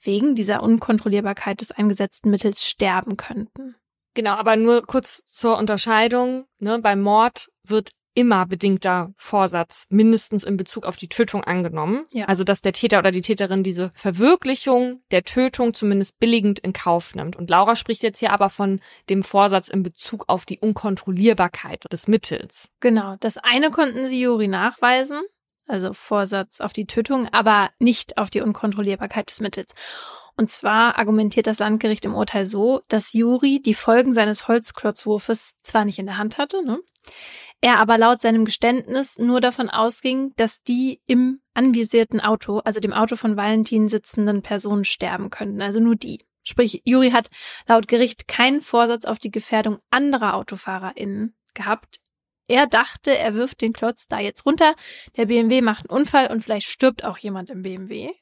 Speaker 2: wegen dieser Unkontrollierbarkeit des eingesetzten Mittels sterben könnten.
Speaker 1: Genau, aber nur kurz zur Unterscheidung. Ne, beim Mord wird immer bedingter Vorsatz mindestens in Bezug auf die Tötung angenommen.
Speaker 2: Ja.
Speaker 1: Also dass der Täter oder die Täterin diese Verwirklichung der Tötung zumindest billigend in Kauf nimmt. Und Laura spricht jetzt hier aber von dem Vorsatz in Bezug auf die Unkontrollierbarkeit des Mittels.
Speaker 2: Genau, das eine konnten sie Juri nachweisen, also Vorsatz auf die Tötung, aber nicht auf die Unkontrollierbarkeit des Mittels. Und zwar argumentiert das Landgericht im Urteil so, dass Juri die Folgen seines Holzklotzwurfes zwar nicht in der Hand hatte, ne? er aber laut seinem Geständnis nur davon ausging, dass die im anvisierten Auto, also dem Auto von Valentin sitzenden Personen sterben könnten, also nur die. Sprich, Juri hat laut Gericht keinen Vorsatz auf die Gefährdung anderer AutofahrerInnen gehabt. Er dachte, er wirft den Klotz da jetzt runter, der BMW macht einen Unfall und vielleicht stirbt auch jemand im BMW.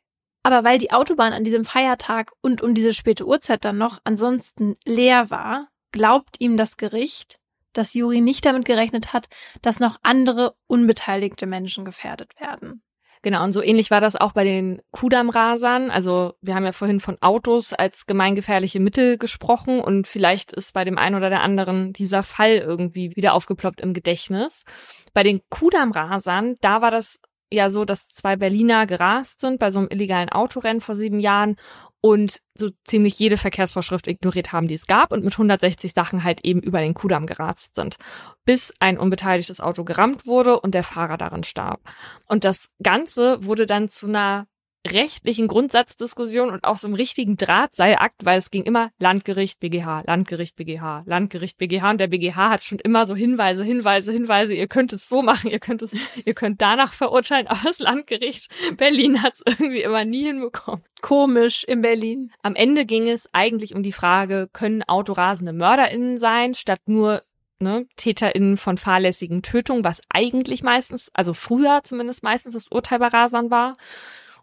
Speaker 2: Aber weil die Autobahn an diesem Feiertag und um diese späte Uhrzeit dann noch ansonsten leer war, glaubt ihm das Gericht, dass Juri nicht damit gerechnet hat, dass noch andere unbeteiligte Menschen gefährdet werden.
Speaker 1: Genau, und so ähnlich war das auch bei den Kudamm-Rasern. Also wir haben ja vorhin von Autos als gemeingefährliche Mittel gesprochen und vielleicht ist bei dem einen oder der anderen dieser Fall irgendwie wieder aufgeploppt im Gedächtnis. Bei den Kudamm-Rasern, da war das ja so, dass zwei Berliner gerast sind bei so einem illegalen Autorennen vor sieben Jahren und so ziemlich jede Verkehrsvorschrift ignoriert haben, die es gab und mit 160 Sachen halt eben über den Kudamm gerast sind, bis ein unbeteiligtes Auto gerammt wurde und der Fahrer darin starb. Und das Ganze wurde dann zu einer rechtlichen Grundsatzdiskussion und auch so einem richtigen Drahtseilakt, weil es ging immer Landgericht, BGH, Landgericht, BGH, Landgericht, BGH und der BGH hat schon immer so Hinweise, Hinweise, Hinweise, ihr könnt es so machen, ihr könnt es, ihr könnt danach verurteilen, aber das Landgericht Berlin hat es irgendwie immer nie hinbekommen.
Speaker 2: Komisch in Berlin.
Speaker 1: Am Ende ging es eigentlich um die Frage, können autorasende MörderInnen sein, statt nur ne, TäterInnen von fahrlässigen Tötungen, was eigentlich meistens, also früher zumindest meistens das Urteil bei Rasern war.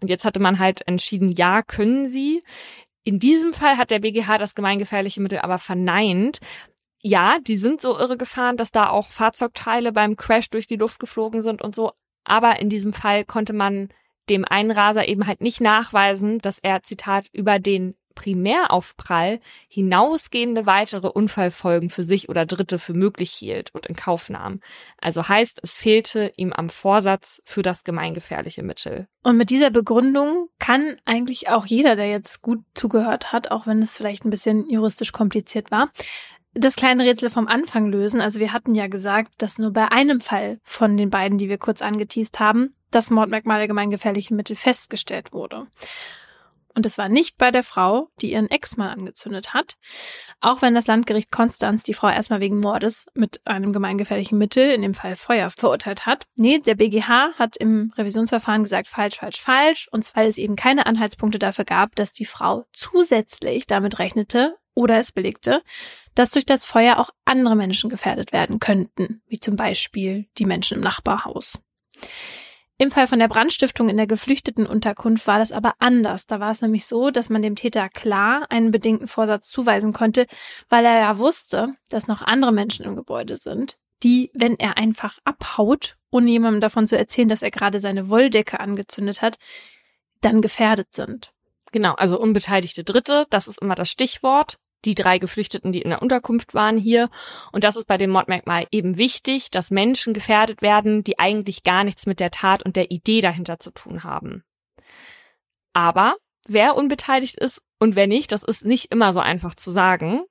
Speaker 1: Und jetzt hatte man halt entschieden, ja, können sie. In diesem Fall hat der BGH das gemeingefährliche Mittel aber verneint. Ja, die sind so irre gefahren, dass da auch Fahrzeugteile beim Crash durch die Luft geflogen sind und so. Aber in diesem Fall konnte man dem Einraser eben halt nicht nachweisen, dass er, Zitat, über den Primäraufprall hinausgehende weitere Unfallfolgen für sich oder Dritte für möglich hielt und in Kauf nahm. Also heißt, es fehlte ihm am Vorsatz für das gemeingefährliche Mittel.
Speaker 2: Und mit dieser Begründung kann eigentlich auch jeder, der jetzt gut zugehört hat, auch wenn es vielleicht ein bisschen juristisch kompliziert war, das kleine Rätsel vom Anfang lösen. Also wir hatten ja gesagt, dass nur bei einem Fall von den beiden, die wir kurz angeteased haben, das Mordmerkmal der gemeingefährlichen Mittel festgestellt wurde. Und es war nicht bei der Frau, die ihren Ex-Mann angezündet hat. Auch wenn das Landgericht Konstanz die Frau erstmal wegen Mordes mit einem gemeingefährlichen Mittel, in dem Fall Feuer, verurteilt hat. Nee, der BGH hat im Revisionsverfahren gesagt, falsch, falsch, falsch. Und zwar, weil es eben keine Anhaltspunkte dafür gab, dass die Frau zusätzlich damit rechnete oder es belegte, dass durch das Feuer auch andere Menschen gefährdet werden könnten, wie zum Beispiel die Menschen im Nachbarhaus. Im Fall von der Brandstiftung in der geflüchteten Unterkunft war das aber anders. Da war es nämlich so, dass man dem Täter klar einen bedingten Vorsatz zuweisen konnte, weil er ja wusste, dass noch andere Menschen im Gebäude sind, die, wenn er einfach abhaut, ohne jemandem davon zu erzählen, dass er gerade seine Wolldecke angezündet hat, dann gefährdet sind.
Speaker 1: Genau, also unbeteiligte Dritte, das ist immer das Stichwort die drei Geflüchteten, die in der Unterkunft waren hier. Und das ist bei dem Mordmerkmal eben wichtig, dass Menschen gefährdet werden, die eigentlich gar nichts mit der Tat und der Idee dahinter zu tun haben. Aber wer unbeteiligt ist und wer nicht, das ist nicht immer so einfach zu sagen.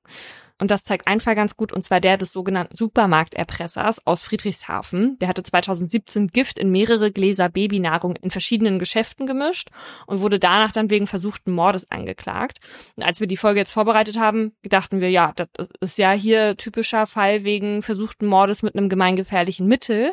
Speaker 1: Und das zeigt ein Fall ganz gut, und zwar der des sogenannten Supermarkterpressers aus Friedrichshafen. Der hatte 2017 Gift in mehrere Gläser Babynahrung in verschiedenen Geschäften gemischt und wurde danach dann wegen versuchten Mordes angeklagt. Und als wir die Folge jetzt vorbereitet haben, dachten wir, ja, das ist ja hier typischer Fall wegen versuchten Mordes mit einem gemeingefährlichen Mittel.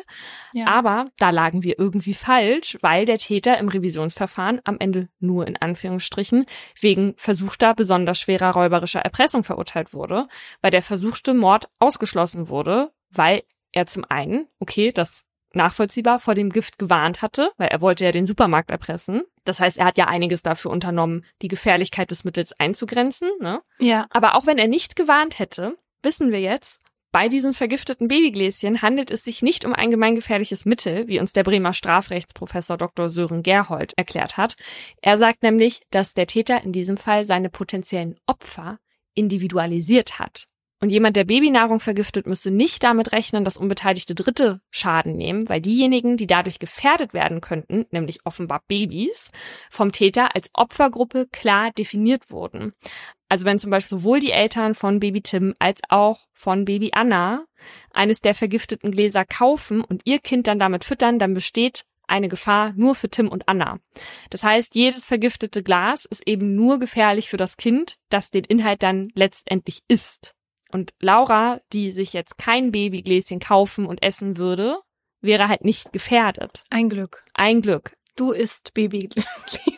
Speaker 1: Ja. Aber da lagen wir irgendwie falsch, weil der Täter im Revisionsverfahren am Ende nur in Anführungsstrichen wegen versuchter besonders schwerer räuberischer Erpressung verurteilt wurde weil der versuchte Mord ausgeschlossen wurde, weil er zum einen, okay, das nachvollziehbar vor dem Gift gewarnt hatte, weil er wollte ja den Supermarkt erpressen. Das heißt, er hat ja einiges dafür unternommen, die Gefährlichkeit des Mittels einzugrenzen. Ne?
Speaker 2: Ja.
Speaker 1: Aber auch wenn er nicht gewarnt hätte, wissen wir jetzt, bei diesen vergifteten Babygläschen handelt es sich nicht um ein gemeingefährliches Mittel, wie uns der Bremer Strafrechtsprofessor Dr. Sören Gerhold erklärt hat. Er sagt nämlich, dass der Täter in diesem Fall seine potenziellen Opfer individualisiert hat. Und jemand, der Babynahrung vergiftet, müsste nicht damit rechnen, dass unbeteiligte Dritte Schaden nehmen, weil diejenigen, die dadurch gefährdet werden könnten, nämlich offenbar Babys, vom Täter als Opfergruppe klar definiert wurden. Also wenn zum Beispiel sowohl die Eltern von Baby Tim als auch von Baby Anna eines der vergifteten Gläser kaufen und ihr Kind dann damit füttern, dann besteht eine Gefahr nur für Tim und Anna. Das heißt, jedes vergiftete Glas ist eben nur gefährlich für das Kind, das den Inhalt dann letztendlich isst. Und Laura, die sich jetzt kein Babygläschen kaufen und essen würde, wäre halt nicht gefährdet.
Speaker 2: Ein Glück.
Speaker 1: Ein Glück.
Speaker 2: Du isst Babygläschen.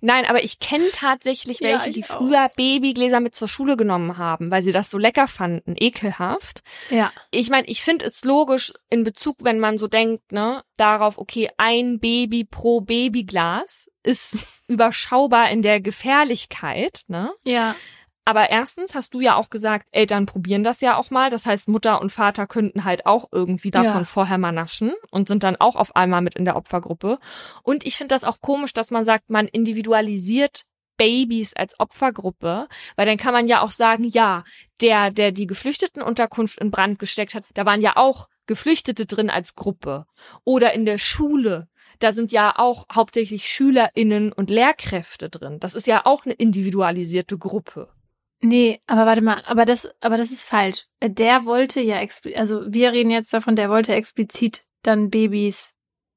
Speaker 1: Nein, aber ich kenne tatsächlich welche,
Speaker 2: Ja,
Speaker 1: die
Speaker 2: auch.
Speaker 1: früher Babygläser mit zur Schule genommen haben, weil sie das so lecker fanden, ekelhaft.
Speaker 2: Ja.
Speaker 1: Ich meine, ich finde es logisch in Bezug, wenn man so denkt, ne, darauf, okay, ein Baby pro Babyglas ist überschaubar in der Gefährlichkeit, ne?
Speaker 2: Ja.
Speaker 1: Aber erstens hast du ja auch gesagt, Eltern probieren das ja auch mal. Das heißt, Mutter und Vater könnten halt auch irgendwie davon
Speaker 2: Ja.
Speaker 1: vorher mal naschen und sind dann auch auf einmal mit in der Opfergruppe. Und ich finde das auch komisch, dass man sagt, man individualisiert Babys als Opfergruppe, weil dann kann man ja auch sagen, ja, der, der die Geflüchtetenunterkunft in Brand gesteckt hat, da waren ja auch Geflüchtete drin als Gruppe. Oder in der Schule, da sind ja auch hauptsächlich SchülerInnen und Lehrkräfte drin. Das ist ja auch eine individualisierte Gruppe.
Speaker 2: Nee, aber warte mal, aber das, aber das ist falsch. Der wollte ja explizit, also wir reden jetzt davon, der wollte explizit dann Babys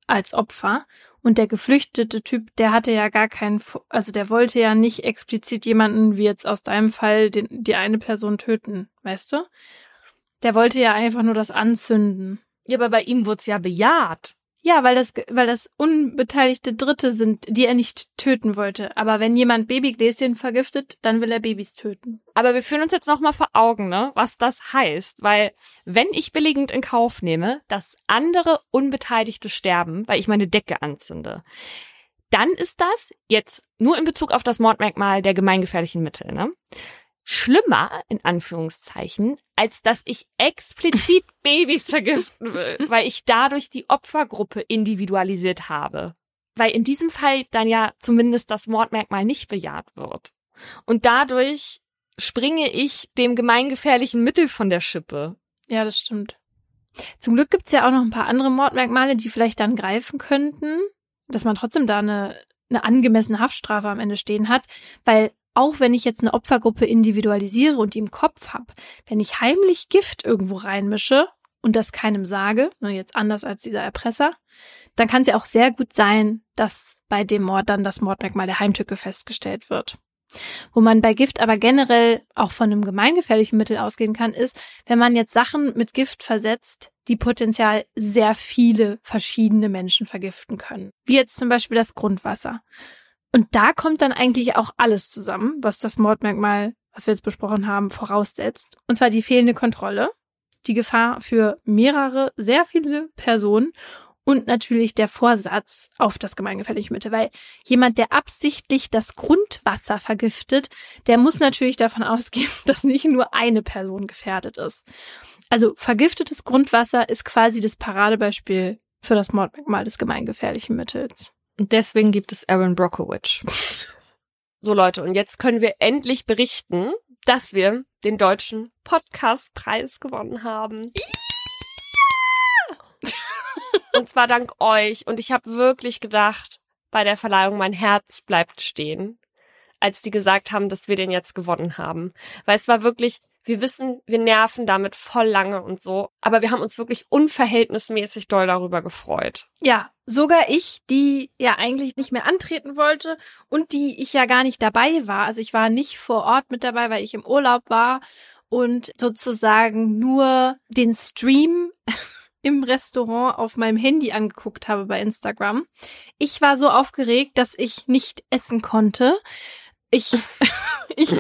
Speaker 2: als Opfer. Und der geflüchtete Typ, der hatte ja gar keinen, also der wollte ja nicht explizit jemanden, wie jetzt aus deinem Fall, den, die eine Person töten, weißt du? Der wollte ja einfach nur das anzünden.
Speaker 1: Ja, aber bei ihm wurde es ja bejaht.
Speaker 2: Ja, weil das, weil das unbeteiligte Dritte sind, die er nicht töten wollte. Aber wenn jemand Babygläschen vergiftet, dann will er Babys töten.
Speaker 1: Aber wir führen uns jetzt nochmal vor Augen, ne, was das heißt. Weil, wenn ich billigend in Kauf nehme, dass andere Unbeteiligte sterben, weil ich meine Decke anzünde, dann ist das jetzt nur in Bezug auf das Mordmerkmal der gemeingefährlichen Mittel, ne? Schlimmer, in Anführungszeichen, als dass ich explizit Babys vergiften will, weil ich dadurch die Opfergruppe individualisiert habe. Weil in diesem Fall dann ja zumindest das Mordmerkmal nicht bejaht wird. Und dadurch springe ich dem gemeingefährlichen Mittel von der Schippe.
Speaker 2: Ja, das stimmt. Zum Glück gibt's ja auch noch ein paar andere Mordmerkmale, die vielleicht dann greifen könnten, dass man trotzdem da eine, eine angemessene Haftstrafe am Ende stehen hat, weil auch wenn ich jetzt eine Opfergruppe individualisiere und die im Kopf habe, wenn ich heimlich Gift irgendwo reinmische und das keinem sage, nur jetzt anders als dieser Erpresser, dann kann es ja auch sehr gut sein, dass bei dem Mord dann das Mordmerkmal der Heimtücke festgestellt wird. Wo man bei Gift aber generell auch von einem gemeingefährlichen Mittel ausgehen kann, ist, wenn man jetzt Sachen mit Gift versetzt, die potenziell sehr viele verschiedene Menschen vergiften können. Wie jetzt zum Beispiel das Grundwasser. Und da kommt dann eigentlich auch alles zusammen, was das Mordmerkmal, was wir jetzt besprochen haben, voraussetzt. Und zwar die fehlende Kontrolle, die Gefahr für mehrere, sehr viele Personen und natürlich der Vorsatz auf das gemeingefährliche Mittel, weil jemand, der absichtlich das Grundwasser vergiftet, der muss natürlich davon ausgehen, dass nicht nur eine Person gefährdet ist. Also vergiftetes Grundwasser ist quasi das Paradebeispiel für das Mordmerkmal des gemeingefährlichen Mittels.
Speaker 1: Und deswegen gibt es Aaron Brockovich. so Leute, und jetzt können wir endlich berichten, dass wir den deutschen Podcastpreis gewonnen haben. Und zwar dank euch. Und ich habe wirklich gedacht, bei der Verleihung, mein Herz bleibt stehen, als die gesagt haben, dass wir den jetzt gewonnen haben. Weil es war wirklich, wir wissen, wir nerven damit voll lange und so. Aber wir haben uns wirklich unverhältnismäßig doll darüber gefreut.
Speaker 2: Ja, sogar ich, die ja eigentlich nicht mehr antreten wollte und die ich ja gar nicht dabei war. Also ich war nicht vor Ort mit dabei, weil ich im Urlaub war und sozusagen nur den Stream im Restaurant auf meinem Handy angeguckt habe bei Instagram. Ich war so aufgeregt, dass ich nicht essen konnte. Ich, ich,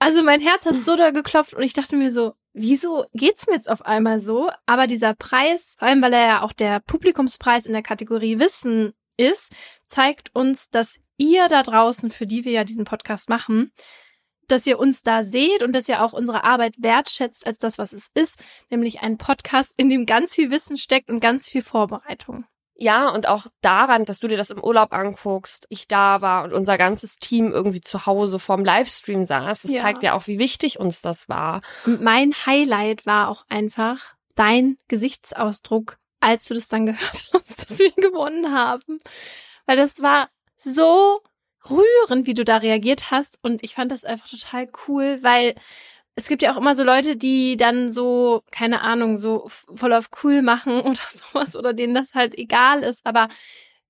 Speaker 2: also mein Herz hat so da geklopft und ich dachte mir so, wieso geht's mir jetzt auf einmal so? Aber dieser Preis, vor allem weil er ja auch der Publikumspreis in der Kategorie Wissen ist, zeigt uns, dass ihr da draußen, für die wir ja diesen Podcast machen, dass ihr uns da seht und dass ihr auch unsere Arbeit wertschätzt als das, was es ist, nämlich ein Podcast, in dem ganz viel Wissen steckt und ganz viel Vorbereitung.
Speaker 1: Ja, und auch daran, dass du dir das im Urlaub anguckst, ich da war und unser ganzes Team irgendwie zu Hause vorm Livestream saß, das
Speaker 2: Ja.
Speaker 1: zeigt ja auch, wie wichtig uns das war.
Speaker 2: Und mein Highlight war auch einfach dein Gesichtsausdruck, als du das dann gehört hast, dass wir gewonnen haben. Weil das war so rührend, wie du da reagiert hast. Und ich fand das einfach total cool, weil es gibt ja auch immer so Leute, die dann so, keine Ahnung, so voll auf cool machen oder sowas oder denen das halt egal ist. Aber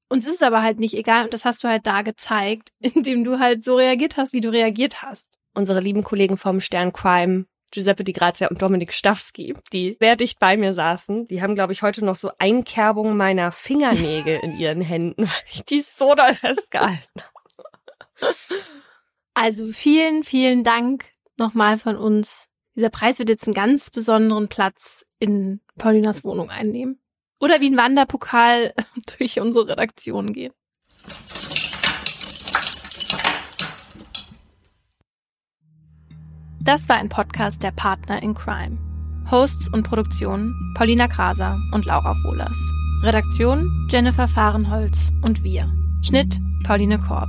Speaker 2: uns ist es aber halt nicht egal und das hast du halt da gezeigt, indem du halt so reagiert hast, wie du reagiert hast.
Speaker 1: Unsere lieben Kollegen vom Stern Crime Giuseppe Di Grazia und Dominik Stawski, die sehr dicht bei mir saßen. Die haben, glaube ich, heute noch so Einkerbungen meiner Fingernägel in ihren Händen, weil ich die so doll festgehalten habe.
Speaker 2: Also vielen, vielen Dank nochmal von uns. Dieser Preis wird jetzt einen ganz besonderen Platz in Paulinas Wohnung einnehmen. Oder wie ein Wanderpokal durch unsere Redaktion gehen. Das war ein Podcast der Partner in Crime. Hosts und Produktion Paulina Kraser und Laura Wohlers. Redaktion Jennifer Fahrenholz und wir. Schnitt Pauline Korb.